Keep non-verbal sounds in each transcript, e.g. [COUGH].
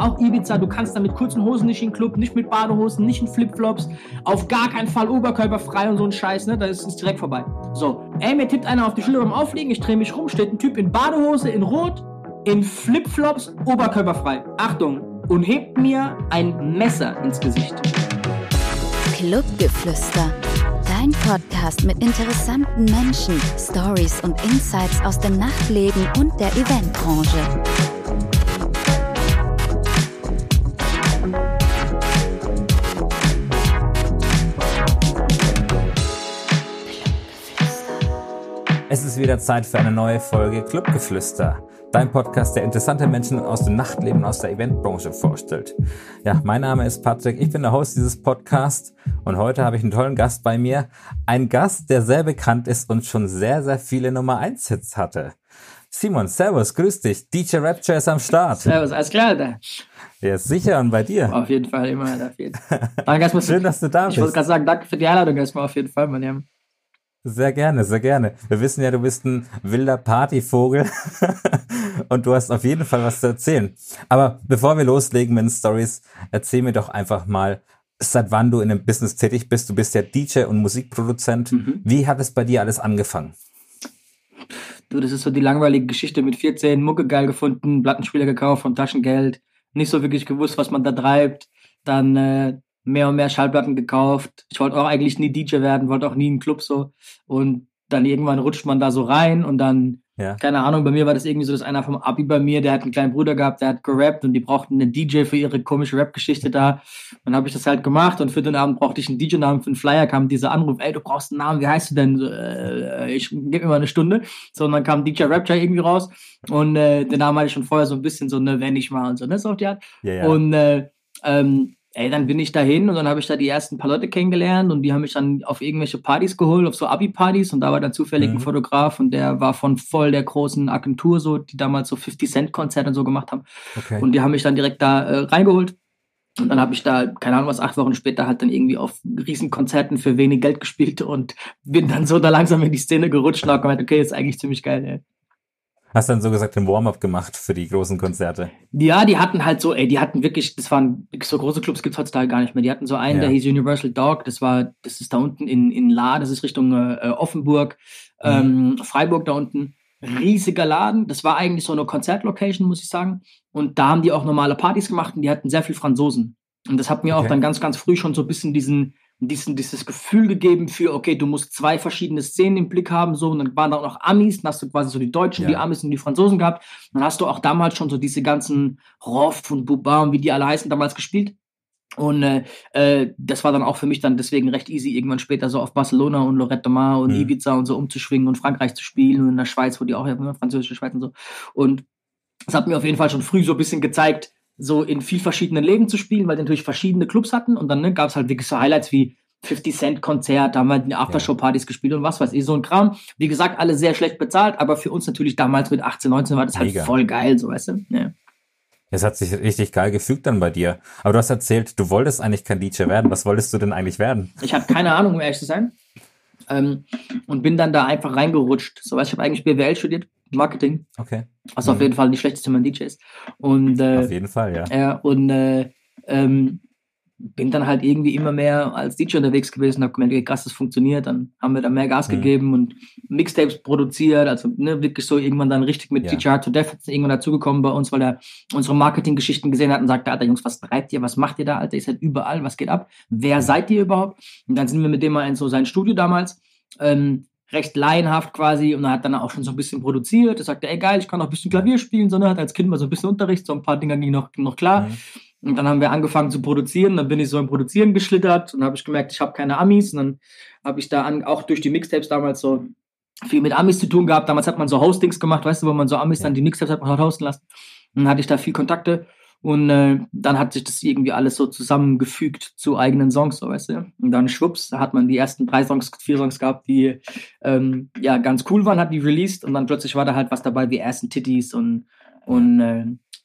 auch Ibiza, du kannst da mit kurzen Hosen nicht in den Club, nicht mit Badehosen, nicht in Flipflops, auf gar keinen Fall oberkörperfrei und so ein Scheiß, ne? Da ist es direkt vorbei. So, ey, mir tippt einer auf die Schulter beim Aufliegen, ich drehe mich rum, steht ein Typ in Badehose, in Rot, in Flipflops, oberkörperfrei. Achtung, und hebt mir ein Messer ins Gesicht. Clubgeflüster. Dein Podcast mit interessanten Menschen, Stories und Insights aus dem Nachtleben und der Eventbranche. Ist wieder Zeit für eine neue Folge Clubgeflüster. Dein Podcast, der interessante Menschen aus dem Nachtleben, aus der Eventbranche vorstellt. Ja, mein Name ist Patrick, ich bin der Host dieses Podcasts und heute habe ich einen tollen Gast bei mir. Ein Gast, der sehr bekannt ist und schon sehr, sehr viele Nummer 1 Hits hatte. Simon, Servus, grüß dich. DJ Rapture ist am Start. Servus, alles klar, Alter. Ja, sicher und bei dir. Auf jeden Fall, immer, auf jeden Fall. Danke erstmal. [LAUGHS] Schön, dass du da bist. Ich wollte gerade sagen, danke für die Einladung erstmal auf jeden Fall, Mann. Ja. Sehr gerne, sehr gerne. Wir wissen ja, du bist ein wilder Partyvogel [LAUGHS] und du hast auf jeden Fall was zu erzählen. Aber bevor wir loslegen mit den Stories, erzähl mir doch einfach mal, seit wann du in dem Business tätig bist. Du bist ja DJ und Musikproduzent. Mhm. Wie hat es bei dir alles angefangen? Du, das ist so die langweilige Geschichte mit 14, Mucke geil gefunden, Plattenspieler gekauft vom Taschengeld, nicht so wirklich gewusst, was man da treibt. Dann äh, mehr und mehr Schallplatten gekauft. Ich wollte auch eigentlich nie DJ werden, wollte auch nie einen Club so. Und dann irgendwann rutscht man da so rein und dann, ja. keine Ahnung, bei mir war das irgendwie so, dass einer vom Abi bei mir, der hat einen kleinen Bruder gehabt, der hat gerappt und die brauchten einen DJ für ihre komische Rap-Geschichte da. Dann habe ich das halt gemacht und für den Abend brauchte ich einen DJ-Namen für einen Flyer, kam dieser Anruf, ey, du brauchst einen Namen, wie heißt du denn? So, äh, ich gebe mir mal eine Stunde. So, und dann kam DJ Rapture irgendwie raus und äh, den Namen hatte ich schon vorher so ein bisschen so, ne, wenn ich mal und so, ne, so auf die Art. Ja, ja. Und äh, ähm, ey, dann bin ich dahin und dann habe ich da die ersten paar Leute kennengelernt und die haben mich dann auf irgendwelche Partys geholt, auf so Abi-Partys und da war dann zufällig mhm. ein Fotograf und der war von voll der großen Agentur so, die damals so 50 Cent Konzerte und so gemacht haben. Okay. Und die haben mich dann direkt da äh, reingeholt. Und dann habe ich da, keine Ahnung was, acht Wochen später halt dann irgendwie auf Riesenkonzerten für wenig Geld gespielt und bin dann so da langsam in die Szene gerutscht und habe gemeint, okay, ist eigentlich ziemlich geil, ey. Hast dann so gesagt den Warm-up gemacht für die großen Konzerte? Ja, die hatten halt so, ey, die hatten wirklich, das waren so große Clubs gibt's heutzutage gar nicht mehr. Die hatten so einen, ja. der hieß Universal Dog, das war, das ist da unten in, in La, das ist Richtung äh, Offenburg, mhm. ähm, Freiburg da unten. Riesiger Laden, das war eigentlich so eine Konzertlocation, muss ich sagen. Und da haben die auch normale Partys gemacht und die hatten sehr viel Franzosen. Und das hat mir okay. auch dann ganz, ganz früh schon so ein bisschen diesen, diesen, dieses Gefühl gegeben für, okay, du musst zwei verschiedene Szenen im Blick haben, so, und dann waren da auch noch Amis, dann hast du quasi so die Deutschen, ja. die Amis und die Franzosen gehabt. Dann hast du auch damals schon so diese ganzen Roff und Buba und wie die alle heißen damals gespielt. Und äh, äh, das war dann auch für mich dann deswegen recht easy, irgendwann später so auf Barcelona und Lorette Mar und mhm. Ibiza und so umzuschwingen und Frankreich zu spielen und in der Schweiz, wo die auch ja, französische Schweiz und so. Und das hat mir auf jeden Fall schon früh so ein bisschen gezeigt, so in viel verschiedenen Leben zu spielen, weil die natürlich verschiedene Clubs hatten und dann ne, gab es halt wirklich so Highlights wie 50 Cent Konzert, da haben wir die Aftershow-Partys gespielt und was weiß ich, so ein Kram. Wie gesagt, alle sehr schlecht bezahlt, aber für uns natürlich damals mit 18, 19 war das halt Mega. voll geil, so weißt du. Ja. Es hat sich richtig geil gefügt dann bei dir. Aber du hast erzählt, du wolltest eigentlich kein DJ werden. Was wolltest du denn eigentlich werden? Ich habe keine Ahnung, um ehrlich zu sein. Ähm, und bin dann da einfach reingerutscht. So, weißt, ich habe eigentlich BWL studiert, Marketing. Okay. Was mhm. auf jeden Fall nicht schlecht ist, wenn man DJ ist. Und, äh, auf jeden Fall, ja. Ja, und äh, ähm, bin dann halt irgendwie immer mehr als DJ unterwegs gewesen, habe gemerkt, wie krass, das funktioniert. Dann haben wir da mehr Gas mhm. gegeben und Mixtapes produziert, also ne, wirklich so irgendwann dann richtig mit ja. DJ Hard to Death irgendwann dazugekommen bei uns, weil er unsere Marketinggeschichten gesehen hat und sagte, Alter Jungs, was treibt ihr, was macht ihr da, Alter, ihr seid überall, was geht ab, wer seid ihr überhaupt? Und dann sind wir mit dem mal in so sein Studio damals, ähm, recht laienhaft quasi und er hat dann auch schon so ein bisschen produziert. Er sagte, ey geil, ich kann auch ein bisschen Klavier spielen, sondern hat als Kind mal so ein bisschen Unterricht, so ein paar Dinge gingen noch, noch klar. Mhm. Und dann haben wir angefangen zu produzieren. Dann bin ich so im Produzieren geschlittert und habe ich gemerkt, ich habe keine Amis. Und dann habe ich da an, auch durch die Mixtapes damals so viel mit Amis zu tun gehabt. Damals hat man so Hostings gemacht, weißt du, wo man so Amis ja. dann die Mixtapes hat man hosten lassen. Und dann hatte ich da viel Kontakte. Und äh, dann hat sich das irgendwie alles so zusammengefügt zu eigenen Songs, so weißt du. Und dann schwupps, hat man die ersten drei Songs, vier Songs gehabt, die ähm, ja ganz cool waren, hat die released und dann plötzlich war da halt was dabei wie ersten Titties und und äh,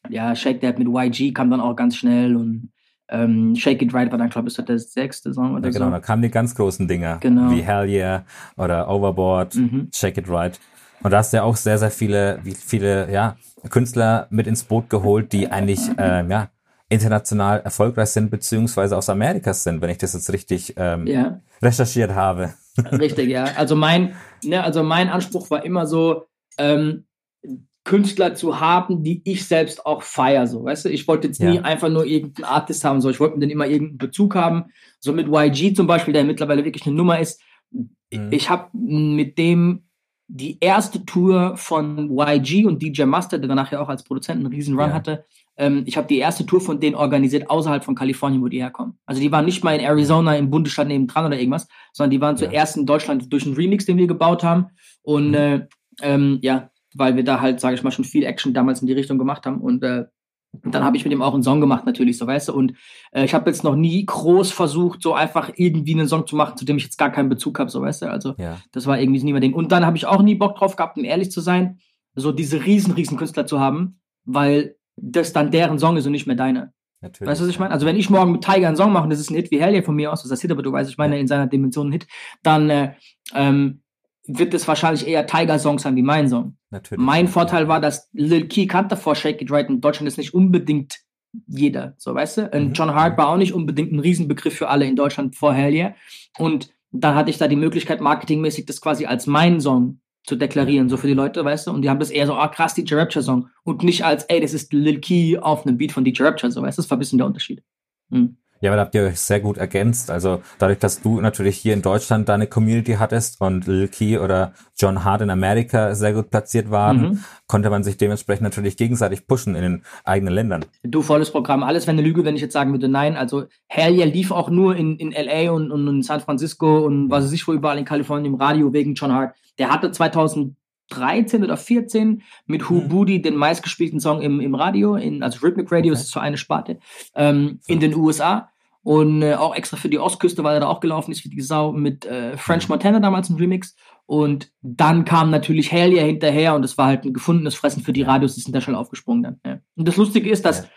ja, Shake That mit YG kam dann auch ganz schnell und ähm, Shake It Right war dann, glaube ich, der sechste Song oder ja, genau, so. da kamen die ganz großen Dinger. Genau. Wie Hell Yeah oder Overboard, mhm. Shake It Right. Und da hast du ja auch sehr, sehr viele, viele, ja, Künstler mit ins Boot geholt, die eigentlich, äh, ja, international erfolgreich sind, beziehungsweise aus Amerika sind, wenn ich das jetzt richtig ähm, Ja. recherchiert habe. [LAUGHS] Richtig, ja. Also mein, ne, also mein Anspruch war immer so, ähm, Künstler zu haben, die ich selbst auch feier, so, weißt du? Ich wollte jetzt nie Ja. einfach nur irgendeinen Artist haben, so, ich wollte mit denen immer irgendeinen Bezug haben. So mit YG zum Beispiel, der mittlerweile wirklich eine Nummer ist. Mhm. Ich habe mit dem die erste Tour von YG und DJ Mustard, der danach ja auch als Produzent einen riesen Run Ja. hatte, ähm, ich habe die erste Tour von denen organisiert außerhalb von Kalifornien, wo die herkommen. Also die waren nicht mal in Arizona im Bundesstaat nebendran oder irgendwas, sondern die waren Ja. zuerst in Deutschland durch einen Remix, den wir gebaut haben. Und Mhm. äh, ähm, ja, weil wir da halt, sage ich mal, schon viel Action damals in die Richtung gemacht haben. Und äh, dann habe ich mit ihm auch einen Song gemacht, natürlich, so weißt du. Und äh, ich habe jetzt noch nie groß versucht, so einfach irgendwie einen Song zu machen, zu dem ich jetzt gar keinen Bezug habe, so weißt du. Also Ja. das war irgendwie nie mein Ding. Und dann habe ich auch nie Bock drauf gehabt, um ehrlich zu sein, so diese riesen, riesen Künstler zu haben, weil das dann deren Song ist und nicht mehr deiner. Natürlich. Weißt du, was ich meine? Also wenn ich morgen mit Tiger einen Song mache, und das ist ein Hit wie Hell yeah von mir aus, das ist Hit, aber du weißt, ich meine in seiner Dimension ein Hit, dann äh, ähm, wird es wahrscheinlich eher Tiger-Song sein wie mein Song. Natürlich. Mein Vorteil war, dass Lil Key kannte vor Shake It Right in Deutschland ist nicht unbedingt jeder, so weißt du? Und Mhm. John Hart war auch nicht unbedingt ein Riesenbegriff für alle in Deutschland vor Hell yeah. Und dann hatte ich da die Möglichkeit, marketingmäßig das quasi als meinen Song zu deklarieren, so für die Leute, weißt du? Und die haben das eher so, ah krass, DJ Rapture Song. Und nicht als, ey, das ist Lil Key auf einem Beat von DJ Rapture, so weißt du? Das war ein bisschen der Unterschied. Mhm. Ja, aber da habt ihr euch sehr gut ergänzt. Also dadurch, dass du natürlich hier in Deutschland deine Community hattest und Lil Key oder John Hart in Amerika sehr gut platziert waren, Mhm. konnte man sich dementsprechend natürlich gegenseitig pushen in den eigenen Ländern. Du, volles Programm. Alles wäre eine Lüge, wenn ich jetzt sagen würde, nein. Also Hell yeah lief auch nur in, in L.A. Und, und in San Francisco und was weiß ich wo überall in Kalifornien im Radio wegen John Hart. Der hatte 2013 oder 14 mit Who Mhm. Booty den meistgespielten Song im, im Radio, in, also Rhythmic Radio, Okay. ist so eine Sparte, ähm, in den USA. Und äh, auch extra für die Ostküste, weil er da auch gelaufen ist, wie die Sau, mit äh, French Montana damals ein Remix. Und dann kam natürlich Hell yeah hinterher und es war halt ein gefundenes Fressen für die Radios, die sind da schnell aufgesprungen dann. Ja. Und das Lustige ist, dass Ja.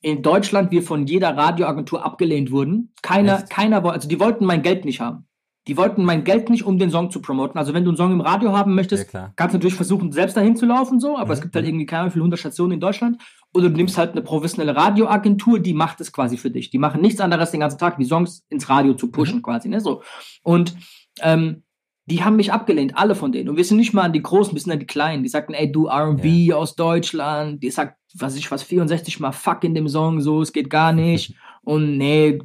in Deutschland wir von jeder Radioagentur abgelehnt wurden. Keiner, Echt? keiner wollte, also die wollten mein Geld nicht haben. Die wollten mein Geld nicht, um den Song zu promoten. Also wenn du einen Song im Radio haben möchtest, Ja, kannst du natürlich versuchen, selbst dahin zu laufen, so, aber es Mhm, gibt halt mhm. irgendwie keine Ahnung, wie viele hundert Stationen in Deutschland. Oder du nimmst halt eine professionelle Radioagentur, die macht es quasi für dich. Die machen nichts anderes den ganzen Tag, wie Songs ins Radio zu pushen, Mhm. quasi, ne, so. Und, ähm, die haben mich abgelehnt, alle von denen. Und wir sind nicht mal an die Großen, wir sind an die Kleinen. Die sagten, ey, du R&B aus Deutschland. Die sagt, was ich was, 64 mal Fuck in dem Song, so, es geht gar nicht. [LAUGHS] Und nee,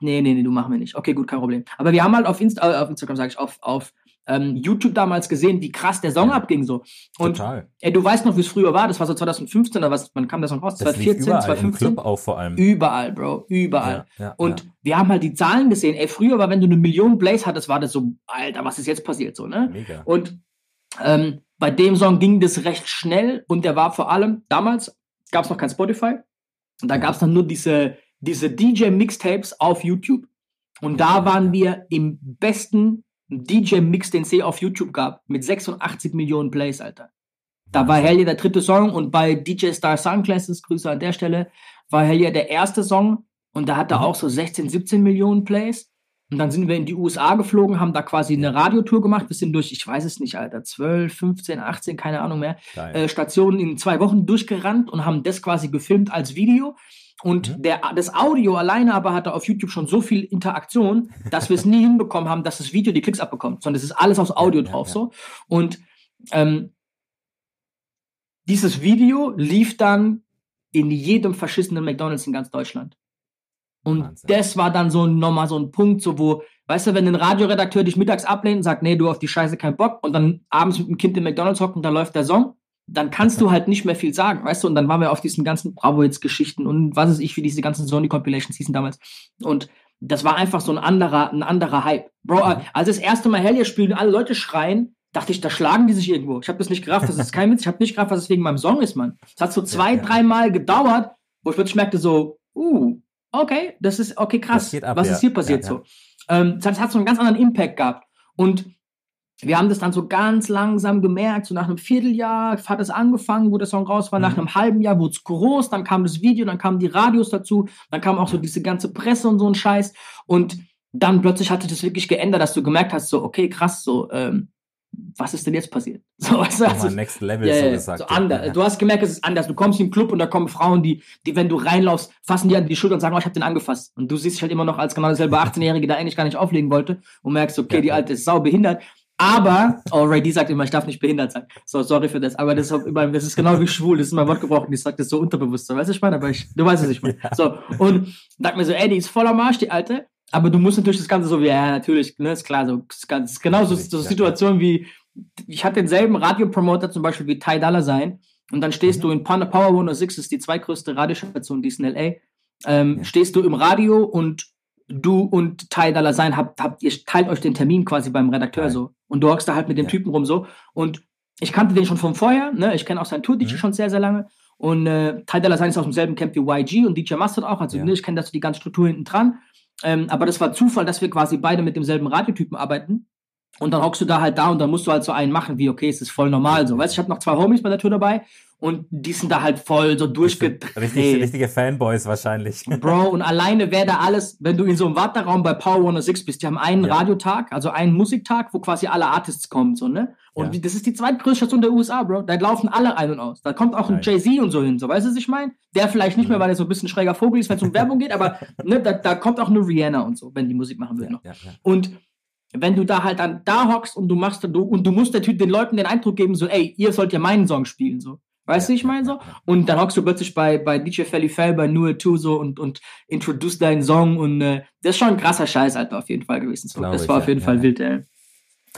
nee, nee, nee, du machen wir nicht. Okay, gut, kein Problem. Aber wir haben halt auf, Insta äh, auf Instagram, sage ich, auf, auf ähm, YouTube damals gesehen, wie krass der Song Ja. abging so. Und Total. ey, du weißt noch, wie es früher war. Das war so 2015 oder was? Wann kam das noch raus? Das lief 2014, überall, im 2015? Club auch vor allem. Überall, Bro, überall. Ja, ja, Und wir haben halt die Zahlen gesehen. Ey, früher war, wenn du eine Million Plays hattest, war das so, Alter, was ist jetzt passiert so, ne? Mega. Und ähm, bei dem Song ging das recht schnell und der war vor allem, damals gab es noch kein Spotify. Und da gab es dann nur diese, diese DJ-Mixtapes auf YouTube. Und da Ja, waren wir im besten DJ-Mix, den es auf YouTube gab, mit 86 Millionen Plays, Alter. Da war Wahnsinn. Hell yeah der dritte Song und bei DJ Star Sunglasses, Grüße an der Stelle, war Hell yeah der erste Song und da hat er Mhm. auch so 16, 17 Millionen Plays. Und dann sind wir in die USA geflogen, haben da quasi eine Radiotour gemacht. Wir sind durch, ich weiß es nicht, Alter, 12, 15, 18, keine Ahnung mehr, äh, Stationen in zwei Wochen durchgerannt und haben das quasi gefilmt als Video. Und Mhm. der, das Audio alleine aber hatte auf YouTube schon so viel Interaktion, dass wir es nie hinbekommen haben, dass das Video die Klicks abbekommt, sondern es ist alles aus Audio Ja, ja, drauf ja. so. Und ähm, dieses Video lief dann in jedem verschissenen McDonalds in ganz Deutschland. Und Wahnsinn. das war dann so nochmal so ein Punkt, so wo, weißt du, wenn ein Radioredakteur dich mittags ablehnt und sagt, nee, du auf die Scheiße keinen Bock und dann abends mit dem Kind im McDonalds hocken und da läuft der Song, dann kannst du halt nicht mehr viel sagen, weißt du, und dann waren wir auf diesen ganzen Bravo-Hits-Geschichten und was weiß ich, wie diese ganzen Sony-Compilations hießen damals. Und das war einfach so ein anderer, ein anderer Hype. Bro, als das erste Mal Hellier spielen und alle Leute schreien, dachte ich, da schlagen die sich irgendwo. Ich habe das nicht gerafft, das ist kein Witz, ich habe nicht gerafft, was es wegen meinem Song ist, Mann. Es hat so zwei, ja. dreimal gedauert, wo ich plötzlich merkte so, uh, okay, das ist, okay, krass, ab, was ja. ist hier passiert so. Ähm, das hat so einen ganz anderen Impact gehabt. Und wir haben das dann so ganz langsam gemerkt, so nach einem Vierteljahr hat es angefangen, wo der Song raus war, nach Mhm. einem halben Jahr wurde es groß, dann kam das Video, dann kamen die Radios dazu, dann kam auch so diese ganze Presse und so ein Scheiß und dann plötzlich hat sich das wirklich geändert, dass du gemerkt hast, so, okay, krass, so, ähm, was ist denn jetzt passiert? [LAUGHS] So, weißt du, also, Next Level, ja, so ja, gesagt. so anders. Du hast gemerkt, es ist anders. Du kommst in den Club und da kommen Frauen, die, die, wenn du reinlaufst, fassen dir an die Schulter und sagen, oh, ich hab den angefasst. Und du siehst dich halt immer noch als genau derselbe 18-Jährige, [LAUGHS] der eigentlich gar nicht auflegen wollte und merkst, okay, Ja, die ja. Alte ist sau behindert. Aber, oh, Ray, die sagt immer, ich darf nicht behindert sein. So, sorry für das. Aber das ist, immer, das ist genau wie schwul. Das ist mein Wortgebrauch. und Ich sag das so unterbewusst. So, weißt du, ich meine? Aber ich, du weißt, was ich meine. So, und sag mir so, ey, die ist voller Marsch, die Alte. Aber du musst natürlich das Ganze so wie, ja, natürlich, ne, ist klar, so, ist ganz, Natürlich, so ja. Situationen wie, ich hatte denselben Radiopromoter zum Beispiel wie Ty Dolla Sign. Und dann stehst Mhm. du in Power Power 106, das ist die zweitgrößte Radiostation, die ist in L.A. Ähm, Ja. Stehst du im Radio und du und Ty Dolla Sign habt, habt, ihr teilt euch den Termin quasi beim Redakteur Geil. so. Und du hockst da halt mit dem Ja. Typen rum so. Und ich kannte den schon von vorher, ne? Ich kenne auch seinen Tour-DJ Mhm. schon sehr, sehr lange. Und äh, Ty Dolla Sign ist aus demselben Camp wie YG und DJ Mustard auch. Also Ja. ne, ich kenne das die ganze Struktur hinten dran. Ähm, aber das war Zufall, dass wir quasi beide mit demselben Radiotypen arbeiten. Und dann hockst du da halt da und dann musst du halt so einen machen, wie, okay, es ist voll normal so. Weißt du, ich habe noch zwei Homies bei der Tour dabei und die sind da halt voll so durchgedreht. Richtig, richtige Fanboys wahrscheinlich. Bro, und alleine wer da alles, wenn du in so einem Warteraum bei Power 106 bist, die haben einen Ja. Radiotag, also einen Musiktag, wo quasi alle Artists kommen, so, ne? Und Ja. das ist die zweitgrößte Station der USA, Bro. Da laufen alle ein und aus. Da kommt auch ein. Jay-Z und so hin, so, weißt du, was ich meine? Der vielleicht nicht mehr, Mhm. weil er so ein bisschen schräger Vogel ist, wenn es um Werbung geht, aber ne, da, da kommt auch eine Rihanna und so, wenn die Musik machen will noch. ja, ja. Und wenn du da halt dann da hockst und du machst du, und du musst der Typ den Leuten den Eindruck geben, so, ey, ihr sollt ja meinen Song spielen, so. Weißt du, ich meine so? Und dann hockst du plötzlich bei, bei DJ Felly Fell, bei New 2 so und, und introduce deinen Song und äh, das ist schon ein krasser Scheiß, Alter, auf jeden Fall gewesen. So. Das war auf jeden ja, Fall ja. wild, ey.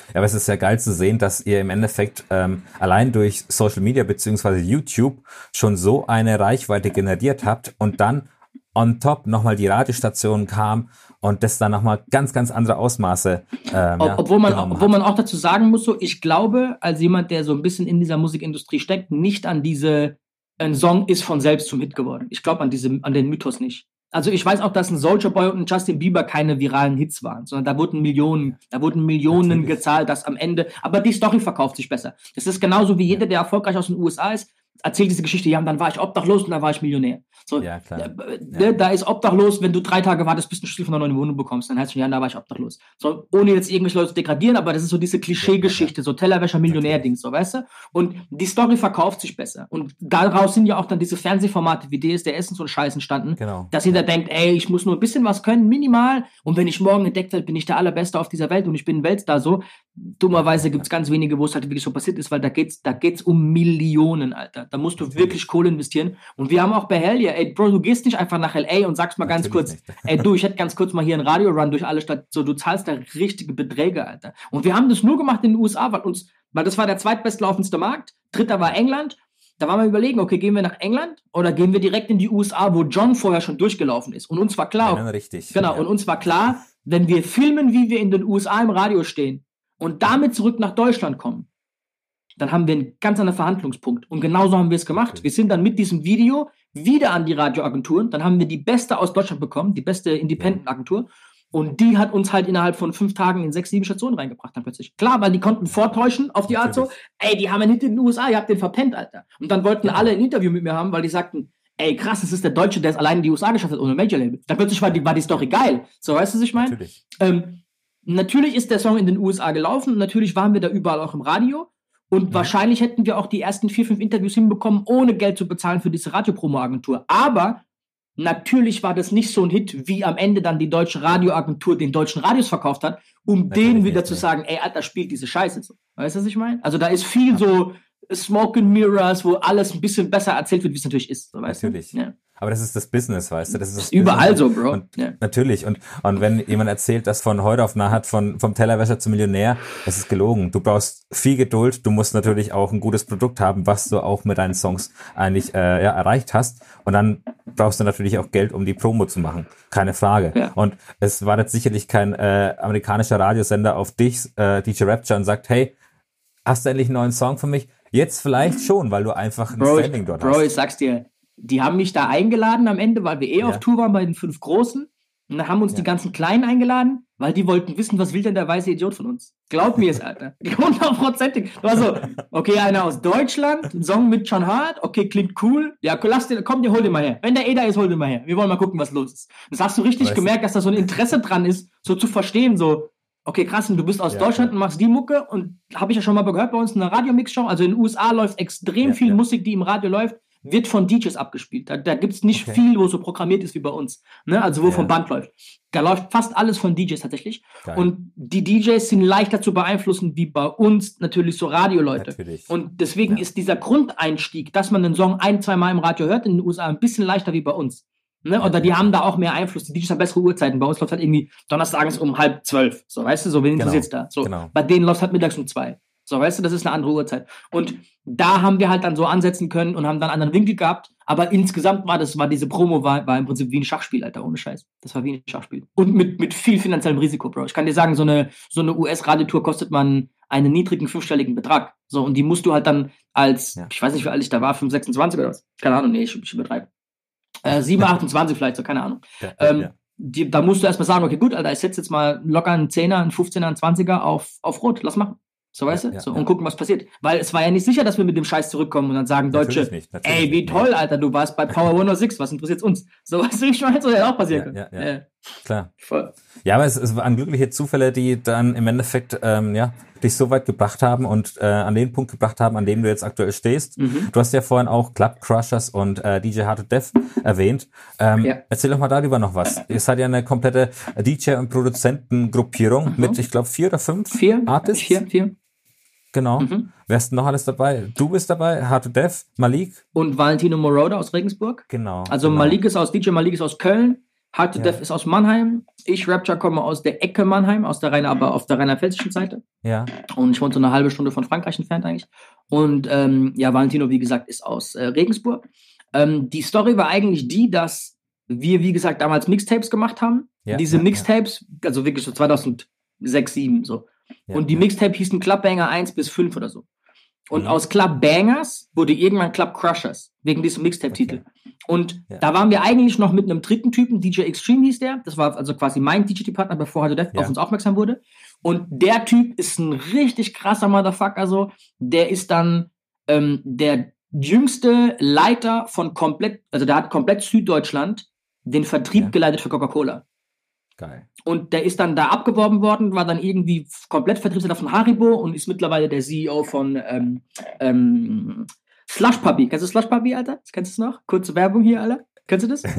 Ja, aber es ist ja geil zu sehen, dass ihr im Endeffekt ähm, allein durch Social Media beziehungsweise YouTube schon so eine Reichweite generiert habt und dann on top nochmal die Radiostation kam und das dann nochmal ganz, ganz andere Ausmaße ähm, Ob, ja, obwohl, man, obwohl man auch dazu sagen muss, so, ich glaube, als jemand, der so ein bisschen in dieser Musikindustrie steckt, nicht an diese, ein Song ist von selbst zum Hit geworden. Ich glaube an diese, an den Mythos nicht. Also ich weiß auch, dass ein Soldier Boy und ein Justin Bieber keine viralen Hits waren, sondern da wurden Millionen, da wurden Millionen Natürlich. gezahlt, dass am Ende, aber die Story verkauft sich besser. Das ist genauso wie jeder, der erfolgreich aus den USA ist, erzählt diese Geschichte, ja, und dann war ich obdachlos und dann war ich Millionär. So, Ja, klar. äh, ne, Da ist obdachlos, wenn du drei Tage wartest, bis du einen Schlüssel von einer neuen Wohnung bekommst, dann heißt es, ja, da war ich obdachlos. So, ohne jetzt irgendwelche Leute zu degradieren, aber das ist so diese Klischee-Geschichte, so Tellerwäscher Millionär-Dings, so, weißt du? Und die Story verkauft sich besser. Und daraus sind ja auch dann diese Fernsehformate wie DSDS und so ein Scheiß entstanden, Genau. dass jeder denkt, ey, ich muss nur ein bisschen was können, minimal, und wenn ich morgen entdeckt werde, bin ich der Allerbeste auf dieser Welt und ich bin ein Weltstar, so. Dummerweise gibt's ganz wenige, wo es halt wirklich so passiert ist, weil da geht's, da geht's um Millionen, Alter. Da musst du wirklich Kohle investieren. Und wir haben auch bei Hell, ja, ey, Bro, du gehst nicht einfach nach LA und sagst mal ganz Natürlich kurz, nicht. ey, du, ich hätte ganz kurz mal hier einen Radio-Run durch alle Stadt, so, du zahlst da richtige Beträge, Alter. Und wir haben das nur gemacht in den USA, weil uns, weil das war der zweitbestlaufendste Markt. Dritter war England. Da waren wir überlegen, okay, gehen wir nach England oder gehen wir direkt in die USA, wo John vorher schon durchgelaufen ist. Und uns war klar, Genau, richtig. Genau, ja. und uns war klar, wenn wir filmen, wie wir in den USA im Radio stehen und damit zurück nach Deutschland kommen, dann haben wir einen ganz anderen Verhandlungspunkt. Und genauso haben wir es gemacht. Wir sind dann mit diesem Video wieder an die Radioagenturen. Dann haben wir die beste aus Deutschland bekommen, die beste Independent-Agentur. Und die hat uns halt innerhalb von fünf Tagen in sechs, sieben Stationen reingebracht dann plötzlich. Klar, weil die konnten vortäuschen auf die Art so, ey, die haben einen Hit in den USA, ihr habt den verpennt, Alter. Und dann wollten alle ein Interview mit mir haben, weil die sagten, ey, krass, das ist der Deutsche, der es allein in die USA geschafft hat, ohne Major-Label. Dann plötzlich war die, war die Story geil. So, weißt du, was ich meine? Natürlich. Ähm, natürlich ist der Song in den USA gelaufen und natürlich waren wir da überall auch im Radio. Und Mhm. wahrscheinlich hätten wir auch die ersten vier, fünf Interviews hinbekommen, ohne Geld zu bezahlen für diese Radiopromo-Agentur. Aber natürlich war das nicht so ein Hit, wie am Ende dann die deutsche Radioagentur den deutschen Radios verkauft hat, um denen wieder zu sagen, ey, Alter, spielt diese Scheiße so. Weißt du, was ich meine? Also da ist viel so Smoke and Mirrors, wo alles ein bisschen besser erzählt wird, wie es natürlich ist. So, weißt Natürlich. Du? Ja. Aber das ist das Business, weißt du? Das ist, das Ist überall so, Bro. Und Ja. Natürlich. Und, und wenn jemand erzählt, dass von heute auf nachher von, vom Tellerwäscher zum Millionär, das ist gelogen. Du brauchst viel Geduld. Du musst natürlich auch ein gutes Produkt haben, was du auch mit deinen Songs eigentlich äh, ja, erreicht hast. Und dann brauchst du natürlich auch Geld, um die Promo zu machen. Keine Frage. Ja. Und es war jetzt sicherlich kein äh, amerikanischer Radiosender auf dich, äh, DJ Rapture, und sagt, hey, hast du endlich einen neuen Song für mich? Jetzt vielleicht schon, weil du einfach ein Bro, Standing dort Bro, hast. ich sag's dir, die haben mich da eingeladen am Ende, weil wir eh Ja. auf Tour waren bei den fünf Großen. Und dann haben uns Ja. die ganzen Kleinen eingeladen, weil die wollten wissen, was will denn der weiße Idiot von uns? Glaub mir es, Alter. [LAUGHS] Hundertprozentig. War so, okay, einer aus Deutschland, ein Song mit John Hart, okay, klingt cool. Ja, lass den, komm, den hol den mal her. Wenn der eh da ist, hol den mal her. Wir wollen mal gucken, was los ist. Das hast du richtig Weißt gemerkt, dass da so ein Interesse dran ist, so zu verstehen, so, okay, krass, und du bist aus Ja, Deutschland und machst die Mucke und habe ich ja schon mal gehört bei uns in einer Radiomix-Show. Also in den USA läuft extrem Ja, viel ja. Musik, die im Radio läuft, wird von DJs abgespielt. Da, da gibt es nicht Okay. viel, wo so programmiert ist wie bei uns. Ne? Also wo vom Band läuft. Da läuft fast alles von DJs tatsächlich. Geil. Und die DJs sind leichter zu beeinflussen wie bei uns natürlich so Radioleute. Natürlich. Und deswegen ist dieser Grundeinstieg, dass man den Song ein, zwei Mal im Radio hört, in den USA ein bisschen leichter wie bei uns. Ne? Oder die haben da auch mehr Einfluss. Die DJs haben bessere Uhrzeiten. Bei uns läuft halt irgendwie donnerstags um halb zwölf. So, weißt du, so, wen Genau, interessiert's da? So, genau. bei denen läuft halt mittags um zwei. So, weißt du, das ist eine andere Uhrzeit. Und da haben wir halt dann so ansetzen können und haben dann einen anderen Winkel gehabt. Aber insgesamt war das, war diese Promo war, war im Prinzip wie ein Schachspiel, Alter, ohne Scheiß. Das war wie ein Schachspiel. Und mit, mit viel finanziellem Risiko, Bro. Ich kann dir sagen, so eine, so eine US-Radiotour kostet man einen niedrigen fünfstelligen Betrag. So, und die musst du halt dann als, Ja. ich weiß nicht, wie alt ich da war, 5, 26 oder was. Keine Ahnung, nee, ich, ich übertreibe. Äh, 7, 28 vielleicht, so, keine Ahnung. Ja, Ähm, ja. die, da musst du erstmal sagen, okay, gut, Alter, ich setze jetzt mal locker einen 10er, einen 15er, einen 20er auf, auf Rot, lass machen. So, weißt Ja, du? so, und gucken, was passiert. Weil es war ja nicht sicher, dass wir mit dem Scheiß zurückkommen und dann sagen Natürlich Deutsche, nicht, ey, wie toll, Alter, du warst bei Power [LAUGHS] 106, was interessiert's uns? So, weißt du, ich meine, so ja auch passieren Ja, können. Klar. voll. Ja, aber es, es waren glückliche Zufälle, die dann im Endeffekt ähm, ja, dich so weit gebracht haben und äh, an den Punkt gebracht haben, an dem du jetzt aktuell stehst. Mhm. Du hast ja vorhin auch Club Crushers und äh, DJ Hard to Death erwähnt. Ähm, Ja. Erzähl doch mal darüber noch was. Ihr seid ja eine komplette DJ- und Produzentengruppierung mit, ich glaube, vier oder fünf Mhm. Vier? Artists. Vier, vier. Genau. Mhm. Wer ist noch alles dabei? Du bist dabei, Hard to Death, Malik. Und Valentino Moroder aus Regensburg. Genau. Also genau. Malik ist aus, DJ Malik ist aus Köln. Hard to Ja. Death ist aus Mannheim. Ich, Rapture, komme aus der Ecke Mannheim, aus der Rainer, aber auf der rheinland-pfälzischen Seite. Ja, Und ich wohne so eine halbe Stunde von Frankreich entfernt eigentlich. Und ähm, ja, Valentino, wie gesagt, ist aus äh, Regensburg. Ähm, die Story war eigentlich die, dass wir, wie gesagt, damals Mixtapes gemacht haben. Ja, Diese ja, Mixtapes, also wirklich so 2006, 2007 so. und die. Mixtape hießen Clubbanger 1 bis 5 oder so. Und Mhm. aus Club Bangers wurde irgendwann Club Crushers, wegen diesem Mixtape-Titel. Und Ja. da waren wir eigentlich noch mit einem dritten Typen, DJ Extreme hieß der. Das war also quasi mein DJ-Partner, bevor Hard to Death Ja. auf uns aufmerksam wurde. Und der Typ ist ein richtig krasser Motherfucker, so. Der ist dann ähm, der jüngste Leiter von komplett, also der hat komplett Süddeutschland den Vertrieb Ja. geleitet für Coca-Cola. Geil. Und der ist dann da abgeworben worden, war dann irgendwie komplett Vertriebsleiter von Haribo und ist mittlerweile der CEO von ähm, ähm, Slush Puppy. Kennst du Slush Puppy, Alter? Kennst du es noch? Kurze Werbung hier, Alter. Kennst du das? [LAUGHS]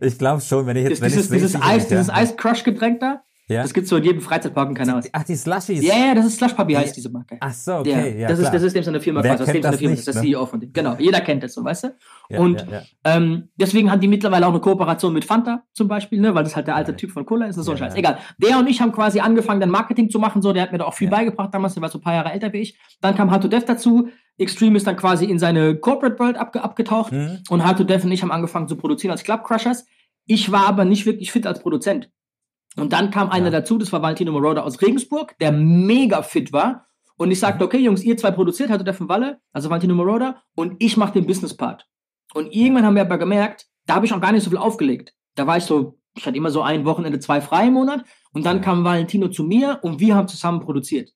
Ich glaube schon, wenn ich jetzt, Das, wenn dieses dieses Eis, sehe, dieses ja. Eis-Crush-Getränk da. Ja? Das gibt's so in jedem Freizeitpark in keine Ahnung. Ach, die Slushies. Ja, ja, das ist Slush Puppy, heißt diese Marke. Ach so, okay. ja, Ja, das, ist, klar. das ist dem seine Firma Wer quasi. Das ist dem kennt seine das Firma. nicht, das ist der ne? CEO von dem. Genau, jeder kennt das so, weißt du? Ja, und ja. Ähm, deswegen haben die mittlerweile auch eine Kooperation mit Fanta zum Beispiel, ne, weil das halt der alte. Typ von Cola ist und so ein Scheiß. Egal. Der und ich haben quasi angefangen, dann Marketing zu machen, so, der hat mir da auch viel beigebracht damals, der war so ein paar Jahre älter wie ich. Dann kam Hard to Death dazu. Extreme ist dann quasi in seine Corporate World abge abgetaucht Hm? und Hard to Death und ich haben angefangen zu produzieren als Club Crushers. Ich war aber nicht wirklich fit als Produzent. Und dann kam einer Ja. dazu, das war Valentino Moroder aus Regensburg, der mega fit war. Und ich sagte, okay, Jungs, ihr zwei produziert, to Death von Walle, also Valentino Moroder, und ich mache den Business Part. Und irgendwann haben wir aber gemerkt, da habe ich auch gar nicht so viel aufgelegt. Da war ich so, ich hatte immer so ein Wochenende, zwei frei im Monat. Und dann kam Valentino zu mir und wir haben zusammen produziert.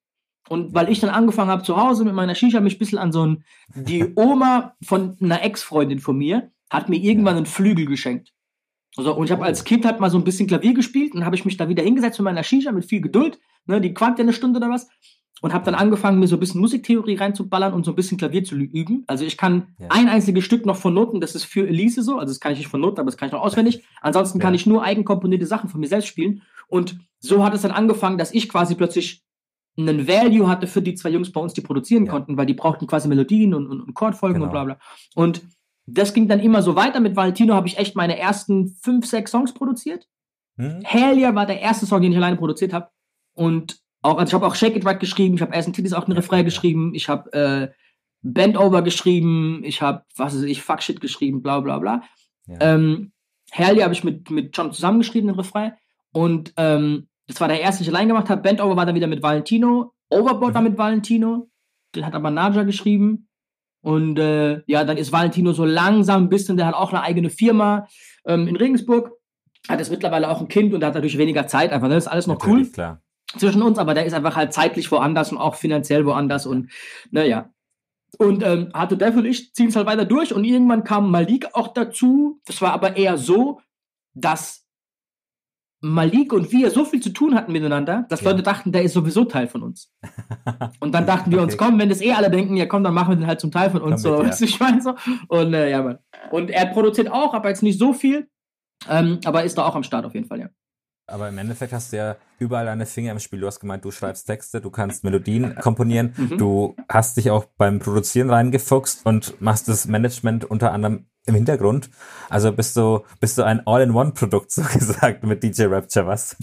Und weil ich dann angefangen habe zu Hause mit meiner Shisha, mich ein bisschen an so ein, die Oma von einer Ex-Freundin von mir hat mir irgendwann einen Flügel geschenkt. Also, und ich habe als Kind halt mal so ein bisschen Klavier gespielt und habe ich mich da wieder hingesetzt mit meiner Shisha mit viel Geduld. Ne, die quankt ja eine Stunde oder was. Und habe dann angefangen, mir so ein bisschen Musiktheorie reinzuballern und so ein bisschen Klavier zu üben. Also ich kann Ja. ein einziges Stück noch von Noten, das ist für Elise so, also das kann ich nicht von Noten, aber das kann ich noch auswendig. Ansonsten kann Ja. ich nur eigenkomponierte Sachen von mir selbst spielen. Und so hat es dann angefangen, dass ich quasi plötzlich einen Value hatte für die zwei Jungs bei uns, die produzieren Ja. konnten, weil die brauchten quasi Melodien und, und, und Chordfolgen und Genau. bla bla. Und das ging dann immer so weiter. Mit Valentino habe ich echt meine ersten fünf, sechs Songs produziert. Hm? Hell Yeah war der erste Song, den ich alleine produziert habe. Und auch, also ich habe auch Shake It Right geschrieben, ich habe Ass and Titties auch einen Refrain geschrieben, ich habe äh, Bend Over geschrieben, ich habe, was weiß ich, Fuck Shit geschrieben, bla bla bla. Ja. Ähm, Hell Yeah habe ich mit, mit John zusammengeschrieben, den Refrain. Und ähm, das war der erste, den ich allein gemacht habe. Bend Over war dann wieder mit Valentino. Overboard Mhm. war mit Valentino. Den hat aber Naja geschrieben. Und äh, ja, dann ist Valentino so langsam ein bisschen, der hat auch eine eigene Firma ähm, in Regensburg. Hat jetzt mittlerweile auch ein Kind und der hat natürlich weniger Zeit einfach. Das ist alles noch Natürlich, cool klar. zwischen uns, aber der ist einfach halt zeitlich woanders und auch finanziell woanders und naja. Und ähm, hatte Dev und ich ziehen es halt weiter durch und irgendwann kam Malik auch dazu. Das war aber eher so, dass Malik und wir so viel zu tun hatten miteinander, dass Ja. Leute dachten, der ist sowieso Teil von uns. [LAUGHS] Und dann dachten wir uns, komm, wenn das eh alle denken, ja komm, dann machen wir den halt zum Teil von uns. Komm so, mit, ja. ich meine so. Und äh, ja, Mann. Und er produziert auch, aber jetzt nicht so viel. Ähm, aber ist da auch am Start auf jeden Fall, ja. Aber im Endeffekt hast du ja überall deine Finger im Spiel. Du hast gemeint, du schreibst Texte, du kannst Melodien komponieren, Mhm. du hast dich auch beim Produzieren reingefuchst und machst das Management unter anderem im Hintergrund. Also bist du, bist du ein All-in-One-Produkt [LAUGHS] sozusagen mit DJ Rapture, was?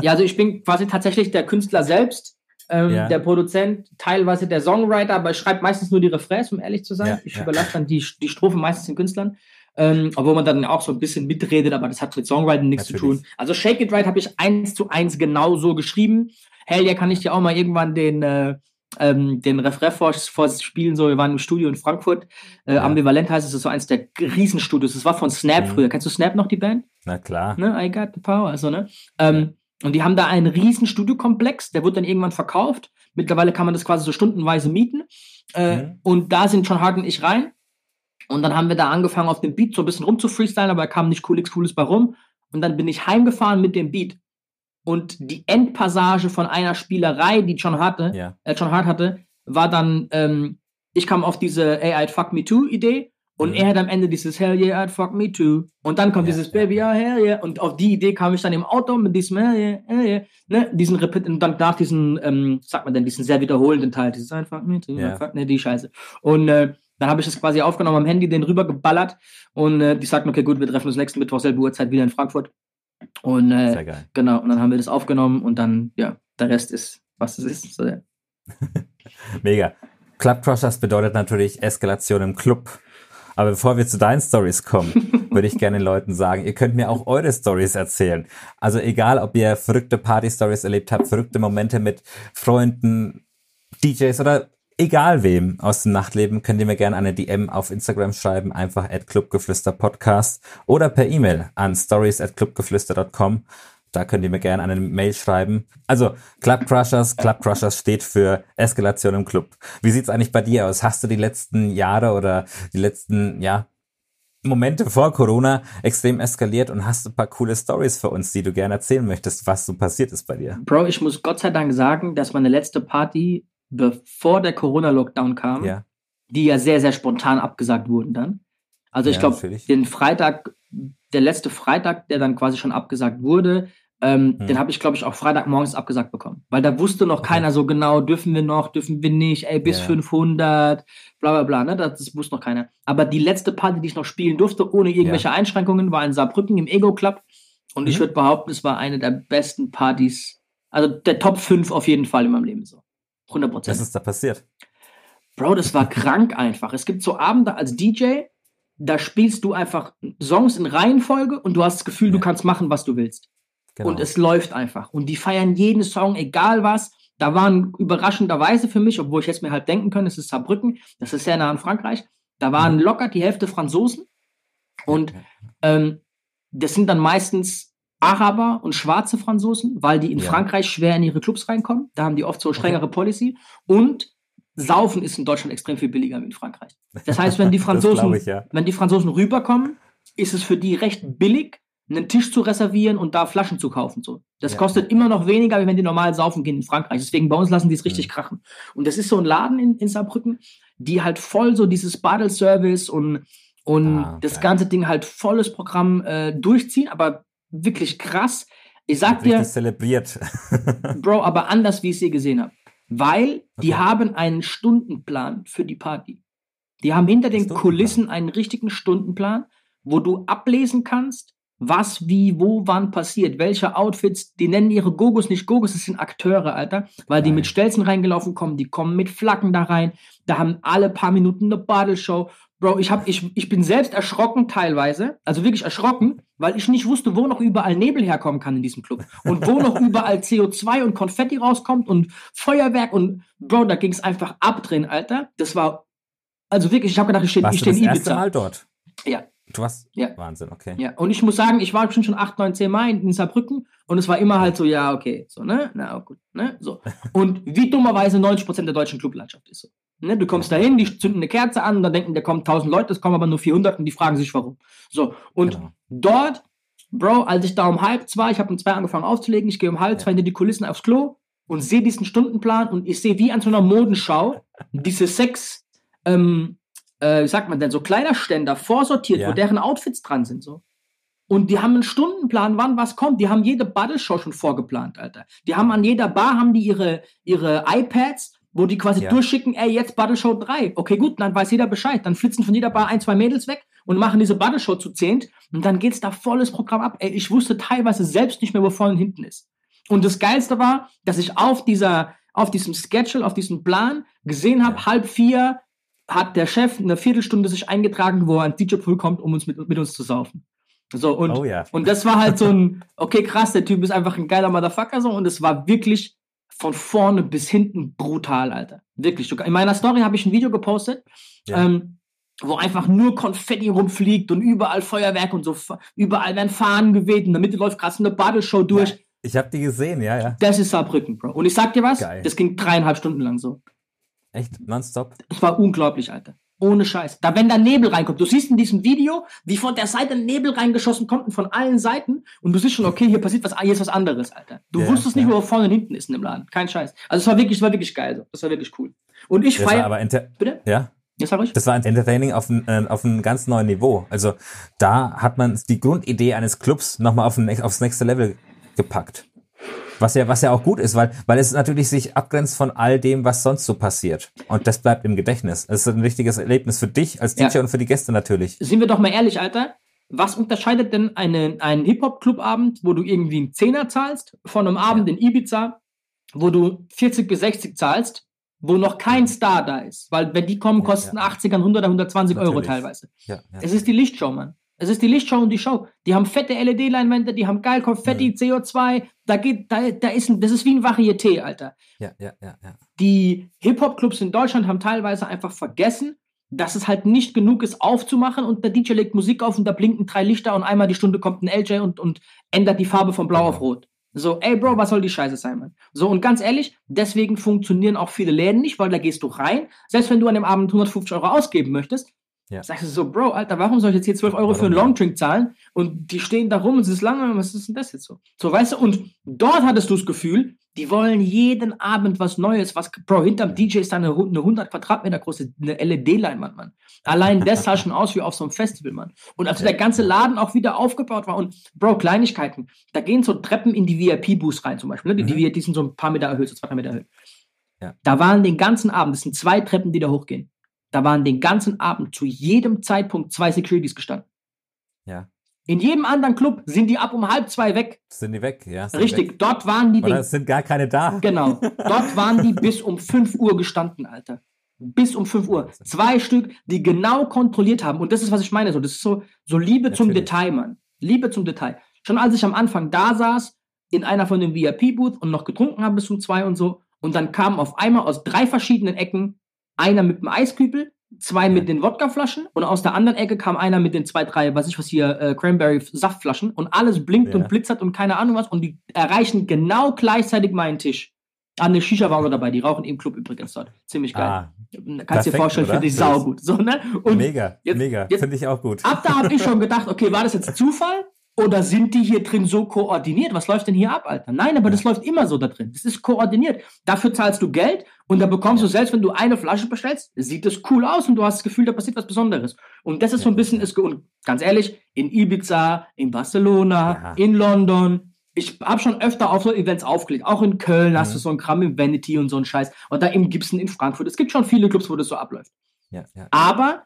Ja, also ich bin quasi tatsächlich der Künstler selbst, ähm, Ja. der Produzent, teilweise der Songwriter, aber ich schreibe meistens nur die Refrains, um ehrlich zu sein. Ja, ich ja. überlasse dann die, die Strophen meistens den Künstlern. Ähm, obwohl man dann auch so ein bisschen mitredet, aber das hat mit Songwriting nichts zu tun. Also Shake It Right habe ich eins zu eins genau so geschrieben. Hell yeah, kann ich dir auch mal irgendwann den, äh, ähm, den Refrain vor, vorspielen. So, wir waren im Studio in Frankfurt. Äh, Ja. Ambivalent heißt es, das ist so eins der Riesenstudios. Das war von Snap Mhm. früher. Kennst du Snap noch, die Band? Na klar. ne, I got the power, also, ne? Ähm, und die haben da einen riesen Studiokomplex, der wird dann irgendwann verkauft. Mittlerweile kann man das quasi so stundenweise mieten. Äh, Mhm. Und da sind John Hart und ich rein. Und dann haben wir da angefangen, auf dem Beat so ein bisschen rumzufreestylen, aber da kam nicht cool, cooles bei rum. Und dann bin ich heimgefahren mit dem Beat. Und die Endpassage von einer Spielerei, die John hatte, Ja. äh, John Hart hatte, war dann, ähm, ich kam auf diese Hey, I'd fuck me too Idee und Mhm. er hat am Ende dieses Hell yeah, I'd fuck me too. Und dann kommt Ja, dieses ja, Baby, ja. ja, hell yeah. Und auf die Idee kam ich dann im Auto mit diesem Hell yeah, hell yeah, ne, diesen Repeat, und dann nach diesen, ähm, sagt man denn, diesen sehr wiederholenden Teil, dieses I'd fuck me too, Ja. Fuck, ne, die Scheiße. Und, äh, dann habe ich das quasi aufgenommen am Handy, den rübergeballert und äh, die sagten, okay, gut, wir treffen uns nächsten Mittwoch selbe Uhrzeit wieder in Frankfurt. Und äh, Sehr geil. Genau, und dann haben wir das aufgenommen und dann, ja, der Rest ist, was es ist. So, ja. [LAUGHS] Mega. Club Crushers bedeutet natürlich Eskalation im Club. Aber bevor wir zu deinen Stories kommen, [LAUGHS] würde ich gerne den Leuten sagen, ihr könnt mir auch eure Stories erzählen. Also egal, ob ihr verrückte Party-Stories erlebt habt, verrückte Momente mit Freunden, DJs oder egal wem aus dem Nachtleben, könnt ihr mir gerne eine DM auf Instagram schreiben, einfach at clubgeflüster-podcast oder per E-Mail an stories at clubgeflüster.com. Da könnt ihr mir gerne eine Mail schreiben. Also Club Crushers, Club Crushers steht für Eskalation im Club. Wie sieht's eigentlich bei dir aus? Hast du die letzten Jahre oder die letzten, ja, Momente vor Corona extrem eskaliert und hast ein paar coole Stories für uns, die du gerne erzählen möchtest, was so passiert ist bei dir? Bro, ich muss Gott sei Dank sagen, dass meine letzte Party, bevor der Corona-Lockdown kam, Ja, die ja sehr, sehr spontan abgesagt wurden dann. Also ich Ja, glaube, den Freitag, der letzte Freitag, der dann quasi schon abgesagt wurde, ähm, Hm. den habe ich, glaube ich, auch Freitagmorgens abgesagt bekommen. Weil da wusste noch Okay. keiner so genau, dürfen wir noch, dürfen wir nicht, ey, bis Ja. 500, bla bla bla, ne? Das, das wusste noch keiner. Aber die letzte Party, die ich noch spielen durfte, ohne irgendwelche Einschränkungen, war in Saarbrücken im Ego Club. Und ich Mhm. würde behaupten, es war eine der besten Partys, also der Top 5 auf jeden Fall in meinem Leben so. 100 Prozent. was ist da passiert? Bro, das war krank einfach. Es gibt so Abende als DJ, da spielst du einfach Songs in Reihenfolge und du hast das Gefühl, du Ja. kannst machen, was du willst. Genau. Und es läuft einfach. Und die feiern jeden Song, egal was. Da waren überraschenderweise für mich, obwohl ich jetzt mir halt denken können, es ist Saarbrücken, das ist sehr nah an Frankreich. Da waren locker die Hälfte Franzosen. Und ähm, das sind dann meistens Araber und schwarze Franzosen, weil die in Ja. Frankreich schwer in ihre Clubs reinkommen. Da haben die oft so strengere Policy. Und Saufen ist in Deutschland extrem viel billiger wie in Frankreich. Das heißt, wenn die [LAUGHS] Das Franzosen, ich, ja. wenn die Franzosen rüberkommen, ist es für die recht billig, einen Tisch zu reservieren und da Flaschen zu kaufen. So. Das Ja. kostet immer noch weniger, als wenn die normal saufen gehen in Frankreich. Deswegen bei uns lassen die es richtig Mhm. krachen. Und das ist so ein Laden in, in Saarbrücken, die halt voll so dieses Badel-Service und, und Ah, das geil. ganze Ding halt volles Programm äh, durchziehen, aber wirklich krass. Ich sag dir, zelebriert. [LAUGHS] Bro, aber anders, wie ich sie gesehen habe. Weil die Okay. haben einen Stundenplan für die Party. Die haben hinter den. Kulissen einen richtigen Stundenplan, wo du ablesen kannst, was, wie, wo, wann passiert, welche Outfits, die nennen ihre Gogos nicht Gogos, das sind Akteure, Alter, weil die Geil. mit Stelzen reingelaufen kommen, die kommen mit Flaggen da rein, da haben alle paar Minuten eine Badelshow. Bro, ich, hab, ich, ich bin selbst erschrocken teilweise, also wirklich erschrocken, weil ich nicht wusste, wo noch überall Nebel herkommen kann in diesem Club und wo noch überall CO2 und Konfetti rauskommt und Feuerwerk und Bro, da ging es einfach abdrehen, Alter. Das war, also wirklich, ich habe gedacht, ich stehe Warst ich du steh das in erste Ibiza. Mal dort? Ja. Du warst? Ja. Wahnsinn, okay. Ja, und ich muss sagen, ich war bestimmt schon 8, 9, 10 Mal in, Saarbrücken und es war immer halt so, ja, okay, so, ne? Na, gut, ne? So. [LAUGHS] Und wie dummerweise 90% der deutschen Clublandschaft ist so. Ne? Du kommst dahin, die zünden eine Kerze an und dann denken, da kommen 1000 Leute, es kommen aber nur 400 und die fragen sich, warum. So, und Genau. dort Bro, als ich da um halb zwei, ich habe um zwei angefangen aufzulegen, ich gehe um halb zwei hinter die Kulissen aufs Klo und sehe diesen Stundenplan und ich sehe wie an so einer Modenschau [LAUGHS] diese sechs, ähm, äh, wie sagt man denn, so Kleiderständer vorsortiert, Ja. wo deren Outfits dran sind, so. Und die haben einen Stundenplan, wann was kommt. Die haben jede Battle-Show schon vorgeplant, Alter. Die haben an jeder Bar haben die ihre, ihre iPads, wo die quasi Ja. durchschicken, ey, jetzt Battle-Show 3. Okay, gut, dann weiß jeder Bescheid. Dann flitzen von jeder Bar ein, zwei Mädels weg und machen diese Battle-Show zu zehnt. Und dann geht's da volles Programm ab. Ey, ich wusste teilweise selbst nicht mehr, wo vorne und hinten ist. Und das Geilste war, dass ich auf dieser, auf diesem Schedule, auf diesem Plan gesehen habe, halb vier hat der Chef eine Viertelstunde sich eingetragen, wo er ans DJ-Pool kommt, um uns mit, mit uns zu saufen. So, und, Oh ja. [LAUGHS] und das war halt so ein, okay, krass, der Typ ist einfach ein geiler Motherfucker, so, und es war wirklich von vorne bis hinten brutal, Alter. Wirklich. sogar- In meiner Story habe ich ein Video gepostet, Ja. ähm, wo einfach nur Konfetti rumfliegt und überall Feuerwerk und so, überall werden Fahnen geweht und in der Mitte läuft so eine Battle-Show durch. Ja, ich habe die gesehen, ja, ja. Das ist Saarbrücken, Bro. Und ich sag dir was, Geil. das ging dreieinhalb Stunden lang so. Echt, nonstop. Es war unglaublich, Alter. Ohne Scheiß. Da, wenn da Nebel reinkommt, du siehst in diesem Video, wie von der Seite Nebel reingeschossen kommt und von allen Seiten und du siehst schon, okay, hier passiert was, hier ist was anderes, Alter. Du Ja, wusstest nicht, ja. wo vorne und hinten ist in dem Laden. Kein Scheiß. Also es war wirklich, es war wirklich geil. So. Das war wirklich cool. Und ich Das war feiere. aber Bitte? ja, sag ruhig. das war entertaining auf ein, äh, auf ein ganz neues Niveau. Also da hat man die Grundidee eines Clubs nochmal auf ein, aufs nächste Level gepackt. Was ja, was ja auch gut ist, weil, weil es natürlich sich abgrenzt von all dem, was sonst so passiert. Und das bleibt im Gedächtnis. Es ist ein richtiges Erlebnis für dich als Ja. DJ und für die Gäste natürlich. Sind wir doch mal ehrlich, Alter. Was unterscheidet denn eine, einen Hip-Hop-Club-Abend, wo du irgendwie einen Zehner zahlst, von einem Abend in Ibiza, wo du 40 bis 60 zahlst, wo noch kein Star da ist? Weil wenn die kommen, Ja, kosten ja. 80 an 100 oder 120 Euro Natürlich. teilweise. Ja, ja. Es ist die Lichtshow, Mann. Es ist die Lichtshow und die Show. Die haben fette LED-Leinwände, die haben geil Konfetti, Mhm. CO2. Da geht, da, da ist ein, das ist wie ein Varieté, Alter. ja, ja, ja, ja. Die Hip-Hop-Clubs in Deutschland haben teilweise einfach vergessen, dass es halt nicht genug ist, aufzumachen und der DJ legt Musik auf und da blinken drei Lichter und einmal die Stunde kommt ein LJ und, und ändert die Farbe von blau auf Genau. rot. So, ey Bro, was soll die Scheiße sein, Mann? So, und ganz ehrlich, deswegen funktionieren auch viele Läden nicht, weil da gehst du rein, selbst wenn du an dem Abend 150 Euro ausgeben möchtest, Ja. sagst du so, Bro, Alter, warum soll ich jetzt hier 12 Euro für einen Warum? Longdrink zahlen? Und die stehen da rum und es ist lange, was ist denn das jetzt so? So, weißt du, und dort hattest du das Gefühl, die wollen jeden Abend was Neues, was, Bro, hinterm DJ ist da eine, eine 100 Quadratmeter große LED-Leinwand, Mann. Allein das [LAUGHS] sah schon aus wie auf so einem Festival, Mann. Und als Ja. der ganze Laden auch wieder aufgebaut war und, Bro, Kleinigkeiten, da gehen so Treppen in die VIP-Booths rein zum Beispiel, ne? Die, die, Mhm. die sind so ein paar Meter erhöht, so zwei, drei Meter erhöht. Ja. Da waren den ganzen Abend, das sind zwei Treppen, die da hochgehen. Da waren den ganzen Abend zu jedem Zeitpunkt zwei Securities gestanden. Ja. In jedem anderen Club sind die ab um halb zwei weg. Sind die weg, ja. Richtig, Weg. dort waren die Oder es sind gar keine da. genau, dort waren die bis um 5 Uhr gestanden, Alter. Bis um 5 Uhr. Zwei Stück, die genau kontrolliert haben. Und das ist, was ich meine. So, das ist so, so Liebe zum Natürlich. Detail, Mann. Liebe zum Detail. Schon als ich am Anfang da saß, in einer von den VIP-Booths und noch getrunken habe bis um zwei und so, und dann kamen auf einmal aus drei verschiedenen Ecken einer mit dem Eiskübel, zwei mit den Wodkaflaschen und aus der anderen Ecke kam einer mit den zwei, drei, weiß ich was hier, äh, Cranberry-Saftflaschen und alles blinkt Ja. und blitzert und keine Ahnung was und die erreichen genau gleichzeitig meinen Tisch. Ah, eine Shisha war noch dabei, die rauchen im Club übrigens dort. Ziemlich geil. Ah, Kannst dir vorstellen, finde ich saugut. So, ne? Mega, jetzt- mega. Finde ich auch gut. ab da habe ich schon gedacht, okay, war das jetzt [LAUGHS] Zufall? Oder sind die hier drin so koordiniert? Was läuft denn hier ab, Alter? Nein, aber das läuft immer so da drin. Das ist koordiniert. Dafür zahlst du Geld und da bekommst du, selbst wenn du eine Flasche bestellst, sieht es cool aus und du hast das Gefühl, da passiert was Besonderes. Und das ist so ein bisschen, ist, und ganz ehrlich, in Ibiza, in Barcelona, Ja. in London, ich habe schon öfter auf so Events aufgelegt. Auch in Köln hast Mhm. du so ein Kram im Vanity und so ein Scheiß. Und da im Gibson in Frankfurt. Es gibt schon viele Clubs, wo das so abläuft. Ja, ja. Aber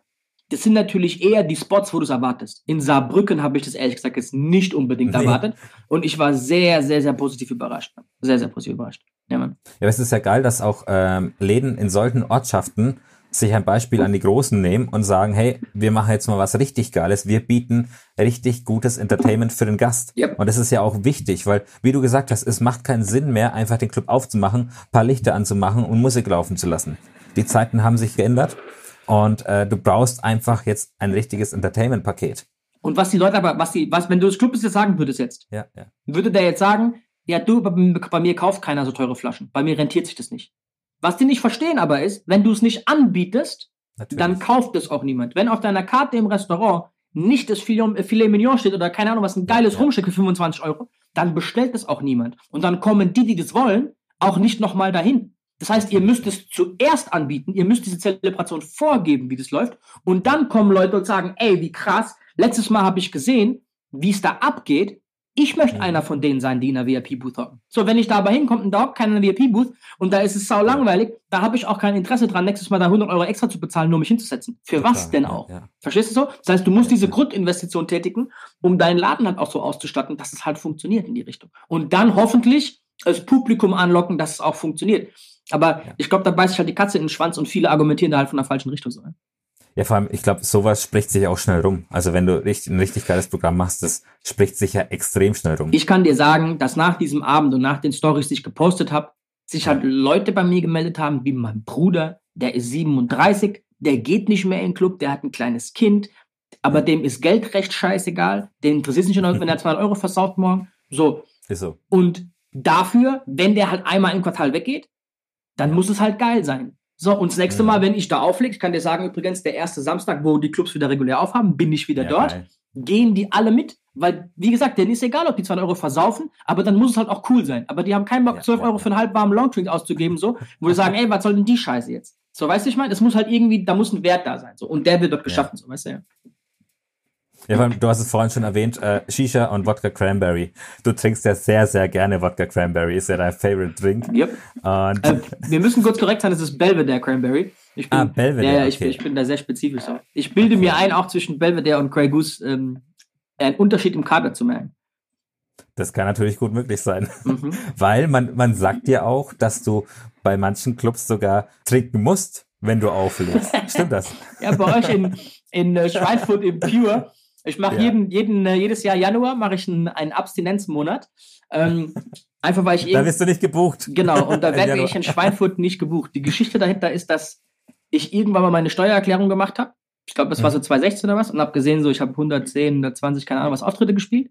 das sind natürlich eher die Spots, wo du es erwartest. In Saarbrücken habe ich das ehrlich gesagt jetzt nicht unbedingt Nee. erwartet. Und ich war sehr, sehr, sehr positiv überrascht. Sehr, sehr positiv überrascht. Ja, Mann. Ja, es ist ja geil, dass auch ähm, Läden in solchen Ortschaften sich ein Beispiel an die Großen nehmen und sagen, hey, wir machen jetzt mal was richtig Geiles. Wir bieten richtig gutes Entertainment für den Gast. Yep. Und das ist ja auch wichtig, weil, wie du gesagt hast, es macht keinen Sinn mehr, einfach den Club aufzumachen, paar Lichter anzumachen und Musik laufen zu lassen. Die Zeiten haben sich geändert und äh, du brauchst einfach jetzt ein richtiges Entertainment-Paket. Und was die Leute aber, was die, was, wenn du das Club jetzt sagen würdest jetzt, Ja, ja. würde der jetzt sagen, ja, du, bei, mir kauft keiner so teure Flaschen. Bei mir rentiert sich das nicht. Was die nicht verstehen aber ist, wenn du es nicht anbietest, Natürlich. dann kauft es auch niemand. Wenn auf deiner Karte im Restaurant nicht das Filet, Filet Mignon steht oder keine Ahnung, was ein geiles Ja. Rumsteak für 25 Euro, dann bestellt es auch niemand. Und dann kommen die, die das wollen, auch nicht nochmal dahin. Das heißt, ihr müsst es zuerst anbieten, ihr müsst diese Zelebration vorgeben, wie das läuft. Und dann kommen Leute und sagen, ey, wie krass, letztes Mal habe ich gesehen, wie es da abgeht. Ich möchte Mhm. einer von denen sein, die in der VIP-Booth hocken. So, wenn ich da aber hinkomme und da hockt keiner in der VIP-Booth und da ist es sau langweilig, da habe ich auch kein Interesse dran, nächstes Mal da 100 Euro extra zu bezahlen, nur mich hinzusetzen. Für was Total, denn ja, auch? ja. Verstehst du so? Das heißt, du musst diese Grundinvestition tätigen, um deinen Laden halt auch so auszustatten, dass es halt funktioniert in die Richtung. Und dann hoffentlich das Publikum anlocken, dass es auch funktioniert. Aber Ja. ich glaube, da beißt sich halt die Katze in den Schwanz und viele argumentieren da halt von der falschen Richtung so. ne? Ja, vor allem, ich glaube, sowas spricht sich auch schnell rum. Also wenn du richtig, ein richtig geiles Programm machst, das spricht sich ja extrem schnell rum. Ich kann dir sagen, dass nach diesem Abend und nach den Stories, die ich gepostet habe, sich halt Leute bei mir gemeldet haben, wie mein Bruder, der ist 37, der geht nicht mehr in den Club, der hat ein kleines Kind, aber dem ist Geld recht scheißegal, den interessiert es nicht, wenn er 200 [LAUGHS] Euro versaut morgen. So, Ist so. Und dafür, wenn der halt einmal im Quartal weggeht, dann muss es halt geil sein. So, und das nächste Mhm. Mal, wenn ich da auflege, ich kann dir sagen, übrigens, der erste Samstag, wo die Clubs wieder regulär aufhaben, bin ich wieder Ja, dort, geil. gehen die alle mit, weil, wie gesagt, denen ist egal, ob die 200 Euro versaufen, aber dann muss es halt auch cool sein. Aber die haben keinen Bock, Ja, 12 ja, Euro für einen halbwarmen Longdrink auszugeben, so, wo die sagen, ey, was soll denn die Scheiße jetzt? So, weißt du, ich meine, es muss halt irgendwie, da muss ein Wert da sein, so, und der wird dort geschaffen, so, weißt du, ja. Ja, vor allem, du hast es vorhin schon erwähnt, äh, Shisha und Wodka Cranberry. Du trinkst ja sehr, sehr gerne Wodka Cranberry, ist ja dein Favorite Drink. Yep. Äh, wir müssen kurz korrekt sein, es ist Belvedere Cranberry. Ich bin, Ah, Belvedere, Ja, ja, ich, okay. ich bin da sehr spezifisch. Ich bilde mir ein, auch zwischen Belvedere und Grey Goose ähm, einen Unterschied im Kader zu merken. das kann natürlich gut möglich sein. Mhm. [LAUGHS] Weil man, man sagt dir auch, dass du bei manchen Clubs sogar trinken musst, wenn du auflegst. [LAUGHS] Stimmt das? Ja, bei euch in, in äh, Schweinfurt im Pure. Ich mache Ja. jeden, jeden, äh, jedes Jahr Januar mache ich einen, einen Abstinenzmonat. Ähm, [LAUGHS] einfach weil ich Da irgendwie. wirst du nicht gebucht. Genau, und da [LAUGHS] werde ich in Schweinfurt nicht gebucht. Die Geschichte dahinter ist, dass ich irgendwann mal meine Steuererklärung gemacht habe. Ich glaube, das war Mhm. so 2016 oder was. Und habe gesehen, so ich habe 110, 120, keine Ahnung, was Auftritte gespielt.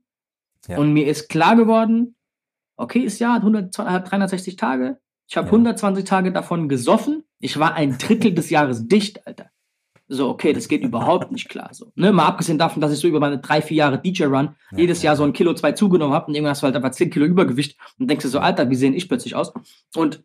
Ja. Und mir ist klar geworden, okay, Jahr hat, 100, hat 360 Tage. Ich habe Ja. 120 Tage davon gesoffen. Ich war ein Drittel des Jahres dicht, Alter. So, okay, das geht überhaupt nicht klar. So. Ne? Mal abgesehen davon, dass ich so über meine drei, vier Jahre DJ-Run Ja, jedes ja, Jahr so ein Kilo, zwei zugenommen habe und irgendwann hast du halt einfach 10 Kilo Übergewicht und denkst dir so, Alter, wie sehen ich plötzlich aus? Und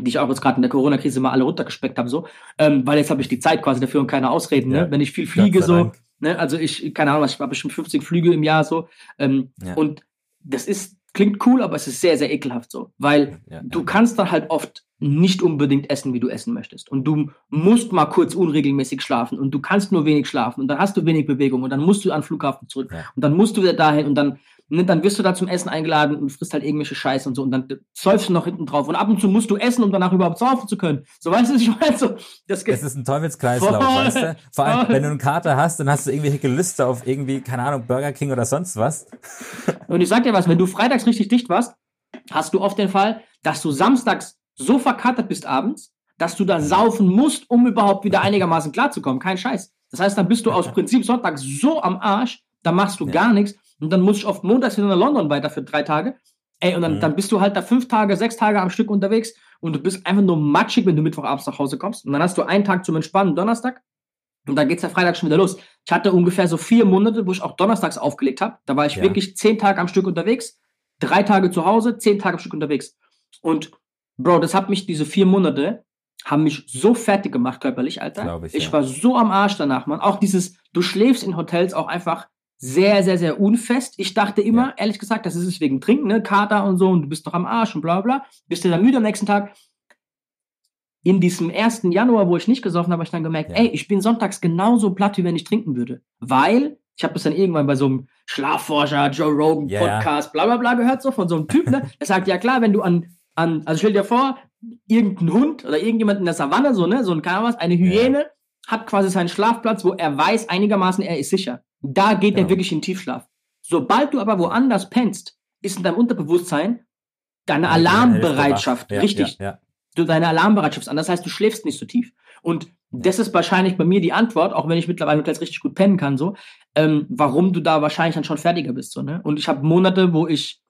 die ich auch jetzt gerade in der Corona-Krise mal alle runtergespeckt habe, so, ähm, weil jetzt habe ich die Zeit quasi dafür und keine Ausreden, Ja. ne? Wenn ich viel fliege, so, Dank. ne? Also ich, keine Ahnung, ich habe bestimmt 50 Flüge im Jahr so. Ähm, Ja. Und das ist, klingt cool, aber es ist sehr, sehr ekelhaft so. Weil Ja, du ja. kannst dann halt oft nicht unbedingt essen, wie du essen möchtest. Und du musst mal kurz unregelmäßig schlafen und du kannst nur wenig schlafen und dann hast du wenig Bewegung und dann musst du an den Flughafen zurück Ja. und dann musst du wieder dahin und dann, ne, dann wirst du da zum Essen eingeladen und frisst halt irgendwelche Scheiße und so und dann säufst du noch hinten drauf und ab und zu musst du essen, um danach überhaupt saufen zu können. So weißt du, ich meine, so, das geht. Es ist ein Teufelskreislauf, weißt du? Vor allem, Voll. wenn du einen Kater hast, dann hast du irgendwelche Gelüste auf irgendwie, keine Ahnung, Burger King oder sonst was. Und ich sag dir was, wenn du freitags richtig dicht warst, hast du oft den Fall, dass du samstags so verkatert bist abends, dass du da saufen musst, um überhaupt wieder einigermaßen klarzukommen. Kein Scheiß. Das heißt, dann bist du aus [LAUGHS] Prinzip sonntags so am Arsch, da machst du Ja. gar nichts. Und dann muss ich oft montags wieder nach London weiter für drei Tage. Ey, und dann, Mhm. dann bist du halt da fünf Tage, sechs Tage am Stück unterwegs und du bist einfach nur matschig, wenn du Mittwochabends nach Hause kommst. Und dann hast du einen Tag zum Entspannen, Donnerstag. Und dann geht's ja Freitag schon wieder los. Ich hatte ungefähr so vier Monate, wo ich auch donnerstags aufgelegt habe. Da war ich Ja. wirklich zehn Tage am Stück unterwegs, drei Tage zu Hause, zehn Tage am Stück unterwegs. Und Bro, das hat mich, diese vier Monate, haben mich so fertig gemacht körperlich, Alter. Ich, ich ja. war so am Arsch danach, man. Auch dieses, du schläfst in Hotels auch einfach sehr, sehr, sehr unfest. Ich dachte immer, Ja. ehrlich gesagt, das ist es wegen Trinken, ne? Kater und so und du bist doch am Arsch und bla bla. Bist du dann müde am nächsten Tag. In diesem ersten Januar, wo ich nicht gesoffen habe, habe ich dann gemerkt, Ja. ey, ich bin sonntags genauso platt, wie wenn ich trinken würde. Weil, ich habe das dann irgendwann bei so einem Schlafforscher, Joe Rogan Ja, ja. Podcast, bla bla bla gehört, so von so einem Typ, ne? Der sagt, ja klar, wenn du an, an, also stell dir vor, irgendein Hund oder irgendjemand in der Savanne, so, ne, so ein, was, eine Hyäne hat quasi seinen Schlafplatz, wo er weiß einigermaßen, er ist sicher. Da geht er Genau. wirklich in Tiefschlaf. Sobald du aber woanders pennst, ist in deinem Unterbewusstsein deine Alarmbereitschaft, Ja, richtig, Ja, ja. du deine Alarmbereitschaft ist an. Das heißt, du schläfst nicht so tief. Und das ist wahrscheinlich bei mir die Antwort, auch wenn ich mittlerweile jetzt richtig gut pennen kann, so, ähm, warum du da wahrscheinlich dann schon fertiger bist. So, ne? Und ich habe Monate, wo ich,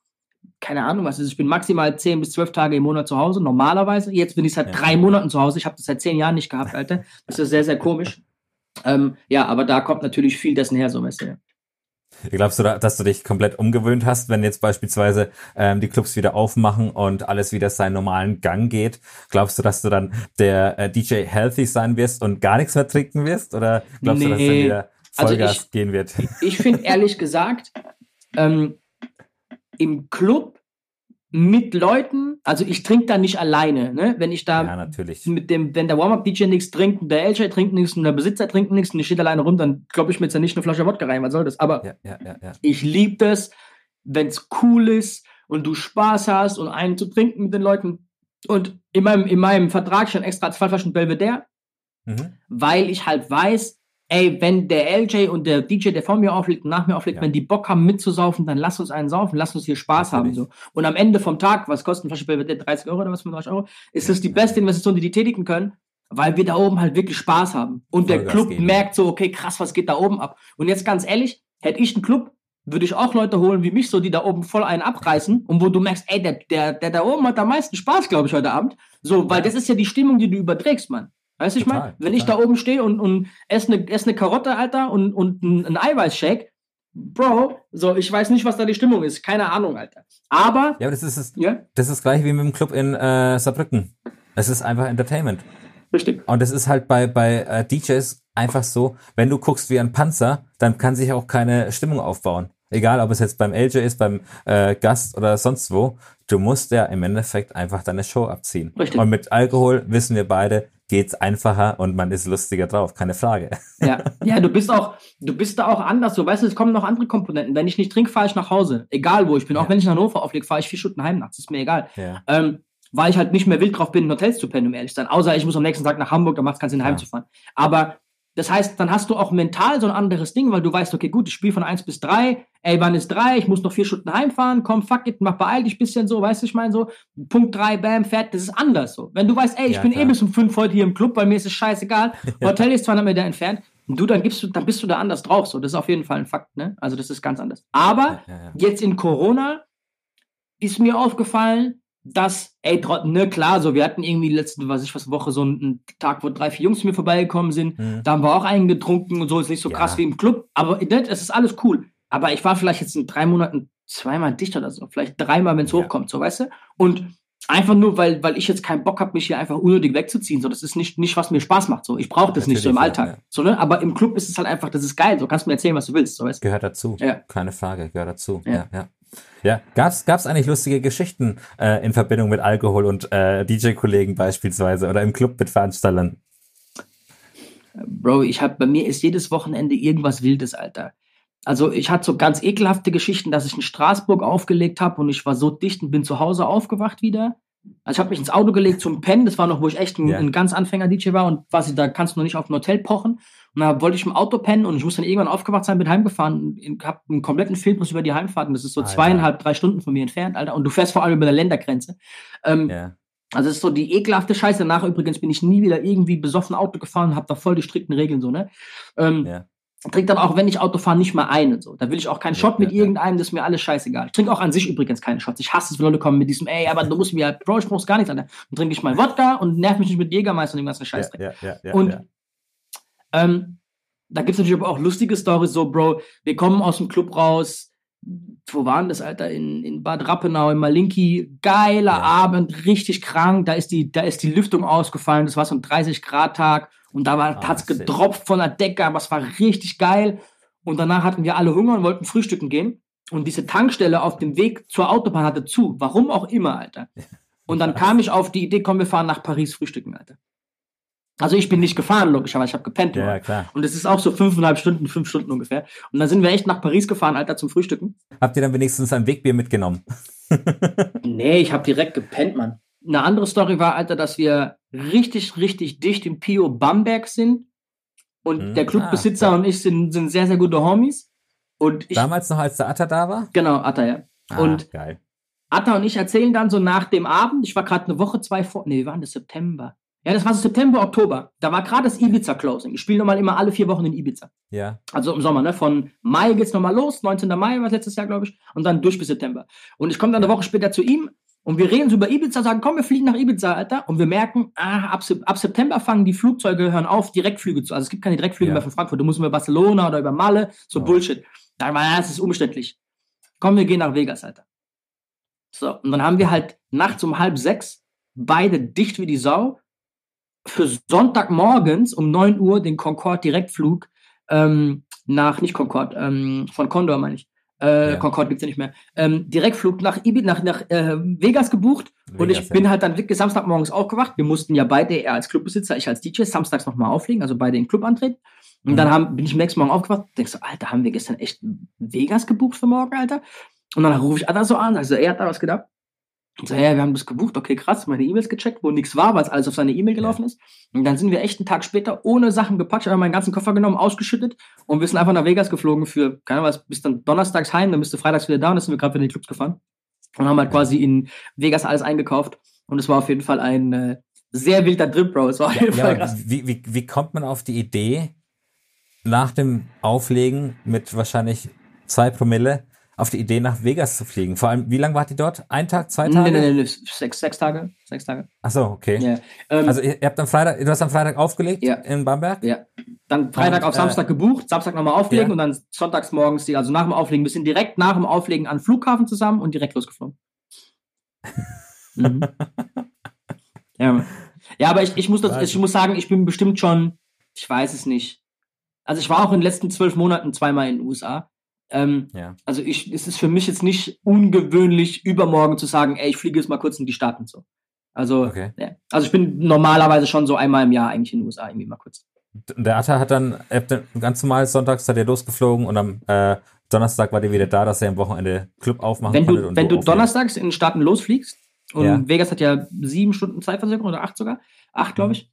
keine Ahnung, was ist, ich bin maximal 10 bis 12 Tage im Monat zu Hause, normalerweise. Jetzt bin ich seit Ja. drei Monaten zu Hause. Ich habe das seit zehn Jahren nicht gehabt, Alter. Das ist sehr, sehr komisch. Ähm, ja, aber da kommt natürlich viel dessen her, so weißt du. Ja. Glaubst du, dass du dich komplett umgewöhnt hast, wenn jetzt beispielsweise ähm, die Clubs wieder aufmachen und alles wieder seinen normalen Gang geht? Glaubst du, dass du dann der äh, DJ Healthy sein wirst und gar nichts mehr trinken wirst? Oder glaubst nee. du, dass dann wieder Vollgas also ich, gehen wird? Ich finde ehrlich gesagt, ähm, im Club mit Leuten, also ich trinke da nicht alleine, ne? Wenn ich da ja, natürlich. mit dem, wenn der Warm-Up-DJ nichts trinkt und der LJ trinkt nichts und der Besitzer trinkt nichts und ich stehe alleine rum, dann glaube ich mir jetzt ja nicht eine Flasche Wodka rein, was soll das? Aber ja, ja, ja, ich liebe das, wenn es cool ist und du Spaß hast und einen zu trinken mit den Leuten. Und in meinem, in meinem Vertrag stand extra zwei Flaschen Belvedere, mhm. weil ich halt weiß, ey, wenn der LJ und der DJ, der vor mir auflegt und nach mir auflegt, ja. wenn die Bock haben mitzusaufen, dann lass uns einen saufen, lass uns hier Spaß haben. So. Und am Ende vom Tag, was kostet ein Flasche Bier, 30 Euro oder was, 35 Euro, ist das die beste Investition, die die tätigen können, weil wir da oben halt wirklich Spaß haben. Und Voll der Club geben. merkt so, okay, krass, was geht da oben ab? Und jetzt ganz ehrlich, hätte ich einen Club, würde ich auch Leute holen wie mich, so die da oben voll einen abreißen und wo du merkst, ey, der, der, der da oben hat am meisten Spaß, glaube ich, heute Abend. So, weil das ist ja die Stimmung, die du überträgst, Mann. Weißt du, ich meine? Wenn total. ich da oben stehe und, und esse eine ess ne Karotte, Alter, und, und ein, ein Eiweißshake, Bro, so, ich weiß nicht, was da die Stimmung ist. Keine Ahnung, Alter. Aber. Ja, aber das ist, das, ja? das ist gleich wie mit dem Club in äh, Saarbrücken. Es ist einfach Entertainment. Richtig. Und das ist halt bei, bei äh, DJs einfach so, wenn du guckst wie ein Panzer, dann kann sich auch keine Stimmung aufbauen. Egal, ob es jetzt beim LJ ist, beim äh, Gast oder sonst wo. Du musst ja im Endeffekt einfach deine Show abziehen. Richtig. Und mit Alkohol wissen wir beide, geht's einfacher und man ist lustiger drauf, keine Frage. [LAUGHS] Ja, ja, du bist auch, du bist da auch anders. So, weißt du, es kommen noch andere Komponenten. Wenn ich nicht trinke, fahre ich nach Hause. Egal wo ich bin. Ja. Auch wenn ich in Hannover auflege, fahre ich vier Stunden heim nachts. Ist mir egal. Ja. Ähm, weil ich halt nicht mehr wild drauf bin, in Hotels zu pennen, um ehrlich zu sein. Außer ich muss am nächsten Tag nach Hamburg, da macht es keinen Sinn, ja. heimzufahren. Aber das heißt, dann hast du auch mental so ein anderes Ding, weil du weißt, okay, gut, ich spiele von 1 bis 3, ey, wann ist 3, ich muss noch vier Stunden heimfahren, komm, fuck it, mach beeil dich ein bisschen so, weißt du, ich meine so, Punkt 3, bam, fährt, das ist anders so. Wenn du weißt, ey, ich ja, bin eh klar. eh bis um 5 heute hier im Club, weil mir ist es scheißegal, [LAUGHS] Hotel ist 200 Meter entfernt, und du, dann gibst du, dann bist du da anders drauf, so, das ist auf jeden Fall ein Fakt, ne, also das ist ganz anders. Aber ja, ja, jetzt in Corona ist mir aufgefallen, dass, ey, ne, klar, so, wir hatten irgendwie letzte, was ich was Woche so einen Tag, wo drei, vier Jungs mir vorbeigekommen sind, mhm. da haben wir auch einen getrunken und so, ist nicht so ja. krass wie im Club, aber ne, es ist alles cool. Aber ich war vielleicht jetzt in drei Monaten zweimal dicht oder so, vielleicht dreimal, wenn es ja. hochkommt, so, weißt du? Und einfach nur, weil, weil ich jetzt keinen Bock habe, mich hier einfach unnötig wegzuziehen, so, das ist nicht, nicht was mir Spaß macht, so, ich brauche das Natürlich nicht so im Alltag, ja. so, ne? Aber im Club ist es halt einfach, das ist geil, so, kannst du mir erzählen, was du willst, so, weißt du? Gehört dazu, ja. keine Frage, gehört dazu, ja, ja. Ja, gab's gab's eigentlich lustige Geschichten äh, in Verbindung mit Alkohol und äh, DJ-Kollegen beispielsweise oder im Club mit Veranstaltern? Bro, ich hab bei mir ist jedes Wochenende irgendwas Wildes, Alter. Also ich hatte so ganz ekelhafte Geschichten, dass ich in Straßburg aufgelegt habe und ich war so dicht und bin zu Hause aufgewacht wieder. Also ich habe mich ins Auto gelegt zum Pennen. Das war noch, wo ich echt ein, ja. ein ganz Anfänger-DJ war und quasi da kannst du noch nicht auf ein Hotel pochen. Und da wollte ich im Auto pennen und ich muss dann irgendwann aufgewacht sein, bin heimgefahren, hab einen kompletten Filmriss über die Heimfahrt und das ist so Alter. zweieinhalb, drei Stunden von mir entfernt, Alter. Und du fährst vor allem über der Ländergrenze. Ähm, ja. Also das ist so die ekelhafte Scheiße. Danach übrigens bin ich nie wieder irgendwie besoffen Auto gefahren, hab da voll die strikten Regeln so, ne? Ähm, ja. Trink dann auch, wenn ich Auto fahre, nicht mal einen. So. Da will ich auch keinen Shot mit irgendeinem, das ist mir alles scheißegal. Ich trinke auch an sich übrigens keine Shots. Ich hasse es, wenn Leute kommen mit diesem, ey, aber du musst mir, Bro, ich brauch's gar nichts, Alter. Dann trinke ich mal Wodka und nerv mich nicht mit Jägermeister und dem ganzen Scheiß. Ja, ja, ja, und ähm, da gibt es natürlich aber auch lustige Stories, so, Bro, wir kommen aus dem Club raus, wo waren das, Alter? In, in Bad Rappenau, in Malinki. Geiler ja. Abend, richtig krank. Da ist, die, da ist die Lüftung ausgefallen. Das war so ein 30-Grad-Tag. Und da war, oh, hat's getropft von der Decke, aber es war richtig geil. Und danach hatten wir alle Hunger und wollten frühstücken gehen. Und diese Tankstelle auf dem Weg zur Autobahn hatte zu. Warum auch immer, Alter. [LAUGHS] Und dann kam ich auf die Idee, komm, wir fahren nach Paris frühstücken, Alter. Also ich bin nicht gefahren, logischerweise, ich habe gepennt. Ja, klar. Und es ist auch so fünfeinhalb Stunden, fünf Stunden ungefähr. Und dann sind wir echt nach Paris gefahren, Alter, zum Frühstücken. Habt ihr dann wenigstens ein Wegbier mitgenommen? [LAUGHS] nee, ich habe direkt gepennt, Mann. Eine andere Story war, Alter, dass wir richtig, richtig dicht im Pio Bamberg sind. Und hm. der Clubbesitzer ah, und ich sind, sind sehr, sehr gute Homies. Und ich, Damals noch, als der Atta da war? Genau, Atta, ja. Ah, und geil. Atta und ich erzählen dann so nach dem Abend, ich war gerade eine Woche, zwei vor, nee, wir waren das September. Ja, das war so September, Oktober. Da war gerade das Ibiza-Closing. Ich spiele nochmal immer alle vier Wochen in Ibiza. Ja. Also im Sommer, ne? Von Mai geht's nochmal los, 19. Mai war letztes Jahr, glaube ich, und dann durch bis September. Und ich komme dann eine Woche später zu ihm Und wir reden so über Ibiza, sagen, komm, wir fliegen nach Ibiza, Alter. Und wir merken, ah, ab, ab September fangen die Flugzeuge, hören auf, Direktflüge zu. Also es gibt keine Direktflüge Ja. mehr von Frankfurt. Du musst über Barcelona oder über Malle, so Oh. Bullshit. Da war, ja, das ist umständlich. Komm, wir gehen nach Vegas, Alter. So, und dann haben wir halt nachts um halb sechs beide dicht wie die Sau für Sonntagmorgens um 9 Uhr den Concorde Direktflug ähm, nach, nicht Concorde, ähm, von Condor meine ich. Äh, Ja. Concorde gibt's ja nicht mehr. Ähm, Direktflug nach, Ibi, nach, nach äh, Vegas gebucht und Vegas, ich bin ja. halt dann wirklich Samstagmorgens aufgewacht. Wir mussten ja beide, er als Clubbesitzer, ich als DJ, samstags nochmal auflegen, also beide in den Club antreten. Und Mhm. dann haben, bin ich am nächsten Morgen aufgewacht denkst so, Alter, haben wir gestern echt Vegas gebucht für morgen, Alter? Und dann rufe ich Ada so an, also er hat da was gedacht. Und so, ja, wir haben das gebucht, okay, krass, meine E-Mails gecheckt, wo nichts war, weil es alles auf seine E-Mail gelaufen ist. Und dann sind wir echt einen Tag später ohne Sachen gepackt, haben meinen ganzen Koffer genommen, ausgeschüttet und wir sind einfach nach Vegas geflogen für, keine Ahnung was, bis dann donnerstags heim, dann bist du freitags wieder da und dann sind wir gerade wieder in die Clubs gefahren. Und haben halt quasi in Vegas alles eingekauft. Und es war auf jeden Fall ein äh, sehr wilder Trip, Bro. Es war auf jeden Ja, Fall krass. wie, wie, wie kommt man auf die Idee, nach dem Auflegen mit wahrscheinlich zwei Promille auf die Idee, nach Vegas zu fliegen? Vor allem, wie lange wart ihr dort? Ein Tag, zwei Tage? nee, nee, nee, sechs, sechs Tage. Sechs Tage. Ach so, okay. Ja. Ähm, Also ihr, ihr habt am Freitag, du hast am Freitag aufgelegt Ja. in Bamberg? Ja. Dann Freitag Und, auf äh, Samstag gebucht, Samstag nochmal auflegen ja. und dann sonntags morgens, die, also nach dem Auflegen, wir sind direkt nach dem Auflegen an den Flughafen zusammen und direkt losgeflogen. [LAUGHS] mhm. ja, ja, aber ich, ich, muss das, ich muss sagen, ich bin bestimmt schon, ich weiß es nicht. Also ich war auch in den letzten zwölf Monaten zweimal in den USA. Ähm, Ja. also ich, es ist für mich jetzt nicht ungewöhnlich, übermorgen zu sagen, ey, ich fliege jetzt mal kurz in die Staaten so. Also, Okay. ja. also ich bin normalerweise schon so einmal im Jahr eigentlich in den USA irgendwie mal kurz. Der Atta hat dann, er hat ganz normal sonntags seid ihr losgeflogen und am äh, Donnerstag war ihr wieder da, dass er am Wochenende Club aufmachen Wenn konnte. du, wenn du auflegen. donnerstags in den Staaten losfliegst, und Ja. Vegas hat ja sieben Stunden Zeitversöhnung oder acht sogar, acht glaube ich,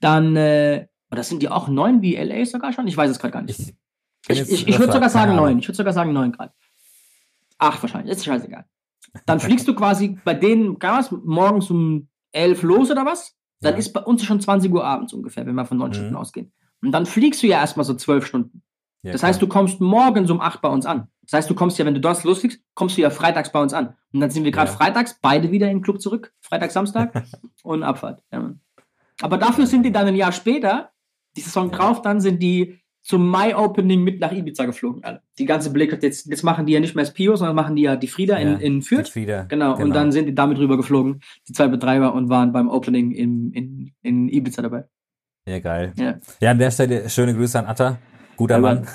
dann, äh, oder sind die auch neun wie LA sogar schon? Ich weiß es gerade gar nicht. Ich, Ich, ich, ich würde sogar sagen neun. Ich würde sogar sagen neun Grad. Acht wahrscheinlich. Ist scheißegal. Dann [LAUGHS] fliegst du quasi bei denen, gar was, morgens um elf los oder was? Dann Ja. ist bei uns schon 20 Uhr abends ungefähr, wenn wir von neun Mhm. Stunden ausgehen. Und dann fliegst du ja erstmal so zwölf Stunden. Ja, Das klar. heißt, du kommst morgens um 8 bei uns an. Das heißt, du kommst ja, wenn du dort losfliegst, kommst du ja freitags bei uns an. Und dann sind wir gerade Ja. freitags beide wieder im Club zurück. Freitag, Samstag [LAUGHS] und Abfahrt. Aber dafür sind die dann ein Jahr später, die Saison drauf, dann sind die zum Mai-Opening mit nach Ibiza geflogen. Alle. Die ganze Blick, jetzt, jetzt machen die ja nicht mehr das Pio, sondern machen die ja die Frieda in, Ja, in Fürth. Mit Frieda. Genau, und dann sind die damit rüber geflogen, die zwei Betreiber, und waren beim Opening in, in, in Ibiza dabei. Ja, geil. Ja. Ja, an der Stelle schöne Grüße an Atta. Guter Ja, Mann.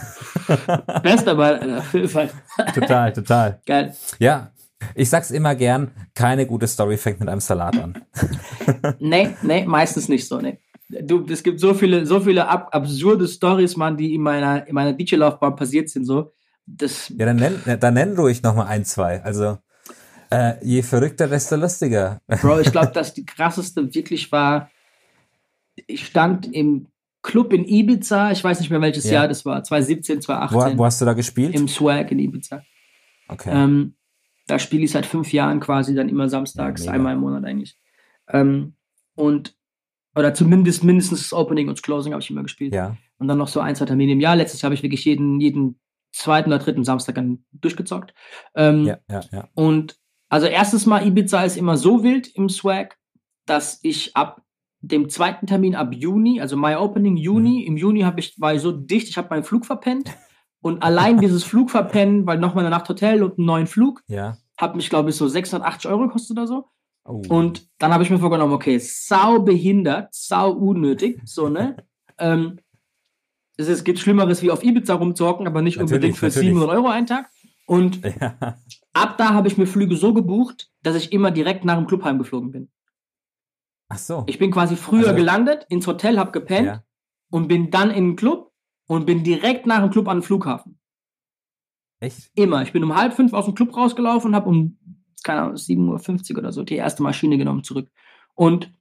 [LAUGHS] Best aber äh, auf jeden Fall. [LAUGHS] total, total. Geil. Ja, ich sag's immer gern, keine gute Story fängt mit einem Salat an. Nee, nee, meistens nicht so, nee. Du, es gibt so viele, so viele ab, absurde Stories, Mann, die in meiner, in meiner DJ-Laufbahn passiert sind, so. Das, Ja, dann nenn, dann nenn ruhig noch mal ein, zwei. Also, äh, je verrückter, desto lustiger. [LAUGHS] Bro, ich glaube, dass die krasseste wirklich war, ich stand im Club in Ibiza, ich weiß nicht mehr welches Ja. Jahr das war, 2017, Wo, 2018, wo hast du da gespielt? im Swag in Ibiza. Okay. Ähm, da spiele ich seit fünf Jahren quasi dann immer samstags, Ja, einmal im Monat eigentlich. Ähm, und, oder zumindest mindestens das Opening und das Closing habe ich immer gespielt. ja. Und dann noch so ein, zwei Termine im Jahr. Letztes Jahr habe ich wirklich jeden, jeden zweiten oder dritten Samstag dann durchgezockt. Ähm, Ja, ja, ja. Und also erstes Mal Ibiza ist immer so wild im Swag, dass ich ab dem zweiten Termin ab Juni, also My Opening Juni, im Juni habe ich, war ich so dicht, ich habe meinen Flug verpennt. Und allein dieses Flug verpennen, weil nochmal eine Nacht Hotel und einen neuen Flug, Ja. hat mich, glaube ich, so 680 Euro gekostet oder so. Oh. Und dann habe ich mir vorgenommen, okay, sau behindert, sau unnötig, so, ne? [LAUGHS] ähm, es ist, gibt Schlimmeres, wie auf Ibiza rumzuhocken, aber nicht Natürlich, unbedingt für natürlich. 700 Euro einen Tag. Und [LAUGHS] ja. ab da habe ich mir Flüge so gebucht, dass ich immer direkt nach dem Club heimgeflogen bin. Ach so. Ich bin quasi früher Also- gelandet, ins Hotel, hab gepennt ja. und bin dann in den Club und bin direkt nach dem Club an den Flughafen. Echt? Immer. Ich bin um halb fünf aus dem Club rausgelaufen und habe um, keine Ahnung, 7.50 Uhr oder so die erste Maschine genommen zurück. Und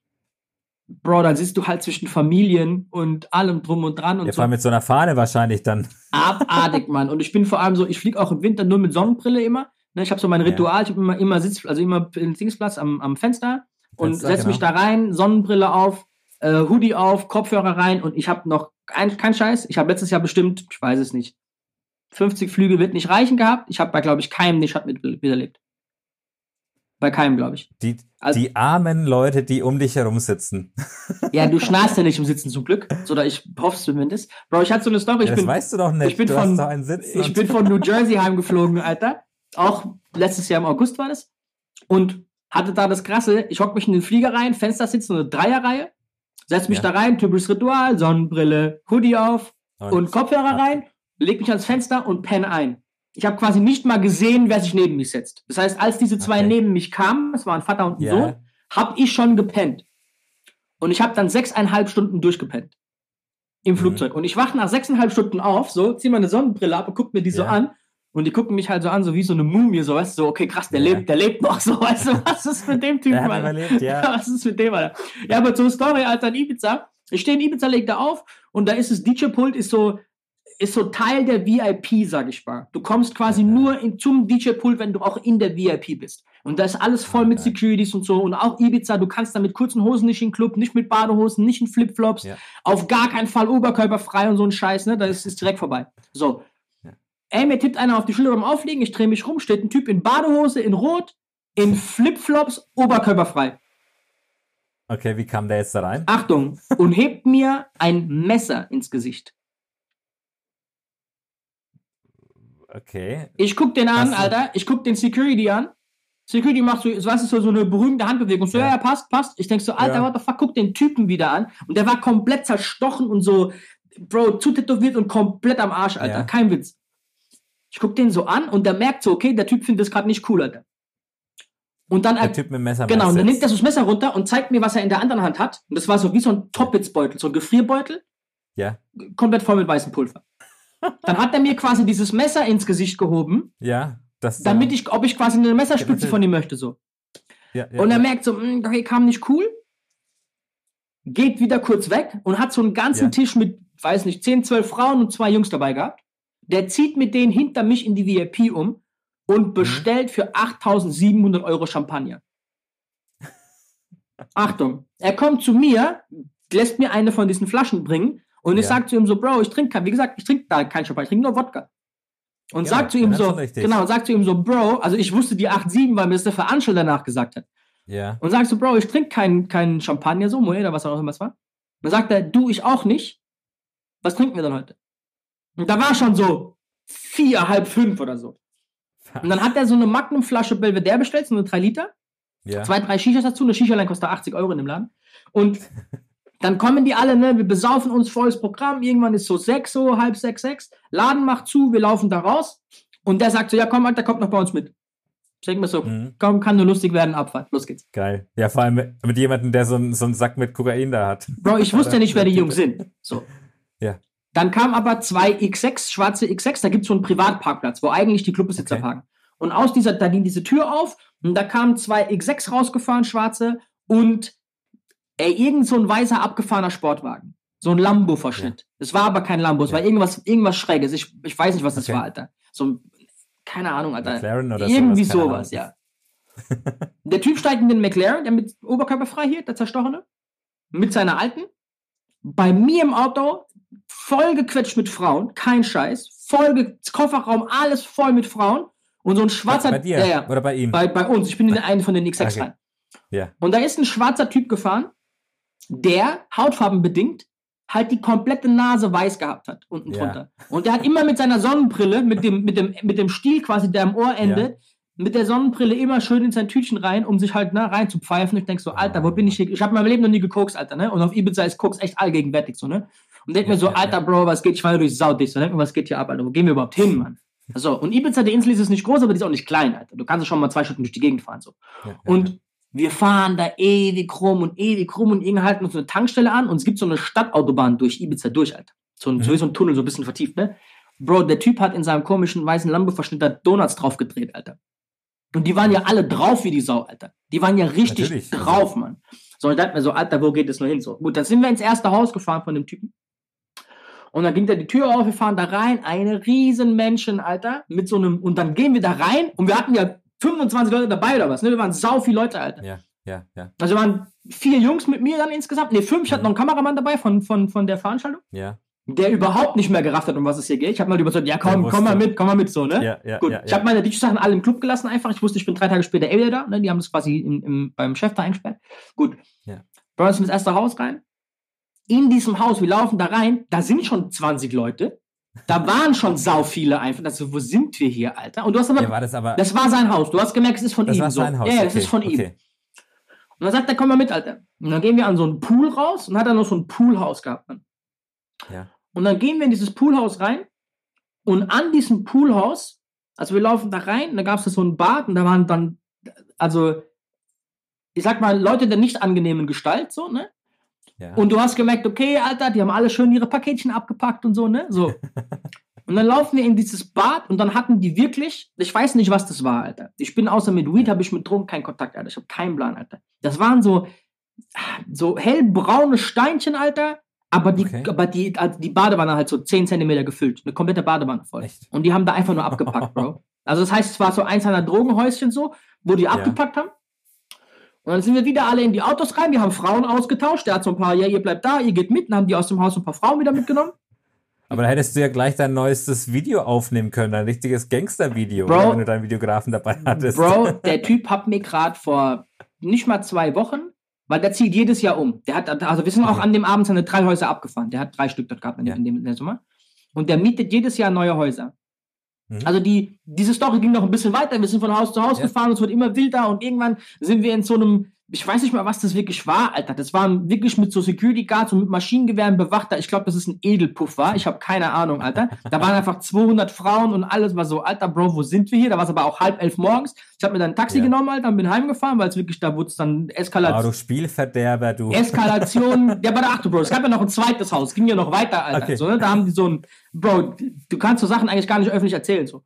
Bro, dann sitzt du halt zwischen Familien und allem drum und dran und Ja, so vor allem mit so einer Fahne wahrscheinlich dann. abartig, Mann. Und ich bin vor allem so, ich fliege auch im Winter nur mit Sonnenbrille immer. Ne, ich habe so mein Ja. Ritual, ich habe immer, immer Sitz, also immer Dingsplatz am, am Fenster und Fenster, setze mich da genau. rein, Sonnenbrille auf, äh, Hoodie auf, Kopfhörer rein und ich habe noch ein, kein Scheiß. Ich habe letztes Jahr bestimmt, ich weiß es nicht, 50 Flüge wird nicht reichen gehabt. Ich habe bei, glaube ich, keinem den Schatten mit, miterlebt. Bei keinem, glaube ich. Die, Also- die armen Leute, die um dich herum sitzen. [LAUGHS] Ja, du schnarchst ja nicht [LAUGHS] im Sitzen zum Glück. Oder ich hoffe es zumindest. Bro, ich hatte so eine Story. Ich Ja, das bin, weißt du doch nicht. ich bin du von- ich und- bin von [LAUGHS] New Jersey heimgeflogen, Alter. Auch letztes Jahr im August war das. Und hatte da das Krasse. Ich hock mich in den Flieger rein, Fenster sitzen, eine Dreierreihe. Setz mich Ja. da rein, typisches Ritual, Sonnenbrille, Hoodie auf und Kopfhörer Ja. rein, leg mich ans Fenster und penne ein. Ich habe quasi nicht mal gesehen, wer sich neben mich setzt. Das heißt, als diese zwei Okay. neben mich kamen, es waren Vater und ein Ja. Sohn, hab ich schon gepennt. Und ich habe dann sechseinhalb Stunden durchgepennt. Im Mhm. Flugzeug. Und ich wache nach sechseinhalb Stunden auf, so, zieh meine Sonnenbrille ab und guck mir die so Ja. an. Und die gucken mich halt so an, so wie so eine Mumie, so, weißt du, so, okay, krass, der Ja. lebt, der lebt noch, [LAUGHS] so, weißt du, was ist mit dem Typen, Alter? überlebt, ja. [LAUGHS] Was ist mit dem, Alter? Ja, aber zur Story, Alter, in Ibiza. Ich stehe in Ibiza, leg da auf und da ist das DJ-Pult, ist so, ist so Teil der VIP, sag ich mal. Du kommst quasi nur in, zum DJ-Pult, wenn du auch in der VIP bist. Und da ist alles voll mit. Securities und so. Und auch Ibiza, du kannst da mit kurzen Hosen nicht in den Club, nicht mit Badehosen, nicht in Flipflops. Ja. Auf gar keinen Fall oberkörperfrei und so ein Scheiß, ne? Da ist es direkt vorbei. So. Ja. Ey, mir tippt einer auf die Schulter beim Aufliegen, ich drehe mich rum, steht ein Typ in Badehose, in Rot, in Flipflops, oberkörperfrei. Okay, wie kam der jetzt da rein? Achtung, und hebt mir ein Messer ins Gesicht. Okay. Ich guck den an, Hast du- Alter. Ich guck den Security an. Security macht so, was ist so, so eine berühmte Handbewegung. So, ja, Ja. passt, passt. Ich denk so, Alter, Ja. what the fuck, guck den Typen wieder an. Und der war komplett zerstochen und so, Bro, zutätowiert und komplett am Arsch, Alter. Ja. Kein Witz. Ich guck den so an und der merkt so, okay, der Typ findet das gerade nicht cool, Alter. Und dann Der Typ mit Messer. Genau, und dann nimmt er so das Messer runter und zeigt mir, was er in der anderen Hand hat. Und das war so wie so ein Toppitsbeutel, so ein Gefrierbeutel, du? Ja. komplett voll mit weißem Pulver. Dann hat er mir quasi dieses Messer ins Gesicht gehoben, Ja. Das, damit ich, ob ich quasi eine Messerspitze natürlich. von ihm möchte, so. Ja, ja, Und er ja. merkt so, "Mm, okay, kam nicht cool, geht wieder kurz weg und hat so einen ganzen Ja. Tisch mit, weiß nicht, 10, 12 Frauen und zwei Jungs dabei gehabt. Der zieht mit denen hinter mich in die VIP um Mhm. und bestellt für 8700 Euro Champagner. [LAUGHS] Achtung, er kommt zu mir, lässt mir eine von diesen Flaschen bringen und ich Ja. sag zu ihm so, Bro, ich trinke kein, wie gesagt, ich trinke da kein Champagner, ich trinke nur Wodka. Und Ja, sagt zu ihm so, genau, und sagt zu ihm so, Bro, also ich wusste die 8,7, weil mir das der Veranstalter danach gesagt hat. Ja. Und sagst du, Bro, ich trinke keinen kein Champagner, so, Moe oder was auch immer es war. Dann sagt er, du, ich auch nicht. Was trinken wir dann heute? Und da war schon so vier, halb fünf oder so. Und dann hat er so eine Magnum-Flasche Belvedere bestellt, so eine 3 Liter. ja. Zwei, drei Shishas dazu. Eine Shisha allein kostet 80 Euro in dem Laden. Und [LAUGHS] dann kommen die alle, ne, wir besaufen uns volles Programm. Irgendwann ist so sechs, so halb sechs, sechs. Laden macht zu, wir laufen da raus. Und der sagt so, ja komm, Alter, kommt noch bei uns mit. Ich denke mir so, Mhm. komm, kann nur lustig werden, Abfahrt. Los geht's. Geil. Ja, vor allem mit, jemandem, der so, einen- so einen Sack mit Kokain da hat. Bro, ich wusste ja nicht, wer die Jungs sind. So. Ja. Dann kam aber zwei X6, schwarze X6, da gibt es so einen Privatparkplatz, wo eigentlich die Clubbesitzer Okay. parken. Und aus dieser, da ging diese Tür auf und da kamen zwei X6 rausgefahren, schwarze, und ey, irgend so ein weißer abgefahrener Sportwagen. So ein Lambo-Verschnitt. Es war aber kein Lambo, es Ja. war irgendwas, irgendwas Schräges. Ich, ich weiß nicht, was das Okay. war, Alter. So ein, keine Ahnung, Alter. McLaren oder Irgendwie sowas, sowas, ja. [LAUGHS] der Typ steigt in den McLaren, der mit oberkörperfrei hier, der zerstochene, mit seiner alten. Bei mir im Auto voll gequetscht mit Frauen, kein Scheiß, voll Kofferraum, alles voll mit Frauen und so ein schwarzer Bei, dir ja, ja, oder bei ihm? bei, bei uns. Ich bin in einen von den X6 Okay. rein. ja. Und da ist ein schwarzer Typ gefahren, der hautfarbenbedingt halt die komplette Nase weiß gehabt hat, unten Ja. drunter. Und der hat immer mit seiner Sonnenbrille, mit dem, mit dem, mit dem Stiel quasi, der am Ohr endet, mit der Sonnenbrille immer schön in sein Tütchen rein, um sich halt ne, rein zu pfeifen. Ich denk so, Alter, wo bin ich hier? Ich habe in meinem Leben noch nie gekokst, Alter, ne? Und auf Ibiza ist Koks echt allgegenwärtig, so, ne? Und denk Ja, mir so, ja, Alter, Bro, was geht? Ich war durch Sau dich. So, denk mir, was geht hier ab, Alter? Wo gehen wir überhaupt hin, Mann? So, und Ibiza, die Insel ist nicht groß, aber die ist auch nicht klein, Alter. Du kannst schon mal zwei Stunden durch die Gegend fahren, so. ja, ja, Und wir fahren da ewig rum und ewig rum und irgendwie halten uns eine Tankstelle an und es gibt so eine Stadtautobahn durch Ibiza durch, Alter. So ein, Mhm. so ein Tunnel, so ein bisschen vertieft, ne? Bro, der Typ hat in seinem komischen weißen Lambo-Verschnitt da Donuts drauf gedreht, Alter. Und die waren ja alle drauf wie die Sau, Alter. Die waren ja richtig Natürlich, drauf, Mann. So, ich dachte mir so, Alter, wo geht es nur hin? So, gut, dann sind wir ins erste Haus gefahren von dem Typen. Und dann ging da die Tür auf, wir fahren da rein, eine riesen Menschen, Alter, mit so einem, und dann gehen wir da rein und wir hatten ja 25 Leute dabei oder was, ne? Wir waren sau viele Leute, Alter. ja, ja, ja, Also waren vier Jungs mit mir dann insgesamt, ne, fünf, ich hatte Mhm. noch einen Kameramann dabei von, von, von der Veranstaltung. ja. der überhaupt nicht mehr gerafft hat, um was es hier geht. Ich habe mal überzeugt, ja komm, komm mal mit, komm mal mit, so, ne? Ja, ja, Gut, ja, ich habe meine DJ-Sachen alle im Club gelassen einfach. Ich wusste, ich bin drei Tage später eh wieder da. Ne? Die haben das quasi im, im, beim Chef da eingesperrt. Gut. Ja. Sind ins erste Haus rein. In diesem Haus, wir laufen da rein, da sind schon 20 Leute. Da waren schon sau viele einfach. Also, wo sind wir hier, Alter? Und du hast aber, Ja, war das aber. das war sein Haus. Du hast gemerkt, es ist von das ihm. war so. sein Haus. Ja, das okay, ist von ihm. okay. Und dann sagt er, komm mal mit, Alter. Und dann gehen wir an so einen Pool raus und hat er noch so ein Poolhaus gehabt. Ja. Und dann gehen wir in dieses Poolhaus rein und an diesem Poolhaus, also wir laufen da rein, und da gab es so ein Bad und da waren dann, also ich sag mal, Leute der nicht angenehmen Gestalt, so, ne? Ja. Und du hast gemerkt, okay, Alter, die haben alle schön ihre Paketchen abgepackt und so, ne? So. [LAUGHS] Und dann laufen wir in dieses Bad und dann hatten die wirklich, ich weiß nicht, was das war, Alter. Ich bin außer mit Weed, habe ich mit Drogen keinen Kontakt, Alter. Ich habe keinen Plan, Alter. Das waren so, so hellbraune Steinchen, Alter. Aber die, Okay. aber die, also die Badewanne halt so 10 Zentimeter gefüllt. Eine komplette Badewanne voll. Echt? Und die haben da einfach nur abgepackt, [LAUGHS] Bro. Also das heißt, es war so eins einer Drogenhäuschen so, wo die Ja. abgepackt haben. Und dann sind wir wieder alle in die Autos rein, wir haben Frauen ausgetauscht. Der hat so ein paar, ja, ihr bleibt da, ihr geht mit. Dann haben die aus dem Haus ein paar Frauen wieder mitgenommen. Aber da hättest du ja gleich dein neuestes Video aufnehmen können, ein richtiges Gangster-Video, wenn du deinen Videografen dabei hattest. Bro, der Typ hat mir gerade vor nicht mal zwei Wochen, weil der zieht jedes Jahr um. Der hat, also wir sind auch an dem Abend seine drei Häuser abgefahren. Der hat drei Stück dort gehabt in, Ja. dem, in der Sommer. Und der mietet jedes Jahr neue Häuser. Mhm. Also die, diese Story ging noch ein bisschen weiter. Wir sind von Haus zu Haus Ja. gefahren, es wird immer wilder und irgendwann sind wir in so einem, ich weiß nicht mal, was das wirklich war, Alter. Das war wirklich mit so Security Guards und mit Maschinengewehren bewacht. Ich glaube, das ist ein Edelpuff war. Ich habe keine Ahnung, Alter. Da waren einfach 200 Frauen und alles war so, Alter, Bro, wo sind wir hier? Da war es aber auch halb elf morgens. Ich habe mir dann ein Taxi Ja. genommen, Alter, und bin heimgefahren, weil es wirklich, da wurde es dann Eskalation. du Spielverderber, du. Eskalation, [LAUGHS] ja, aber achte, Bro, es gab ja noch ein zweites Haus, ging ja noch weiter, Alter. Okay. So, ne? Da haben die so ein, Bro, du kannst so Sachen eigentlich gar nicht öffentlich erzählen, so.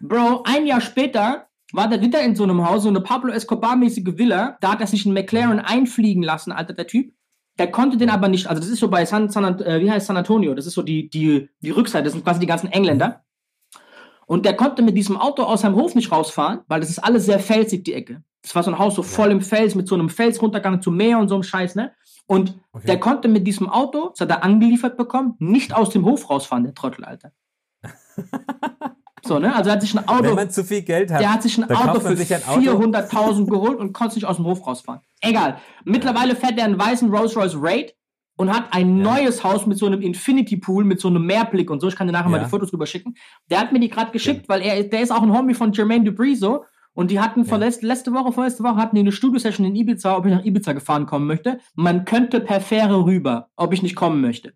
Bro, ein Jahr später war der wieder in so einem Haus, so eine Pablo Escobar-mäßige Villa, da hat er sich einen McLaren einfliegen lassen, Alter, der Typ. Der konnte den aber nicht, also das ist so bei San, San äh, wie heißt San Antonio, das ist so die, die, die Rückseite, das sind quasi die ganzen Engländer. Und der konnte mit diesem Auto aus seinem Hof nicht rausfahren, weil das ist alles sehr felsig, die Ecke. Das war so ein Haus so voll im Fels, mit so einem Felsruntergang zum Meer und so einem Scheiß, ne? Und Okay. der konnte mit diesem Auto, das hat er angeliefert bekommen, nicht aus dem Hof rausfahren, der Trottel, Alter. [LAUGHS] so, ne? Also er hat sich ein Wenn Auto, man zu viel Geld hat, der hat sich ein Auto für sich ein Auto. 400.000 geholt und konnte nicht aus dem Hof rausfahren. Egal. Mittlerweile fährt er einen weißen Rolls-Royce Raid und hat ein Ja. neues Haus mit so einem Infinity Pool, mit so einem Meerblick und so. Ich kann dir nachher mal Ja. die Fotos rüber schicken. Der hat mir die gerade geschickt, weil er, der ist auch ein Homie von Jermaine Dupri so. Und die hatten Ja. letzte, letzte Woche, vorletzte Woche hatten die eine Studio-Session in Ibiza, ob ich nach Ibiza gefahren kommen möchte. Man könnte per Fähre rüber, ob ich nicht kommen möchte.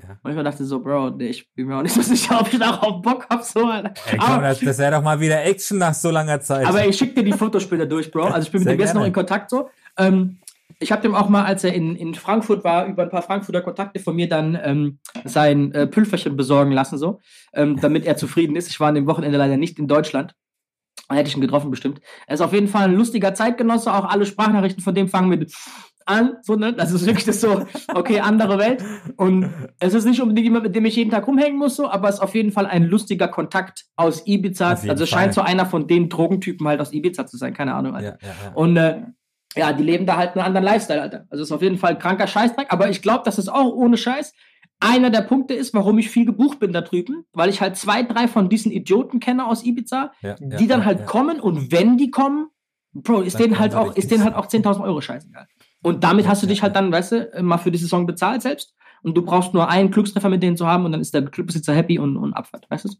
Ja. Und ich mir dachte so, Bro, nee, ich bin mir auch nicht so sicher, ob ich darauf Bock hab, so. Ey, komm, Aber- das, das wäre doch mal wieder Action nach so langer Zeit. aber ich schicke dir die Fotos später durch, Bro. Also ich bin mit Sehr dem jetzt noch in Kontakt so. Ähm, ich habe dem auch mal, als er in, in Frankfurt war, über ein paar Frankfurter Kontakte von mir dann ähm, sein äh, Pülferchen besorgen lassen, so, ähm, damit er zufrieden ist. Ich war an dem Wochenende leider nicht in Deutschland. Da hätte ich ihn getroffen, bestimmt. Er ist auf jeden Fall ein lustiger Zeitgenosse. Auch alle Sprachnachrichten von dem fangen mit an. So, ne? Das ist wirklich das so, okay, andere Welt. Und es ist nicht unbedingt jemand, mit dem ich jeden Tag rumhängen muss, so, aber es ist auf jeden Fall ein lustiger Kontakt aus Ibiza. Also es scheint so einer von den Drogentypen halt aus Ibiza zu sein. Keine Ahnung. Alter. ja, ja, ja. Und äh, ja, die leben da halt einen anderen Lifestyle, Alter. Also ist auf jeden Fall ein kranker Scheißdreck, aber ich glaube, dass es auch ohne Scheiß einer der Punkte ist, warum ich viel gebucht bin da drüben, weil ich halt zwei, drei von diesen Idioten kenne aus Ibiza, Ja, die ja, dann halt ja. kommen und wenn die kommen, Bro, ist Dann denen halt auch, ist denen halt auch 10.000 Euro scheißegal. Und damit hast du dich halt dann, weißt du, mal für die Saison bezahlt selbst und du brauchst nur einen Glückstreffer mit denen zu haben und dann ist der Clubbesitzer happy und, und Abfahrt, weißt du?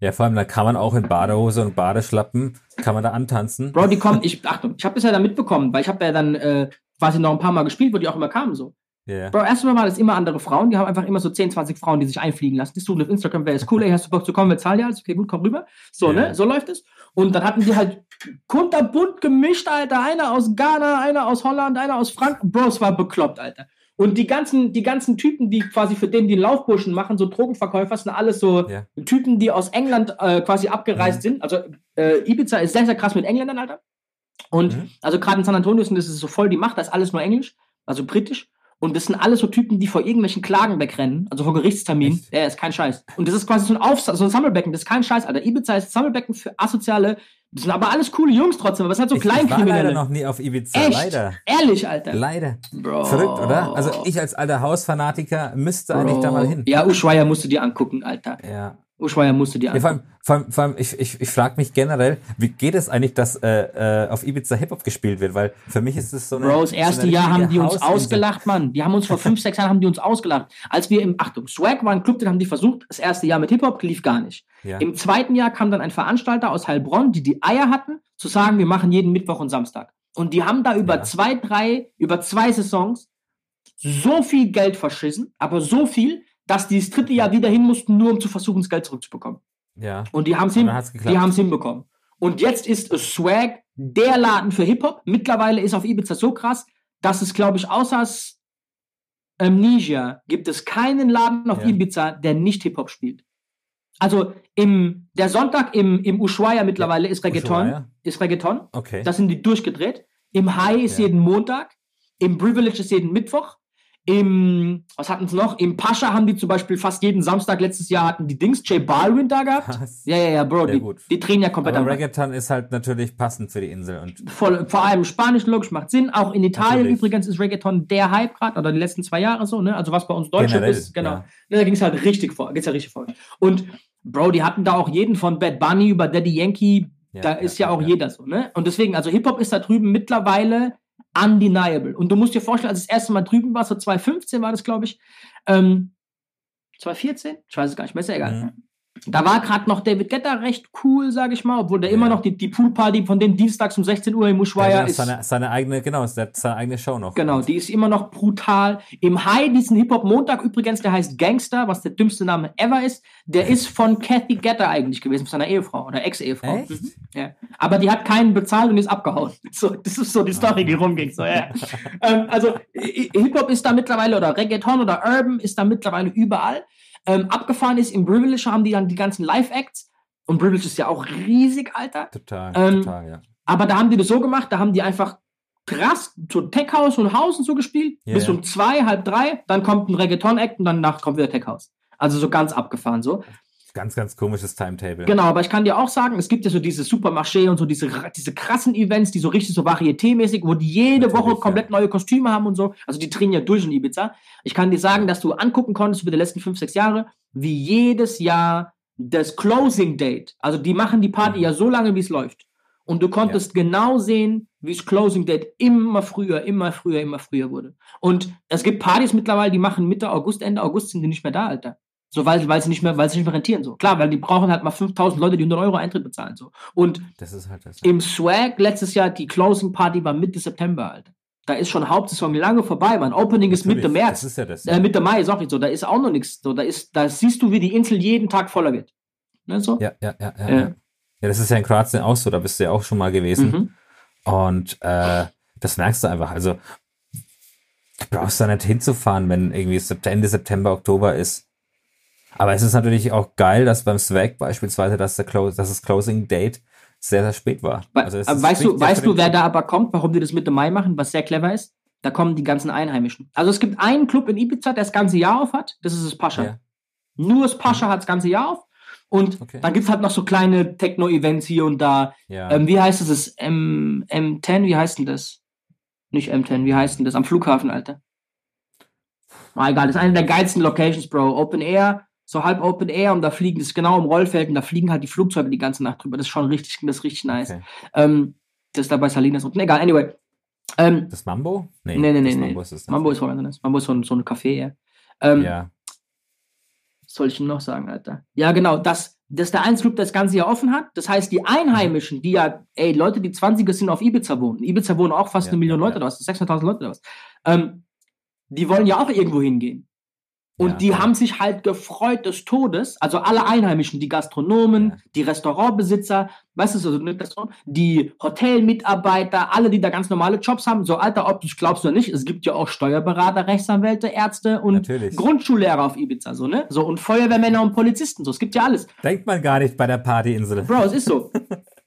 ja, vor allem, da kann man auch in Badehose und Badeschlappen, kann man da antanzen. Bro, die kommen, ich, Achtung, ich habe das ja dann mitbekommen, weil ich habe ja dann äh, quasi noch ein paar Mal gespielt, wo die auch immer kamen so. Ja. Bro, erstmal waren das immer andere Frauen, die haben einfach immer so 10, 20 Frauen, die sich einfliegen lassen. Die suchen auf Instagram, wer ist cool, ey, hast du Bock zu kommen, wir zahlen dir alles, okay, gut, komm rüber. So, Ja. ne, so läuft es. Und dann hatten die halt kunterbunt gemischt, Alter, einer aus Ghana, einer aus Holland, einer aus Frankreich. Bro, es war bekloppt, Alter. Und die ganzen, die ganzen Typen, die quasi für den die Laufburschen machen, so Drogenverkäufer, sind alles so Ja. Typen, die aus England äh, quasi abgereist Mhm. sind. Also äh, Ibiza ist sehr, sehr krass mit Engländern, Alter. Und Mhm. also gerade in San Antonio sind das ist so voll die Macht, da ist alles nur Englisch, also britisch. Und das sind alles so Typen, die vor irgendwelchen Klagen wegrennen, also vor Gerichtsterminen. Echt? Ja, ist kein Scheiß. Und das ist quasi so ein, Auf so ein Sammelbecken, das ist kein Scheiß, Alter. Ibiza ist ein Sammelbecken für asoziale Das sind aber alles coole Jungs trotzdem, aber es hat so Ich, ich war Kleinkriminelle. leider noch nie auf Ibiza, Echt? leider. Ehrlich, Alter. Leider. Bro. Verrückt, oder? Also ich als alter Hausfanatiker müsste eigentlich da mal hin. Ja, Ushuaia musst du dir angucken, Alter. Ja. Ushuaia musst du dir Ja, vor allem, vor allem, vor allem ich, ich, ich frage mich generell, wie geht es eigentlich, dass äh, äh, auf Ibiza Hip-Hop gespielt wird? Weil für mich ist es so eine. Bro, das so erste eine Jahr haben die uns Hausinsel. ausgelacht, Mann. Die haben uns vor [LAUGHS] fünf, sechs Jahren haben die uns ausgelacht. Als wir im, Achtung, Swag war ein Club, den haben die versucht. Das erste Jahr mit Hip-Hop lief gar nicht. Ja. Im zweiten Jahr kam dann ein Veranstalter aus Heilbronn, die die Eier hatten, zu sagen, wir machen jeden Mittwoch und Samstag. Und die haben da über Ja. zwei, drei, über zwei Saisons so viel Geld verschissen, aber so viel, dass die das dritte Jahr wieder hin mussten, nur um zu versuchen, das Geld zurückzubekommen. Ja. Und die haben es hin, hinbekommen. Und jetzt ist Swag der Laden für Hip-Hop. Mittlerweile ist auf Ibiza so krass, dass es, glaube ich, außer Amnesia gibt es keinen Laden auf Ja. Ibiza, der nicht Hip-Hop spielt. Also im, der Sonntag im, im Ushuaia mittlerweile ist Reggaeton. Ushuaia? Ist Reggaeton. Okay. Da sind die durchgedreht. Im High ist Ja. jeden Montag. Im Privilege ist jeden Mittwoch. Im, was hatten sie noch? Im Pascha haben die zum Beispiel fast jeden Samstag letztes Jahr hatten die Dings, J Balvin da gehabt. Was? Ja, ja, ja, Bro, Sehr die, gut. die drehen ja komplett Aber. Reggaeton ist halt natürlich passend für die Insel und Voll, vor allem Spanisch, logisch, macht Sinn. Auch in Italien Natürlich. übrigens ist Reggaeton der Hype gerade, oder die letzten zwei Jahre so, ne? Also was bei uns Deutschland ist, genau. ja. Da ging es halt richtig vor, geht's ja richtig vor. Und Bro, die hatten da auch jeden von Bad Bunny über Daddy Yankee, Ja, da ist ja, ja, auch jeder so, ne? Und deswegen, also Hip-Hop ist da drüben mittlerweile undeniable. Und du musst dir vorstellen, als ich das erste Mal drüben war, so 2015 war das, glaube ich, ähm, 2014? Ich weiß es gar nicht mehr, ist ja egal. Mhm. Da war gerade noch David Guetta recht cool, sage ich mal, obwohl der Ja. immer noch die, die Poolparty von den dienstags um 16 Uhr im Ushuaia ist. seine, seine eigene, genau, seine eigene Show noch. Genau, die ist immer noch brutal. Im High, diesen Hip-Hop-Montag übrigens, der heißt Gangster, was der dümmste Name ever ist, der ist von Kathy Getter eigentlich gewesen, von seiner Ehefrau oder Ex-Ehefrau. Mhm. Ja. Aber die hat keinen bezahlt und ist abgehauen. [LAUGHS] So, das ist so die Story, die rumging. So, ja. [LAUGHS] ähm, also Hip-Hop ist da mittlerweile oder Reggaeton oder Urban ist da mittlerweile überall. Ähm, abgefahren ist im Privilege haben die dann die ganzen Live-Acts. Und Privilege ist ja auch riesig, Alter. Total, Ähm, total, ja. Aber da haben die das so gemacht, da haben die einfach krass so Tech House und Haus und so gespielt, Ja, bis um zwei, halb drei, dann kommt ein Reggaeton-Act und danach kommt wieder Tech House. Also so ganz abgefahren so. Ganz, ganz komisches Timetable. Genau, aber ich kann dir auch sagen, es gibt ja so diese Supermarché und so diese, diese krassen Events, die so richtig so varietémäßig, wo die jede Natürlich, Woche ja. komplett neue Kostüme haben und so. Also die drehen ja durch in Ibiza. Ich kann dir sagen, dass du angucken konntest über die letzten fünf, sechs Jahre, wie jedes Jahr das Closing Date, also die machen die Party Mhm. ja so lange, wie es läuft. Und du konntest genau sehen, wie das Closing Date immer früher, immer früher, immer früher wurde. Und es gibt Partys mittlerweile, die machen Mitte August, Ende August sind die nicht mehr da, Alter. So, weil, weil sie nicht mehr, weil sie nicht mehr rentieren, so. Klar, weil die brauchen halt mal 5000 Leute, die 100 Euro Eintritt bezahlen, so. Und Das ist halt das. im Swag letztes Jahr, die Closing Party war Mitte September, Alter. Da ist schon Hauptsaison lange vorbei, man. Opening ist Mitte Natürlich, März. Das ist ja das. Äh, Mitte Mai ist auch nicht so. Da ist auch noch nichts. So, da ist, da siehst du, wie die Insel jeden Tag voller wird. Ne, so? ja, ja, ja, ja, Ja. ja. Ja, das ist ja in Kroatien auch so, da bist du ja auch schon mal gewesen. Mhm. Und äh, das merkst du einfach. Also du brauchst da nicht hinzufahren, wenn irgendwie Ende September, Oktober ist. Aber es ist natürlich auch geil, dass beim Swag beispielsweise, dass, der Clo dass das Closing Date sehr, sehr spät war. Also weißt du, weißt du, wer Club. da aber kommt, warum die das Mitte Mai machen, was sehr clever ist? Da kommen die ganzen Einheimischen. Also es gibt einen Club in Ibiza, der das ganze Jahr auf hat. Das ist das Pascha. Ja. Nur das Pascha hat das ganze Jahr auf. Und Okay. dann gibt es halt noch so kleine Techno-Events hier und da. Ja. Ähm, wie heißt? Das M M10, wie heißt denn das? Nicht M10, wie heißt denn das? Am Flughafen, Alter. Ah, egal, das ist eine der geilsten Locations, Bro. Open Air, so halb Open Air und da fliegen, das ist genau im Rollfeld und da fliegen halt die Flugzeuge die ganze Nacht drüber. Das ist schon richtig, das ist richtig nice. Okay. Ähm, das ist da bei Salinas unten. Egal, anyway. Ähm, Das Mambo? nee, nee, nee, das nee. Mambo ist. Mambo ist voll anders. Mambo ist so ein, so ein Café, ja. Ähm, Ja. was soll ich denn noch sagen, Alter? Ja, genau, das, das ist der einzige Club, der das ganze Jahr offen hat. Das heißt, die Einheimischen, die ja, ey, Leute, die 20er sind auf Ibiza wohnen. Ibiza wohnen auch fast Ja, eine Million Leute ja. oder was, 600.000 Leute oder was. Ähm, die wollen ja auch irgendwo hingehen. Und Ja, die ja. haben sich halt gefreut des Todes, also alle Einheimischen, die Gastronomen, Ja. die Restaurantbesitzer, weißt du, so, ne, die Hotelmitarbeiter, alle, die da ganz normale Jobs haben, so Alter, ob du es glaubst oder nicht, es gibt ja auch Steuerberater, Rechtsanwälte, Ärzte und Natürlich. Grundschullehrer auf Ibiza, so, ne? So, und Feuerwehrmänner und Polizisten, so, es gibt ja alles. Denkt man gar nicht bei der Partyinsel. Bro, es ist so.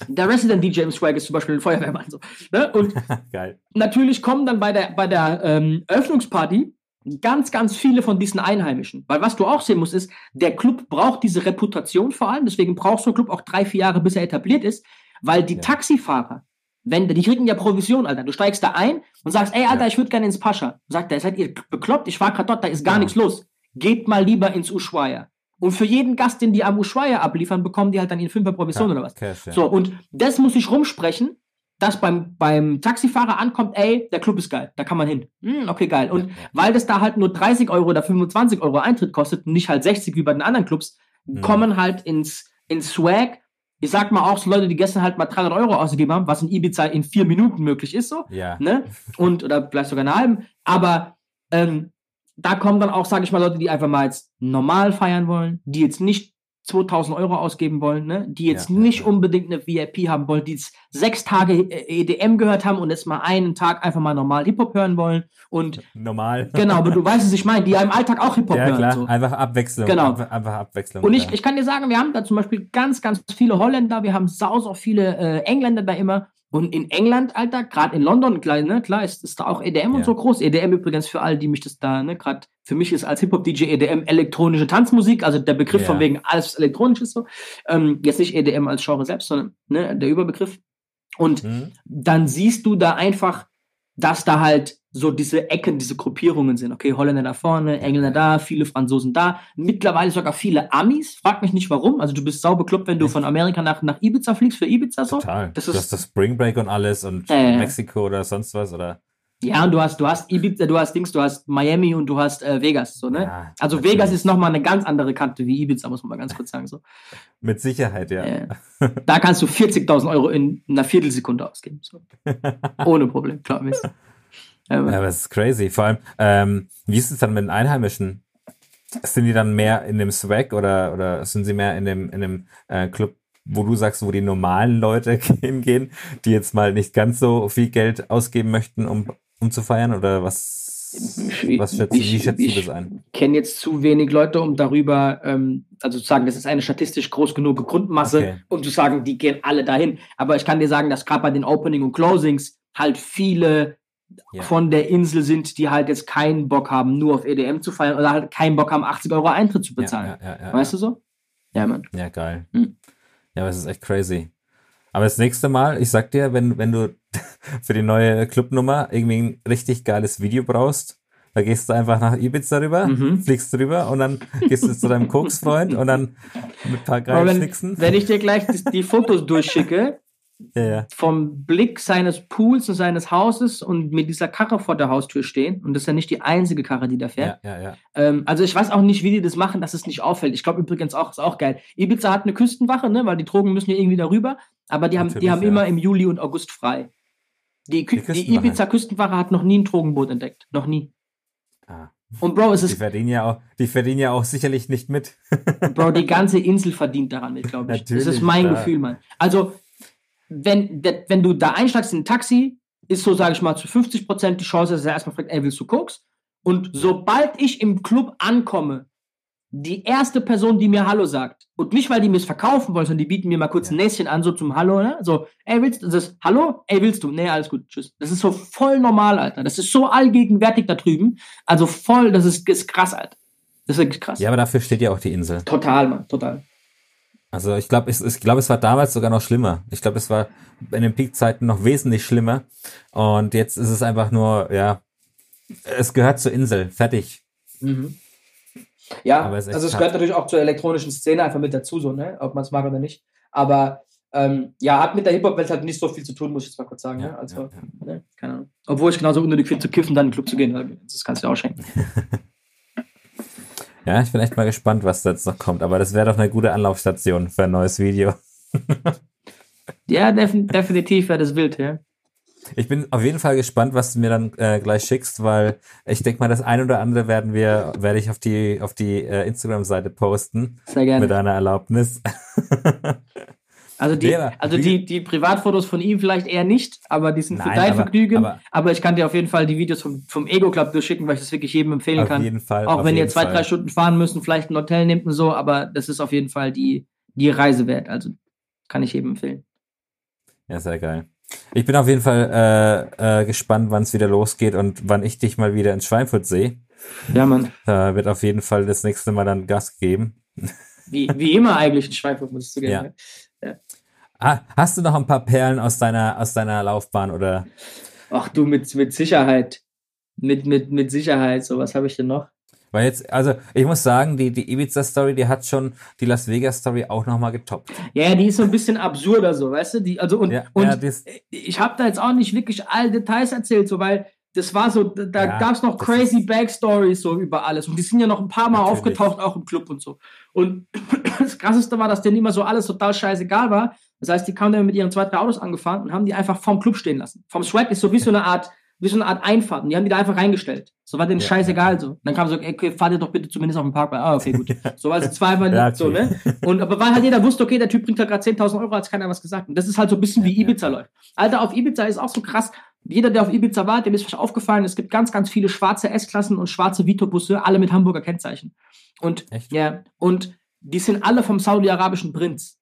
Der Resident DJ im Swag ist zum Beispiel ein Feuerwehrmann, so, ne? Und [LAUGHS] Geil. natürlich kommen dann bei der, bei der ähm, Eröffnungsparty ganz, ganz viele von diesen Einheimischen. Weil was du auch sehen musst, ist, der Club braucht diese Reputation vor allem, deswegen braucht so ein Club auch drei, vier Jahre, bis er etabliert ist, Weil die Ja. Taxifahrer, wenn, die kriegen ja Provision, Alter. Du steigst da ein und sagst, ey, Alter, Ja. ich würde gerne ins Pascha. Sagt er, seid ihr bekloppt? Ich war gerade dort, da ist gar Ja. nichts los. Geht mal lieber ins Ushuaia. Und für jeden Gast, den die am Ushuaia abliefern, bekommen die halt dann ihren Fünfer Provision oder was. Cash. So, und das muss ich rumsprechen, dass beim, beim Taxifahrer ankommt, ey, der Club ist geil, da kann man hin. Hm, okay, geil. Und weil das da halt nur 30 Euro oder 25 Euro Eintritt kostet und nicht halt 60 wie bei den anderen Clubs, Mhm. kommen halt ins, ins Swag. Ich sag mal auch so Leute, die gestern halt mal 300 Euro ausgegeben haben, was in Ibiza in vier Minuten möglich ist, so Ja. ne? Und oder vielleicht sogar eine halben. Aber ähm, da kommen dann auch, sage ich mal, Leute, die einfach mal jetzt normal feiern wollen, die jetzt nicht 2000 Euro ausgeben wollen, ne? die jetzt Ja, nicht ja. unbedingt eine VIP haben wollen, die jetzt sechs Tage EDM gehört haben und jetzt mal einen Tag einfach mal normal Hip-Hop hören wollen. Und [LAUGHS] Normal. genau, aber du weißt, was ich meine, die ja im Alltag auch Hip-Hop Ja, hören. klar. So. Einfach Abwechslung. Genau. Einfach, Abwechslung. Und ich, ich kann dir sagen, wir haben da zum Beispiel ganz, ganz viele Holländer, wir haben saus auch viele äh, Engländer da immer. Und in England, Alter, gerade in London, klar, ne, klar ist, ist da auch EDM und Ja. so groß. EDM übrigens für alle, die mich das da, ne, gerade für mich ist als Hip-Hop-DJ EDM elektronische Tanzmusik, also der Begriff Ja. von wegen alles was elektronisch ist so. Ähm, jetzt nicht EDM als Genre selbst, sondern ne, der Überbegriff. Und Hm? dann siehst du da einfach, dass da halt so diese Ecken, diese Gruppierungen sind. Okay, Holländer da vorne, Engländer da, viele Franzosen da, mittlerweile sogar viele Amis. Frag mich nicht warum. Also du bist sauber kloppt, wenn du von Amerika nach, nach Ibiza fliegst für Ibiza so. Total. Das du ist- hast das Spring Break und alles und ja. Mexiko oder sonst was oder. Ja, und du hast, du hast Ibiza, du hast Dings, du hast Miami und du hast äh, Vegas, so, ne? Ja, also natürlich. Vegas ist nochmal eine ganz andere Kante wie Ibiza, muss man mal ganz kurz sagen. So. Mit Sicherheit, ja. Äh, da kannst du 40.000 Euro in einer Viertelsekunde ausgeben. So. [LAUGHS] Ohne Problem, klar. Mist. Ähm, Ja, aber es ist crazy. Vor allem, ähm, wie ist es dann mit den Einheimischen? Sind die dann mehr in dem Swag oder, oder sind sie mehr in dem, in dem äh, Club, wo du sagst, wo die normalen Leute [LAUGHS] hingehen, die jetzt mal nicht ganz so viel Geld ausgeben möchten, um, um zu feiern? Oder was, was schätzt, du- wie schätzt du das ein? kenne jetzt zu wenig Leute, um darüber, ähm, also zu sagen, das ist eine statistisch groß genug Grundmasse, Okay. um zu sagen, die gehen alle dahin. Aber ich kann dir sagen, dass gerade bei den Opening und Closings halt viele Ja. von der Insel sind, die halt jetzt keinen Bock haben, nur auf EDM zu feiern oder halt keinen Bock haben, 80 Euro Eintritt zu bezahlen. Ja, ja, ja, Weißt du so? Ja, Mann. Ja, geil. Hm. Ja, aber es ist echt crazy. Aber das nächste Mal, ich sag dir, wenn, wenn du [LAUGHS] für die neue Clubnummer irgendwie ein richtig geiles Video brauchst, da gehst du einfach nach Ibiza rüber, Mhm. fliegst drüber und dann gehst du zu deinem Koksfreund und dann mit ein paar geilen wenn, Schnicksen. wenn ich dir gleich die, die Fotos durchschicke, [LAUGHS] Ja, ja. vom Blick seines Pools und seines Hauses und mit dieser Karre vor der Haustür stehen, und das ist ja nicht die einzige Karre, die da fährt, ja. Ähm, also ich weiß auch nicht, wie die das machen, dass es nicht auffällt. Ich glaube übrigens auch, ist auch geil. Ibiza hat eine Küstenwache, ne, weil die Drogen müssen ja irgendwie darüber, aber die haben, die haben ja. immer im Juli und August frei. Die, Kü Die die, Küstenwache. Ibiza Küstenwache hat noch nie ein Drogenboot entdeckt. Noch nie. Ah. Und Bro, es Die ist, verdienen ja auch, die verdienen ja auch sicherlich nicht mit. [LAUGHS] Bro, die ganze [LAUGHS] Insel verdient daran mit, glaube ich. Natürlich, das ist mein klar. Gefühl, Mann. Also, wenn, wenn du da einsteigst in ein Taxi, ist so, sage ich mal, zu 50 Prozent die Chance, dass er erstmal fragt, ey, willst du Koks? Und sobald ich im Club ankomme, die erste Person, die mir Hallo sagt, und nicht, weil die mir es verkaufen wollen, sondern die bieten mir mal kurz ein Näschen an, so zum Hallo, ne? So, ey, willst du das? Hallo? Ey, willst du? Nee, alles gut, tschüss. Das ist so voll normal, Alter. Das ist so allgegenwärtig da drüben. Also voll, das ist, ist krass, Alter. Das ist wirklich krass. Ja, aber dafür steht ja auch die Insel. Total, Mann, total. Also ich glaube, es, ich glaube, es war damals sogar noch schlimmer. Ich glaube, es war in den Peakzeiten noch wesentlich schlimmer. Und jetzt ist es einfach nur, ja, es gehört zur Insel. Fertig. Mhm. Ja, es also es gehört natürlich auch zur elektronischen Szene einfach mit dazu, so, ne? Ob man es mag oder nicht. Aber ähm, ja, hat mit der Hip-Hop-Welt halt nicht so viel zu tun, muss ich jetzt mal kurz sagen. Ja, ne? Also, ja, Ne? keine Ahnung. Obwohl ich genauso unnötig finde, zu kiffen, dann in den Club zu gehen. ne? Das kannst du dir auch schenken. [LAUGHS] Ja, ich bin echt mal gespannt, was da jetzt noch kommt. Aber das wäre doch eine gute Anlaufstation für ein neues Video. [LAUGHS] Ja, defin definitiv wäre das wild, ja. Ich bin auf jeden Fall gespannt, was du mir dann äh, gleich schickst, weil ich denke mal, das ein oder andere werden wir, werde ich auf die auf die äh, Instagram-Seite posten Sehr gerne. mit deiner Erlaubnis. [LAUGHS] Also, die, also die, die Privatfotos von ihm vielleicht eher nicht, aber die sind für Nein, dein aber- Vergnügen. Aber, aber- ich kann dir auf jeden Fall die Videos vom, vom Ego Club durchschicken, weil ich das wirklich jedem empfehlen auf kann. jeden Fall. Auch auf wenn ihr zwei, Fall. drei Stunden fahren müssen, vielleicht ein Hotel nehmt und so, aber das ist auf jeden Fall die, die Reise wert. Also kann ich jedem empfehlen. Ja, sehr geil. Ich bin auf jeden Fall äh, äh, gespannt, wann es wieder losgeht und wann ich dich mal wieder in Schweinfurt sehe. Ja, Mann. Da wird auf jeden Fall das nächste Mal dann Gas geben. Wie, wie immer eigentlich ein Schweinfurt, muss ich zugeben. Ja. ne? Ah, hast du noch ein paar Perlen aus deiner, aus deiner Laufbahn oder? Ach du, mit, mit Sicherheit. Mit, mit, mit Sicherheit. So, was habe ich denn noch? Weil jetzt, also ich muss sagen, die, die Ibiza-Story, die hat schon die Las Vegas-Story auch nochmal getoppt. Ja, die ist so ein bisschen absurder, so, weißt du? Die, also, und, Ja, und ja, ich habe da jetzt auch nicht wirklich alle Details erzählt, so, weil das war so, da Ja, gab's noch das crazy Backstories so über alles. Und die sind ja noch ein paar Mal Natürlich. aufgetaucht, auch im Club und so. Und [CLEARS THROAT] das krasseste war, dass denen immer so alles total scheißegal war. Das heißt, die kamen dann mit ihren zwei, drei Autos angefahren und haben die einfach vorm Club stehen lassen. Vom Swag ist so wie so eine Art, wie so eine Art Einfahrt. Und die haben die da einfach reingestellt. So war denen Ja, scheißegal so. Und dann kam so, okay, fahrt ihr doch bitte zumindest auf den Parkplatz. Ah, okay, gut. [LAUGHS] So war es zweimal Ja, so, okay. ne? Und aber weil halt jeder wusste, okay, der Typ bringt halt gerade 10.000 Euro, hat keiner was gesagt. Und das ist halt so ein bisschen wie. Ibiza läuft. Alter, auf Ibiza ist auch so krass. Jeder, der auf Ibiza war, dem ist vielleicht aufgefallen, es gibt ganz, ganz viele schwarze S-Klassen und schwarze Vito-Busse, alle mit Hamburger Kennzeichen. Und, Echt? ja, und die sind alle vom saudi-arabischen Prinz.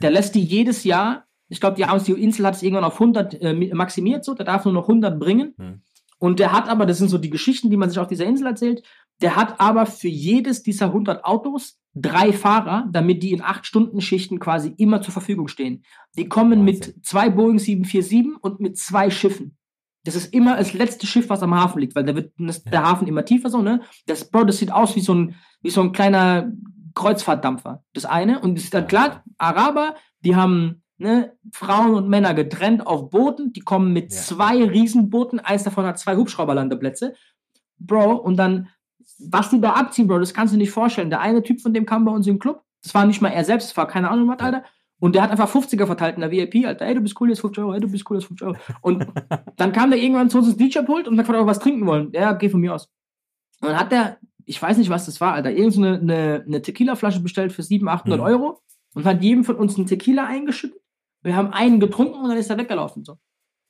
Der lässt die jedes Jahr, ich glaube, die, haben- die Insel hat es irgendwann auf 100 äh, maximiert, so, der darf nur noch 100 bringen. Hm. Und der hat aber, das sind so die Geschichten, die man sich auf dieser Insel erzählt, der hat aber für jedes dieser 100 Autos drei Fahrer, damit die in 8-Stunden-Schichten quasi immer zur Verfügung stehen. Die kommen Wahnsinn. mit zwei Boeing 747 und mit zwei Schiffen. Das ist immer das letzte Schiff, was am Hafen liegt, weil da wird das, der Hafen immer tiefer so, ne? Das, Bro, das sieht aus wie so ein, wie so ein kleiner Kreuzfahrtdampfer. Das eine. Und es ist dann klar, Araber, die haben ne, Frauen und Männer getrennt auf Booten, die kommen mit Ja. zwei Riesenbooten, eins davon hat zwei Hubschrauberlandeplätze. Bro, und dann, was die da abziehen, Bro, das kannst du nicht vorstellen. Der eine Typ von dem kam bei uns im Club, das war nicht mal er selbst, das war keine Ahnung was, Alter. Und der hat einfach 50er verteilt in der VIP, Alter. Ey, du bist cool, jetzt 50 Euro, ey, du bist cool, jetzt 50 Euro. Und [LAUGHS] dann kam der irgendwann zu uns ins DJ-Pult und dann hat er auch was trinken wollen. Ja, geh von mir aus. Und dann hat der, ich weiß nicht, was das war, Alter, irgend so eine, eine, eine Tequila-Flasche bestellt für 700, 800 Mhm. Euro und hat jedem von uns einen Tequila eingeschüttet. Wir haben einen getrunken und dann ist er weggelaufen. So.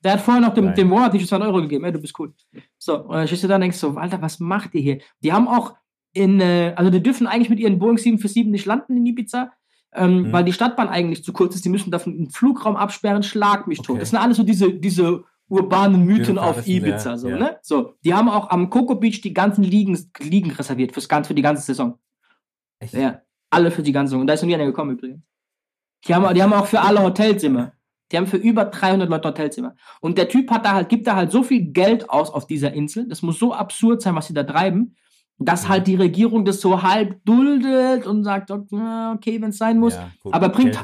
Der hat vorher noch dem, Geil. dem Monat nicht 200 Euro gegeben. Ey, du bist cool. So, und dann stehst du da und denkst so, Alter, was macht ihr hier? Die haben auch in, äh, also die dürfen eigentlich mit ihren Boeing 747 nicht landen in Ibiza, ähm, Mhm. weil die Stadtbahn eigentlich zu kurz ist. Die müssen davon einen Flugraum absperren, schlag mich tot. Okay. Das sind alles so diese, diese urbanen Mythen auf Ibiza. ja, So, ja. Ne? so, die haben auch am Coco Beach die ganzen Liegen, Liegen reserviert fürs für die ganze Saison. Echt? Ja, alle für die ganze Saison. Und da ist noch nie einer gekommen übrigens. Die haben, die haben auch für alle Hotelzimmer. Die haben für über 300 Leute Hotelzimmer. Und der Typ hat da halt, gibt da halt so viel Geld aus auf dieser Insel. Das muss so absurd sein, was sie da treiben, dass halt die Regierung das so halb duldet und sagt, okay, wenn es sein muss. Ja, gut. aber bringt-.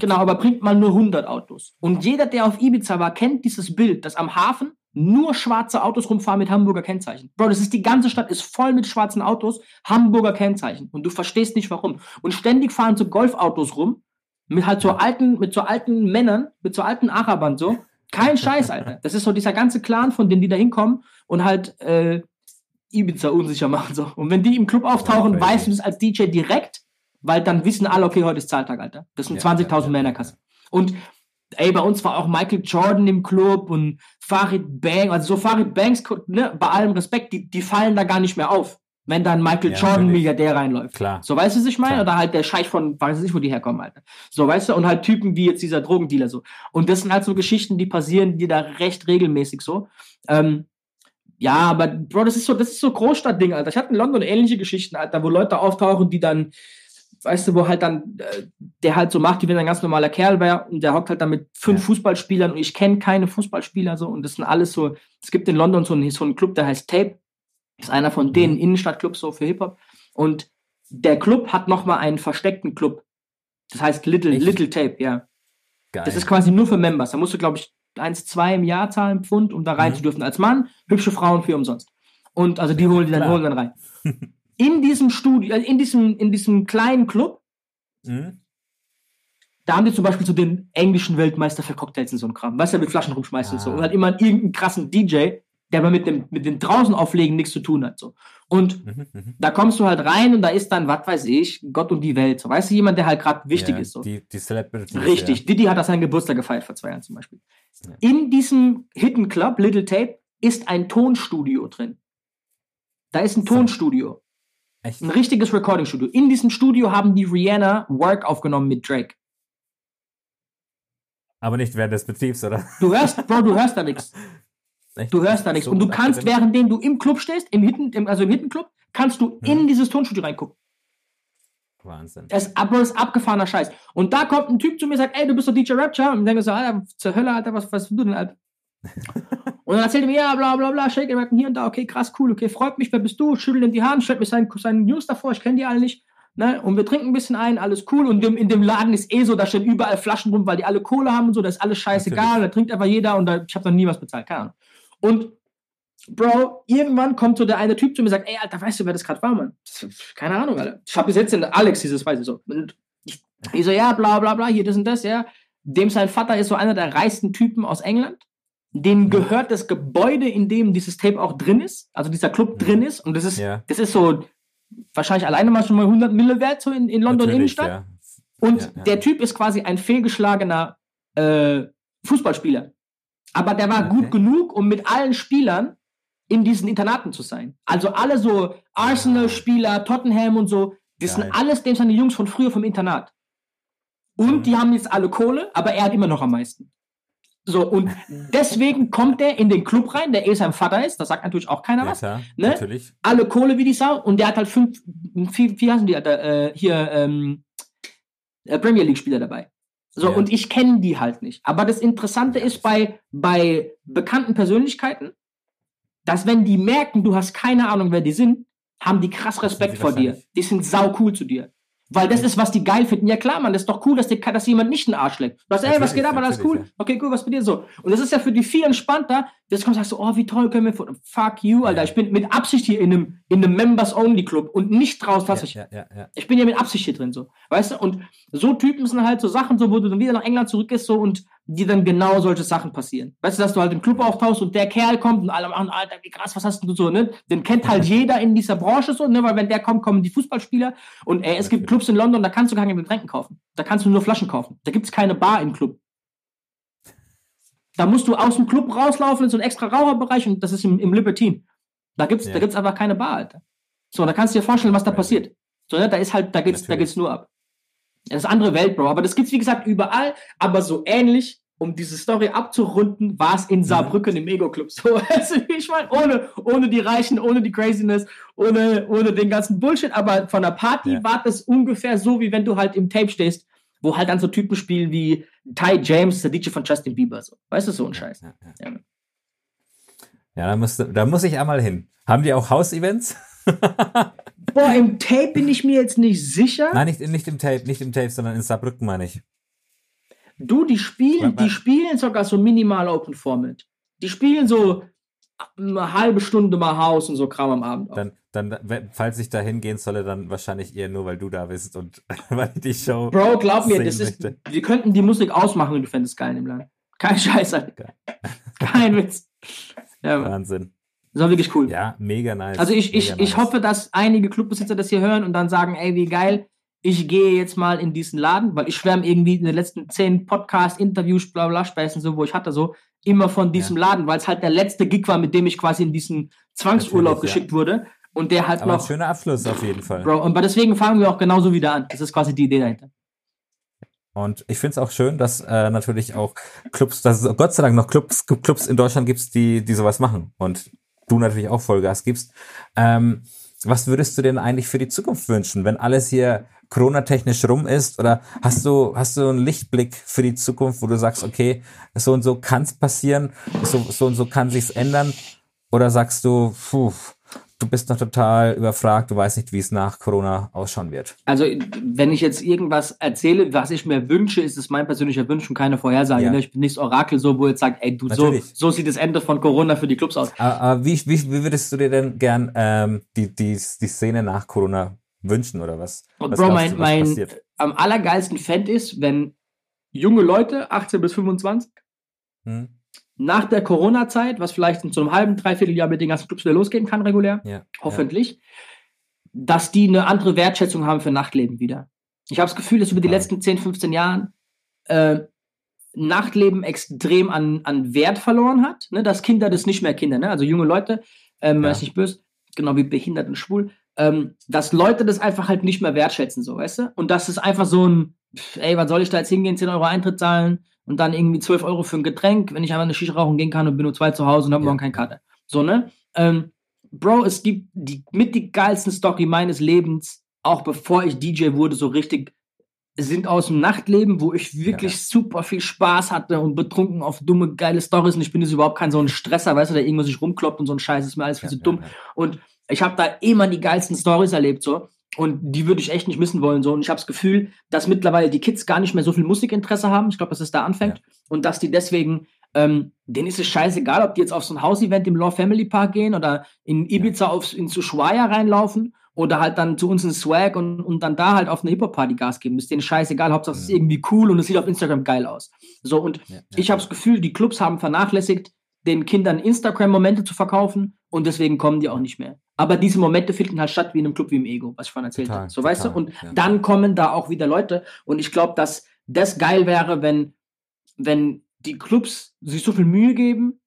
Genau, aber bringt mal nur 100 Autos. Und jeder, der auf Ibiza war, kennt dieses Bild, dass am Hafen nur schwarze Autos rumfahren mit Hamburger Kennzeichen. Bro, das ist die ganze Stadt ist voll mit schwarzen Autos, Hamburger Kennzeichen. Und du verstehst nicht warum. Und ständig fahren so Golfautos rum mit halt so alten, mit so alten Männern, mit so alten Arabern so. Kein [LAUGHS] Scheiß, Alter. Das ist so dieser ganze Clan von denen, die da hinkommen und halt äh, Ibiza unsicher machen so. Und wenn die im Club auftauchen, crazy. weißt du es als DJ direkt, weil dann wissen alle, okay, heute ist Zahltag, Alter. Das sind Ja, 20.000 ja, ja, Männerkasse. Und ey, bei uns war auch Michael Jordan im Club und Farid Bang, also so Farid Banks, ne, bei allem Respekt, die, die fallen da gar nicht mehr auf, wenn da ein Michael Ja, Jordan. Milliardär reinläuft. Klar. So, weißt du, was ich meine? Klar. Oder halt der Scheich von, weiß ich nicht, wo die herkommen, Alter. So, weißt du, und halt Typen wie jetzt dieser Drogendealer so. Und das sind halt so Geschichten, die passieren dir da recht regelmäßig so. Ähm, ja, aber Bro, das ist so, das ist so Großstadtding, Alter. Ich hatte in London ähnliche Geschichten, Alter, wo Leute auftauchen, die dann, weißt du, wo halt dann, äh, der halt so macht, wie wenn er ein ganz normaler Kerl wäre und der hockt halt dann mit fünf Ja. Fußballspielern und ich kenne keine Fußballspieler so und das sind alles so, es gibt in London so einen, so einen Club, der heißt Tape, ist einer von denen Mhm. Innenstadtclubs so für Hip-Hop und der Club hat nochmal einen versteckten Club. Das heißt Little, Echt? Little Tape, ja. Geil. Das ist quasi nur für Members. Da musst du, glaube ich, eins, zwei im Jahr zahlen, Pfund, um da rein Mhm. zu dürfen als Mann. Hübsche Frauen für umsonst. Und also die holen die dann, Klar. holen dann rein. [LAUGHS] In diesem Studio, äh, in diesem, in diesem kleinen Club, Mhm. da haben die zum Beispiel so den englischen Weltmeister für Cocktails und so ein Kram. Weißt du, mit Flaschen rumschmeißt und so. Ah. Und hat immer irgendeinen krassen DJ, der aber mit dem, mit dem draußen auflegen nichts zu tun hat. So. Und Mhm. Mhm. da kommst du halt rein und da ist dann, was weiß ich, Gott und die Welt. So, weißt du, jemand, der halt gerade wichtig ja, ist. So. Die, die Celebrities. Richtig. Diddy hat das seinen Geburtstag gefeiert vor zwei Jahren zum Beispiel. Ja. In diesem Hidden Club, Little Tape, ist ein Tonstudio drin. Da ist ein. Tonstudio. Ja. Echt? Ein richtiges Recording-Studio. In diesem Studio haben die Rihanna Work aufgenommen mit Drake. Aber nicht während des Betriebs, oder? Du hörst, Bro, du hörst da nichts. [LAUGHS] Echt? Du hörst da nichts. So Und du kannst, währenddem du im Club stehst, im Hidden, im, also im Hidden Club, kannst du in Mhm. dieses Tonstudio reingucken. Wahnsinn. Das ist, abgefahrener Scheiß. Und da kommt ein Typ zu mir und sagt, ey, du bist doch DJ Rapture. Und ich denke so, Alter, zur Hölle, Alter, was, was du denn, Alter? [LAUGHS] und dann erzählt er mir, ja, bla, bla, bla, Shake it, hier und da, okay, krass, cool, okay, freut mich, wer bist du? Schüttelt ihm die Hand, stellt mir seinen, seinen News davor, ich kenne die alle nicht. Ne? Und wir trinken ein bisschen ein, alles cool. Und in dem, in dem Laden ist eh so, da stehen überall Flaschen rum, weil die alle Kohle haben und so, da ist alles scheißegal. Da trinkt einfach jeder und da, ich habe noch nie was bezahlt, keine Ahnung. Und Bro, irgendwann kommt so der eine Typ zu mir und sagt, ey, Alter, weißt du, wer das gerade war, Mann? Keine Ahnung, Alter. Ich habe bis jetzt den Alex dieses, weiß ich so. Und ich, ich so, ja, bla, bla, bla, hier, das und das, ja. Dem sein Vater ist so einer der reichsten Typen aus England. Dem mhm. gehört das Gebäude, in dem dieses Tape auch drin ist, also dieser Club mhm. drin ist. Und das ist, ja. das ist so wahrscheinlich alleine mal schon mal 100 Mille wert, so in, in London Natürlich, Innenstadt. Ja. Und ja, der Typ ist quasi ein fehlgeschlagener äh, Fußballspieler. Aber der war okay. gut genug, um mit allen Spielern in diesen Internaten zu sein. Also alle so Arsenal-Spieler, Tottenham und so, das Geil. sind alles dem seine Jungs von früher vom Internat. Und mhm. die haben jetzt alle Kohle, aber er hat immer noch am meisten. So, und [LAUGHS] deswegen kommt er in den Club rein, der eh sein Vater ist, das sagt natürlich auch keiner ja, was. Klar, ne? natürlich. Alle Kohle wie die Sau und der hat halt fünf, wie, wie heißen die, äh, hier, ähm, äh, Premier League-Spieler dabei. So, ja. und ich kenne die halt nicht. Aber das Interessante ist bei, bei bekannten Persönlichkeiten, dass wenn die merken, du hast keine Ahnung, wer die sind, haben die krass Respekt vor dir. Die sind sau cool zu dir. Weil das ist, was die geil finden. Ja klar, man, das ist doch cool, dass, die, dass jemand nicht einen Arsch leckt. Du sagst, ey, was geht ab, alles cool. Okay, cool, was bei dir so? Und das ist ja für die viel entspannter. Jetzt kommst du sagst, oh, wie toll können wir, fuck you, Alter. Ich bin mit Absicht hier in einem, in einem Members-Only-Club und nicht draus, dass ich, ja, ja, ja. ich bin ja mit Absicht hier drin, so. Weißt du? Und so Typen sind halt so Sachen, so, wo du dann wieder nach England zurückgehst, so, und die dann genau solche Sachen passieren. Weißt du, dass du halt im Club auftauchst und der Kerl kommt und alle machen, Alter, wie krass, was hast du so, ne? Den kennt halt jeder in dieser Branche so, ne? Weil wenn der kommt, kommen die Fußballspieler und ey, es gibt Clubs in London, da kannst du keine Getränken kaufen. Da kannst du nur Flaschen kaufen. Da gibt's keine Bar im Club. Da musst du aus dem Club rauslaufen in so einen extra Raucherbereich und das ist im, im Libertine. Da gibt's, ja. da gibt's einfach keine Bar, Alter. So, da kannst du dir vorstellen, was da passiert. So, ne? Da ist halt, da geht's, Natürlich. da geht's nur ab. Das ist andere Welt, Bro. Aber das gibt's, wie gesagt, überall. Aber so ähnlich, um diese Story abzurunden, war es in Saarbrücken im Ego-Club. So, [LAUGHS] also, ich meine, ohne, ohne die Reichen, ohne die Craziness, ohne, ohne den ganzen Bullshit. Aber von der Party ja. war das ungefähr so, wie wenn du halt im Tape stehst, wo halt dann so Typen spielen wie Ty James, der DJ von Justin Bieber. So. Weißt du, so ein Scheiß. Ja, ja. ja. ja da, musst du, da muss ich einmal hin. Haben die auch Hausevents? [LAUGHS] Boah, im Tape bin ich mir jetzt nicht sicher. Nein, nicht, nicht im Tape, nicht im Tape, sondern in Saarbrücken meine ich. Du, die spielen, die spielen sogar so minimal Open Format. Die spielen so eine halbe Stunde mal Haus und so Kram am Abend. Dann, dann, falls ich da hingehen solle, dann wahrscheinlich eher nur, weil du da bist und [LAUGHS] weil die Show. Bro, glaub mir, das ist, wir könnten die Musik ausmachen und du fändest geil im Land. Kein Scheiß, Alter. [LAUGHS] Kein Witz. Ja, Wahnsinn. Das war wirklich cool. Ja, mega nice. Also ich, ich, nice. ich hoffe, dass einige Clubbesitzer das hier hören und dann sagen, ey, wie geil, ich gehe jetzt mal in diesen Laden, weil ich schwärme irgendwie in den letzten zehn Podcasts, Interviews, bla bla, Späßen, so, wo ich hatte, so, immer von diesem ja. Laden, weil es halt der letzte Gig war, mit dem ich quasi in diesen Zwangsurlaub geschickt ja. wurde. Und der halt Aber noch. Ein schöner Abschluss auf jeden Fall. Bro, und deswegen fangen wir auch genauso wieder an. Das ist quasi die Idee dahinter. Und ich finde es auch schön, dass äh, natürlich auch Clubs, dass es Gott sei Dank noch Clubs, Clubs in Deutschland gibt, die, die sowas machen. Und du natürlich auch Vollgas gibst. Ähm, was würdest du denn eigentlich für die Zukunft wünschen, wenn alles hier Corona-technisch rum ist? Oder hast du, hast du einen Lichtblick für die Zukunft, wo du sagst, okay, so und so kann es passieren, so, so und so kann sich's ändern? Oder sagst du, puh, du bist noch total überfragt, du weißt nicht, wie es nach Corona ausschauen wird. Also, wenn ich jetzt irgendwas erzähle, was ich mir wünsche, ist es mein persönlicher Wunsch und keine Vorhersage. Ja. Ne? Ich bin nicht das Orakel so, wo jetzt sagt, ey, du, so, so sieht das Ende von Corona für die Clubs aus. Aber, aber wie, wie, wie würdest du dir denn gern ähm, die, die, die Szene nach Corona wünschen oder was? was Bro, mein, du, was mein passiert? am allergeilsten Fan ist, wenn junge Leute, 18 bis 25, hm nach der Corona-Zeit, was vielleicht in so einem halben, dreiviertel Jahr mit den ganzen Clubs wieder losgehen kann, regulär, ja, hoffentlich, ja. dass die eine andere Wertschätzung haben für Nachtleben wieder. Ich habe das Gefühl, dass über die ja. letzten 10, 15 Jahren äh, Nachtleben extrem an, an Wert verloren hat, ne? dass Kinder das nicht mehr Kinder, ne? also junge Leute, ähm, ist nicht böse, genau wie behindert und schwul, ähm, dass Leute das einfach halt nicht mehr wertschätzen, so, weißt du? Und das ist einfach so ein, ey, was soll ich da jetzt hingehen, 10 Euro Eintritt zahlen, und dann irgendwie 12 Euro für ein Getränk, wenn ich einfach eine Shisha rauchen gehen kann und bin nur zwei zu Hause und habe ja. morgen keine Karte. So, ne? Ähm, Bro, es gibt die, mit die geilsten Story meines Lebens auch bevor ich DJ wurde, so richtig sind aus dem Nachtleben, wo ich wirklich ja. super viel Spaß hatte und betrunken auf dumme, geile Stories und ich bin jetzt überhaupt kein so ein Stresser, weißt du, der irgendwo sich rumkloppt und so ein Scheiß ist mir alles viel ja, zu dumm. Und ich habe da immer die geilsten Stories erlebt, so. Und die würde ich echt nicht missen wollen, so. Und ich habe das Gefühl, dass mittlerweile die Kids gar nicht mehr so viel Musikinteresse haben. Ich glaube, dass es da anfängt. Und dass die deswegen, ähm, denen ist es scheißegal, ob die jetzt auf so ein Hausevent im Law Family Park gehen oder in Ibiza aufs, in Ushuaia reinlaufen oder halt dann zu uns in Swag und, und dann da halt auf eine Hip-Hop-Party Gas geben. Ist denen scheißegal, Hauptsache es ist irgendwie cool und es sieht auf Instagram geil aus. So, und ja, ja, ich habe das Gefühl, die Clubs haben vernachlässigt, den Kindern Instagram-Momente zu verkaufen und deswegen kommen die auch nicht mehr. Aber diese Momente finden halt statt wie in einem Club wie im Ego, was ich vorhin erzählt habe. So, total, weißt du? Und ja. dann kommen da auch wieder Leute und ich glaube, dass das geil wäre, wenn, wenn die Clubs sich so viel Mühe geben,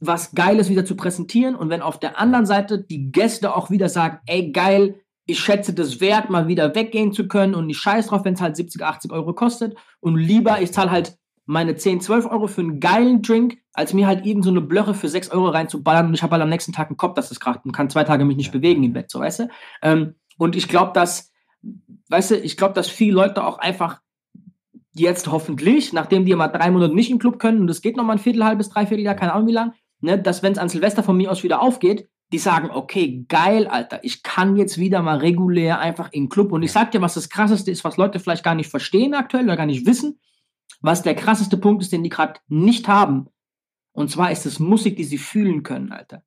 was Geiles wieder zu präsentieren und wenn auf der anderen Seite die Gäste auch wieder sagen, ey geil, ich schätze das wert, mal wieder weggehen zu können und ich scheiß drauf, wenn es halt 70, 80 Euro kostet und lieber, ich zahle halt meine 10, 12 Euro für einen geilen Drink, als mir halt eben so eine Blöche für 6 Euro reinzuballern und ich habe halt am nächsten Tag einen Kopf, dass das kracht und kann zwei Tage mich nicht bewegen im Bett, so weißt du? Ähm, und ich glaube, dass, weißt du, ich glaube, dass viele Leute auch einfach jetzt hoffentlich, nachdem die mal drei Monate nicht im Club können und es geht noch mal ein Viertel, halbes, dreiviertel Jahr, keine Ahnung wie lang, ne, dass wenn es an Silvester von mir aus wieder aufgeht, die sagen, okay, geil, Alter, ich kann jetzt wieder mal regulär einfach in den Club. Und ich sag dir, was das krasseste ist, was Leute vielleicht gar nicht verstehen aktuell oder gar nicht wissen, was der krasseste Punkt ist, den die gerade nicht haben. Und zwar ist es Musik, die sie fühlen können, Alter.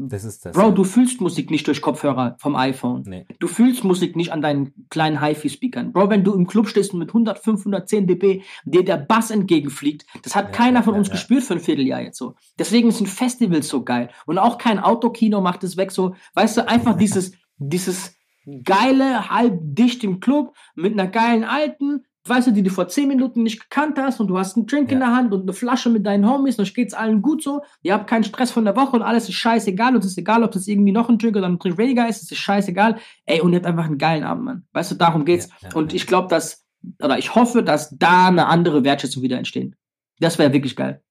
Das ist das. Bro, du fühlst Musik nicht durch Kopfhörer vom iPhone. Nee. Du fühlst Musik nicht an deinen kleinen HiFi-Speakern. Bro, wenn du im Club stehst und mit 100, 510 dB dir der Bass entgegenfliegt, das hat ja, keiner von ja, uns ja. gespürt für ein Vierteljahr jetzt so. Deswegen sind Festivals so geil. Und auch kein Autokino macht es weg so. Weißt du, einfach [LAUGHS] dieses, dieses geile, halb dicht im Club mit einer geilen alten, weißt du, die du vor zehn Minuten nicht gekannt hast und du hast einen Drink ja. in der Hand und eine Flasche mit deinen Homies und geht's allen gut so. Ihr habt keinen Stress von der Woche und alles ist scheißegal und es ist egal, ob das irgendwie noch ein Drink oder ein Drink weniger ist, es ist scheißegal. Ey, und ihr habt einfach einen geilen Abend, Mann. Weißt du, darum geht's. Ja, ja, und ich glaube, dass, oder ich hoffe, dass da eine andere Wertschätzung wieder entsteht. Das wäre wirklich geil.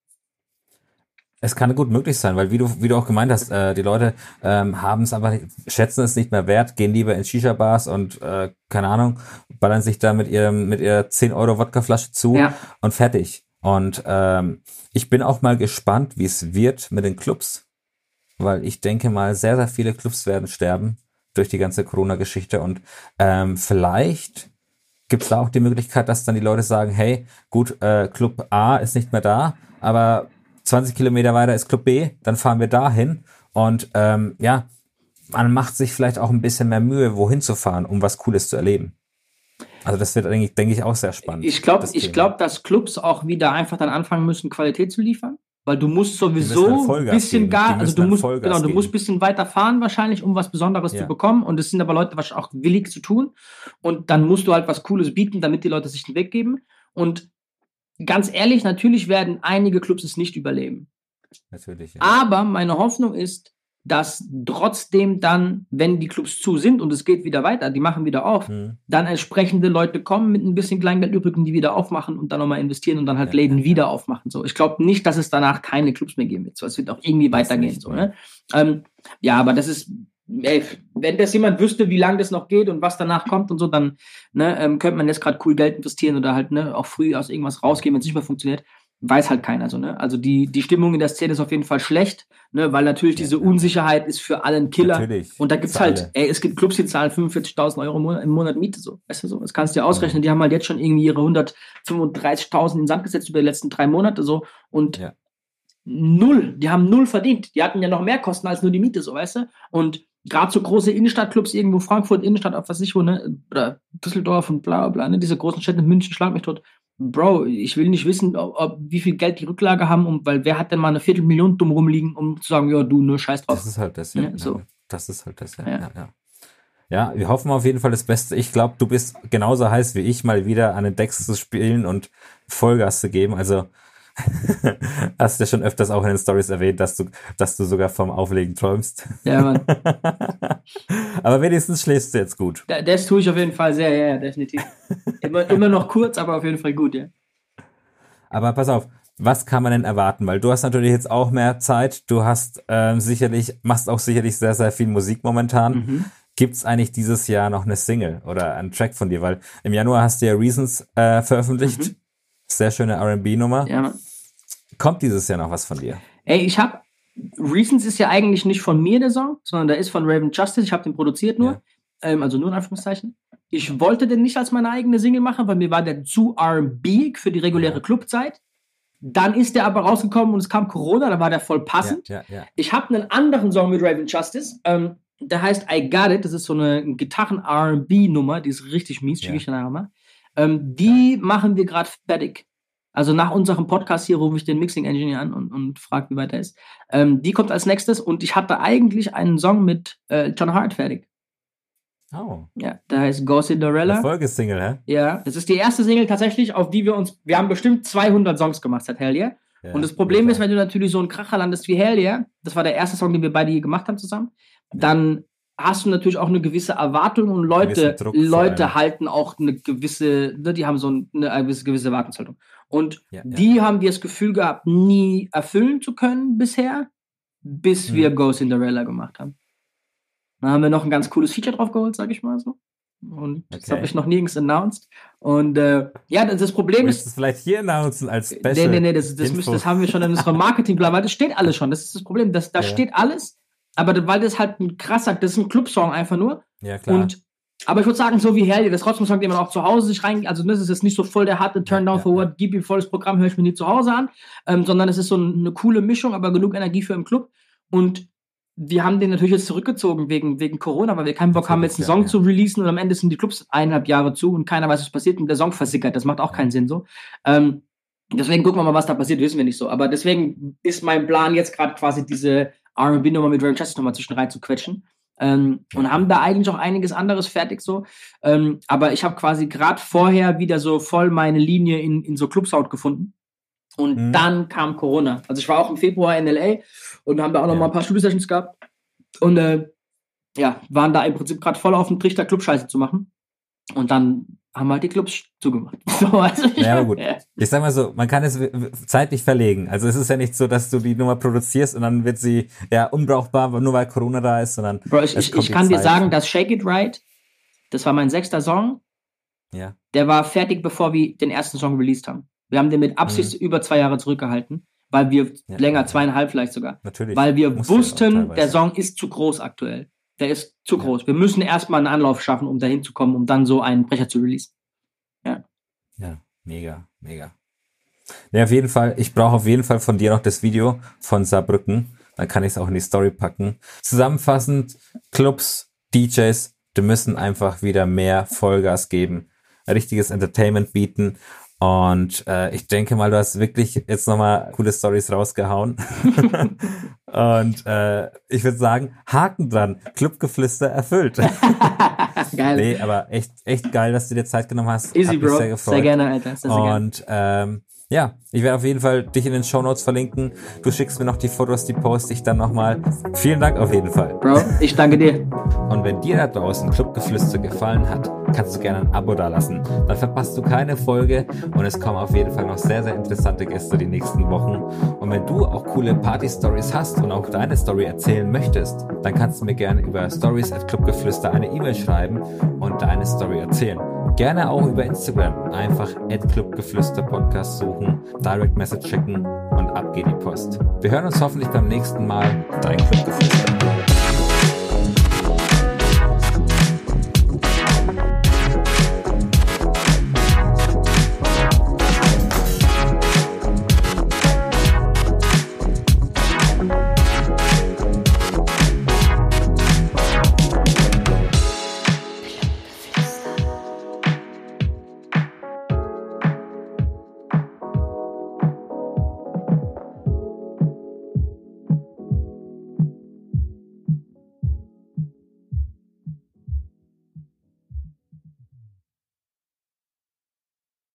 Es kann gut möglich sein, weil wie du, wie du auch gemeint hast, äh, die Leute ähm, haben es einfach, schätzen es nicht mehr wert, gehen lieber in Shisha-Bars und äh, keine Ahnung, ballern sich da mit ihrem, mit ihrer 10 Euro Wodkaflasche zu ja. und fertig. Und ähm, ich bin auch mal gespannt, wie es wird mit den Clubs, weil ich denke mal, sehr, sehr viele Clubs werden sterben durch die ganze Corona-Geschichte und ähm, vielleicht gibt es da auch die Möglichkeit, dass dann die Leute sagen, hey, gut, äh, Club A ist nicht mehr da, aber 20 Kilometer weiter ist Club B, dann fahren wir dahin und ähm, ja, man macht sich vielleicht auch ein bisschen mehr Mühe, wohin zu fahren, um was Cooles zu erleben. Also das wird eigentlich, denke ich, auch sehr spannend. Ich glaube, ich glaube, dass Clubs auch wieder einfach dann anfangen müssen, Qualität zu liefern. Weil du musst sowieso ein bisschen gar, also du musst, genau, du musst bisschen weiter fahren wahrscheinlich, um was Besonderes ja. zu bekommen. Und es sind aber Leute wahrscheinlich auch willig zu tun. Und dann musst du halt was Cooles bieten, damit die Leute sich den Weg geben. Und ganz ehrlich, natürlich werden einige Clubs es nicht überleben. Natürlich. Ja. Aber meine Hoffnung ist, dass trotzdem dann, wenn die Clubs zu sind und es geht wieder weiter, die machen wieder auf, mhm. dann entsprechende Leute kommen mit ein bisschen Kleingeld übrig und die wieder aufmachen und dann nochmal investieren und dann halt ja, Läden ja, wieder aufmachen. So, ich glaube nicht, dass es danach keine Clubs mehr geben wird. So, es wird auch irgendwie das weitergehen. So, ne? Ähm, ja, aber das ist ey, wenn das jemand wüsste, wie lange das noch geht und was danach kommt und so, dann ne, ähm, könnte man jetzt gerade cool Geld investieren oder halt ne, auch früh aus irgendwas rausgehen, wenn es nicht mehr funktioniert. Weiß halt keiner so, ne? Also die, die Stimmung in der Szene ist auf jeden Fall schlecht, ne? Weil natürlich ja, diese Unsicherheit ist für alle ein Killer. Natürlich. Und da gibt's halt, alle. ey, es gibt Clubs, die zahlen 45.000 Euro im Monat, im Monat Miete, so. Weißt du so? Das kannst du dir ausrechnen. Ja. Die haben halt jetzt schon irgendwie ihre 135.000 in den Sand gesetzt über die letzten drei Monate, so. Und ja. null, die haben null verdient. Die hatten ja noch mehr Kosten als nur die Miete, so, weißt du? Und gerade so große Innenstadtclubs irgendwo, Frankfurt, Innenstadt, auf was ich wo, ne, oder Düsseldorf und bla bla, ne, diese großen Städte, München, schlag mich tot. Bro, ich will nicht wissen, ob, ob, wie viel Geld die Rücklage haben, um, weil wer hat denn mal eine Viertelmillion dumm rumliegen, um zu sagen, ja, du, nur scheiß drauf. Das ist halt das, ja. ja so. Das ist halt das, ja. ja. ja, ja. wir hoffen auf jeden Fall das Beste. Ich glaube, du bist genauso heiß wie ich, mal wieder an den Decks zu spielen und Vollgas zu geben. Also, Hast du ja schon öfters auch in den Stories erwähnt, dass du, dass du sogar vom Auflegen träumst. Ja, Mann. [LAUGHS] aber wenigstens schläfst du jetzt gut. Das tue ich auf jeden Fall sehr, ja, ja definitiv. Immer, immer noch kurz, aber auf jeden Fall gut, ja. Aber pass auf, was kann man denn erwarten? Weil du hast natürlich jetzt auch mehr Zeit. Du hast ähm, sicherlich, machst auch sicherlich sehr, sehr viel Musik momentan. Mhm. gibt's eigentlich dieses Jahr noch eine Single oder einen Track von dir? Weil im Januar hast du ja Reasons äh, veröffentlicht. Mhm. Sehr schöne R&B-Nummer. Ja, Kommt dieses Jahr noch was von dir? Ey, ich habe Reasons ist ja eigentlich nicht von mir der Song, sondern der ist von Raven Justice. Ich habe den produziert nur, ja. ähm, also nur in Anführungszeichen. Ich wollte den nicht als meine eigene Single machen, weil mir war der zu R&B für die reguläre Clubzeit. Dann ist der aber rausgekommen und es kam Corona, da war der voll passend. Ja, ja, ich habe einen anderen Song mit Raven Justice, ähm, der heißt I Got It. Das ist so eine Gitarren-R&B-Nummer, die ist richtig mies, schicke ich nachher mal. Ähm, die machen wir gerade fertig. Also nach unserem Podcast hier rufe ich den Mixing Engineer an und, und frage, wie weit er ist. Ähm, die kommt als nächstes und ich hatte eigentlich einen Song mit äh, John Hart fertig. Oh. Ja, der heißt Go Cinderella. Folgesingle, hä? Ja, das ist die erste Single tatsächlich, auf die wir uns, wir haben bestimmt 200 Songs gemacht seit Hell Yeah. Ja, und das Problem ist, wenn du natürlich so einen Kracher landest wie Hell Yeah, das war der erste Song, den wir beide hier gemacht haben zusammen, dann hast du natürlich auch eine gewisse Erwartung und Leute, Leute halten auch eine gewisse, ne, die haben so eine, eine gewisse Erwartungshaltung. Und ja, die ja. haben wir das Gefühl gehabt, nie erfüllen zu können bisher, bis hm. wir Go Cinderella gemacht haben. Dann haben wir noch ein ganz cooles Feature drauf geholt, sag ich mal so. Und okay. das habe ich noch nirgends announced. Und äh, ja, das, das Problem Willst ist. Du es vielleicht hier announcen als Special. Nee, nee, nee, das, das, müsst, das haben wir schon in unserem [LAUGHS] Marketingplan, weil das steht alles schon. Das ist das Problem. Das, da ja. steht alles, aber weil das halt ein krasser, das ist ein Clubsong einfach nur. Ja, klar. Und aber ich würde sagen, so wie Hell, das trotzdem Song, den man auch zu Hause sich rein, also das ist jetzt nicht so voll der harte Turn-Down for What, gib ihm volles Programm, höre ich mir nie zu Hause an, ähm, sondern es ist so eine coole Mischung, aber genug Energie für im Club. Und wir haben den natürlich jetzt zurückgezogen wegen, wegen Corona, weil wir keinen Bock haben, jetzt einen Song ja, zu releasen und am Ende sind die Clubs eineinhalb Jahre zu und keiner weiß, was passiert und der Song versickert. Das macht auch keinen Sinn so. Ähm, deswegen gucken wir mal, was da passiert, wissen wir nicht so. Aber deswegen ist mein Plan jetzt gerade quasi diese R&B-Nummer mit Ray Justice nochmal zwischen rein zu quetschen. Ähm, und haben da eigentlich auch einiges anderes fertig so. Ähm, aber ich habe quasi gerade vorher wieder so voll meine Linie in, in so Clubsound gefunden. Und mhm. dann kam Corona. Also ich war auch im Februar in LA und haben da auch noch ja. mal ein paar Studio-Sessions gehabt. Und äh, ja, waren da im Prinzip gerade voll auf dem Trichter, Clubscheiße zu machen. Und dann haben halt die Clubs zugemacht. [LAUGHS] So, also ja, gut. Ja. Ich sag mal so, man kann es zeitlich verlegen. Also es ist ja nicht so, dass du die Nummer produzierst und dann wird sie ja unbrauchbar, nur weil Corona da ist, sondern. Bro, ich, ich, ich kann Zeit. dir sagen, dass Shake It Right, das war mein sechster Song. Ja. Der war fertig, bevor wir den ersten Song released haben. Wir haben den mit Absicht mhm. über zwei Jahre zurückgehalten, weil wir ja, länger, zweieinhalb vielleicht sogar. Natürlich. Weil wir wussten, der Song ist zu groß aktuell. Der ist zu groß. Wir müssen erstmal einen Anlauf schaffen, um dahin zu kommen, um dann so einen Brecher zu releasen. Ja. Ja, mega, mega. Ja, auf jeden Fall, ich brauche auf jeden Fall von dir noch das Video von Saarbrücken. Dann kann ich es auch in die Story packen. Zusammenfassend, Clubs, DJs, die müssen einfach wieder mehr Vollgas geben. Richtiges Entertainment bieten und äh, ich denke mal, du hast wirklich jetzt nochmal coole Stories rausgehauen. [LAUGHS] und äh, ich würde sagen, Haken dran, Clubgeflüster erfüllt. [LAUGHS] geil. Nee, aber echt, echt geil, dass du dir Zeit genommen hast. Easy, Bro. Sehr, sehr, gerne, Alter. Sehr, sehr und ähm, ja, ich werde auf jeden Fall dich in den Show Notes verlinken. Du schickst mir noch die Fotos, die poste ich dann nochmal. Vielen Dank auf jeden Fall. Bro, ich danke dir. Und wenn dir da draußen Clubgeflüster gefallen hat, kannst du gerne ein Abo dalassen. Dann verpasst du keine Folge und es kommen auf jeden Fall noch sehr, sehr interessante Gäste die nächsten Wochen. Und wenn du auch coole Party-Stories hast und auch deine Story erzählen möchtest, dann kannst du mir gerne über Stories at Clubgeflüster eine E-Mail schreiben und deine Story erzählen. Gerne auch über Instagram. Einfach Clubgeflüster Podcast suchen, Direct Message schicken und ab geht die Post. Wir hören uns hoffentlich beim nächsten Mal. Dein Clubgeflüster.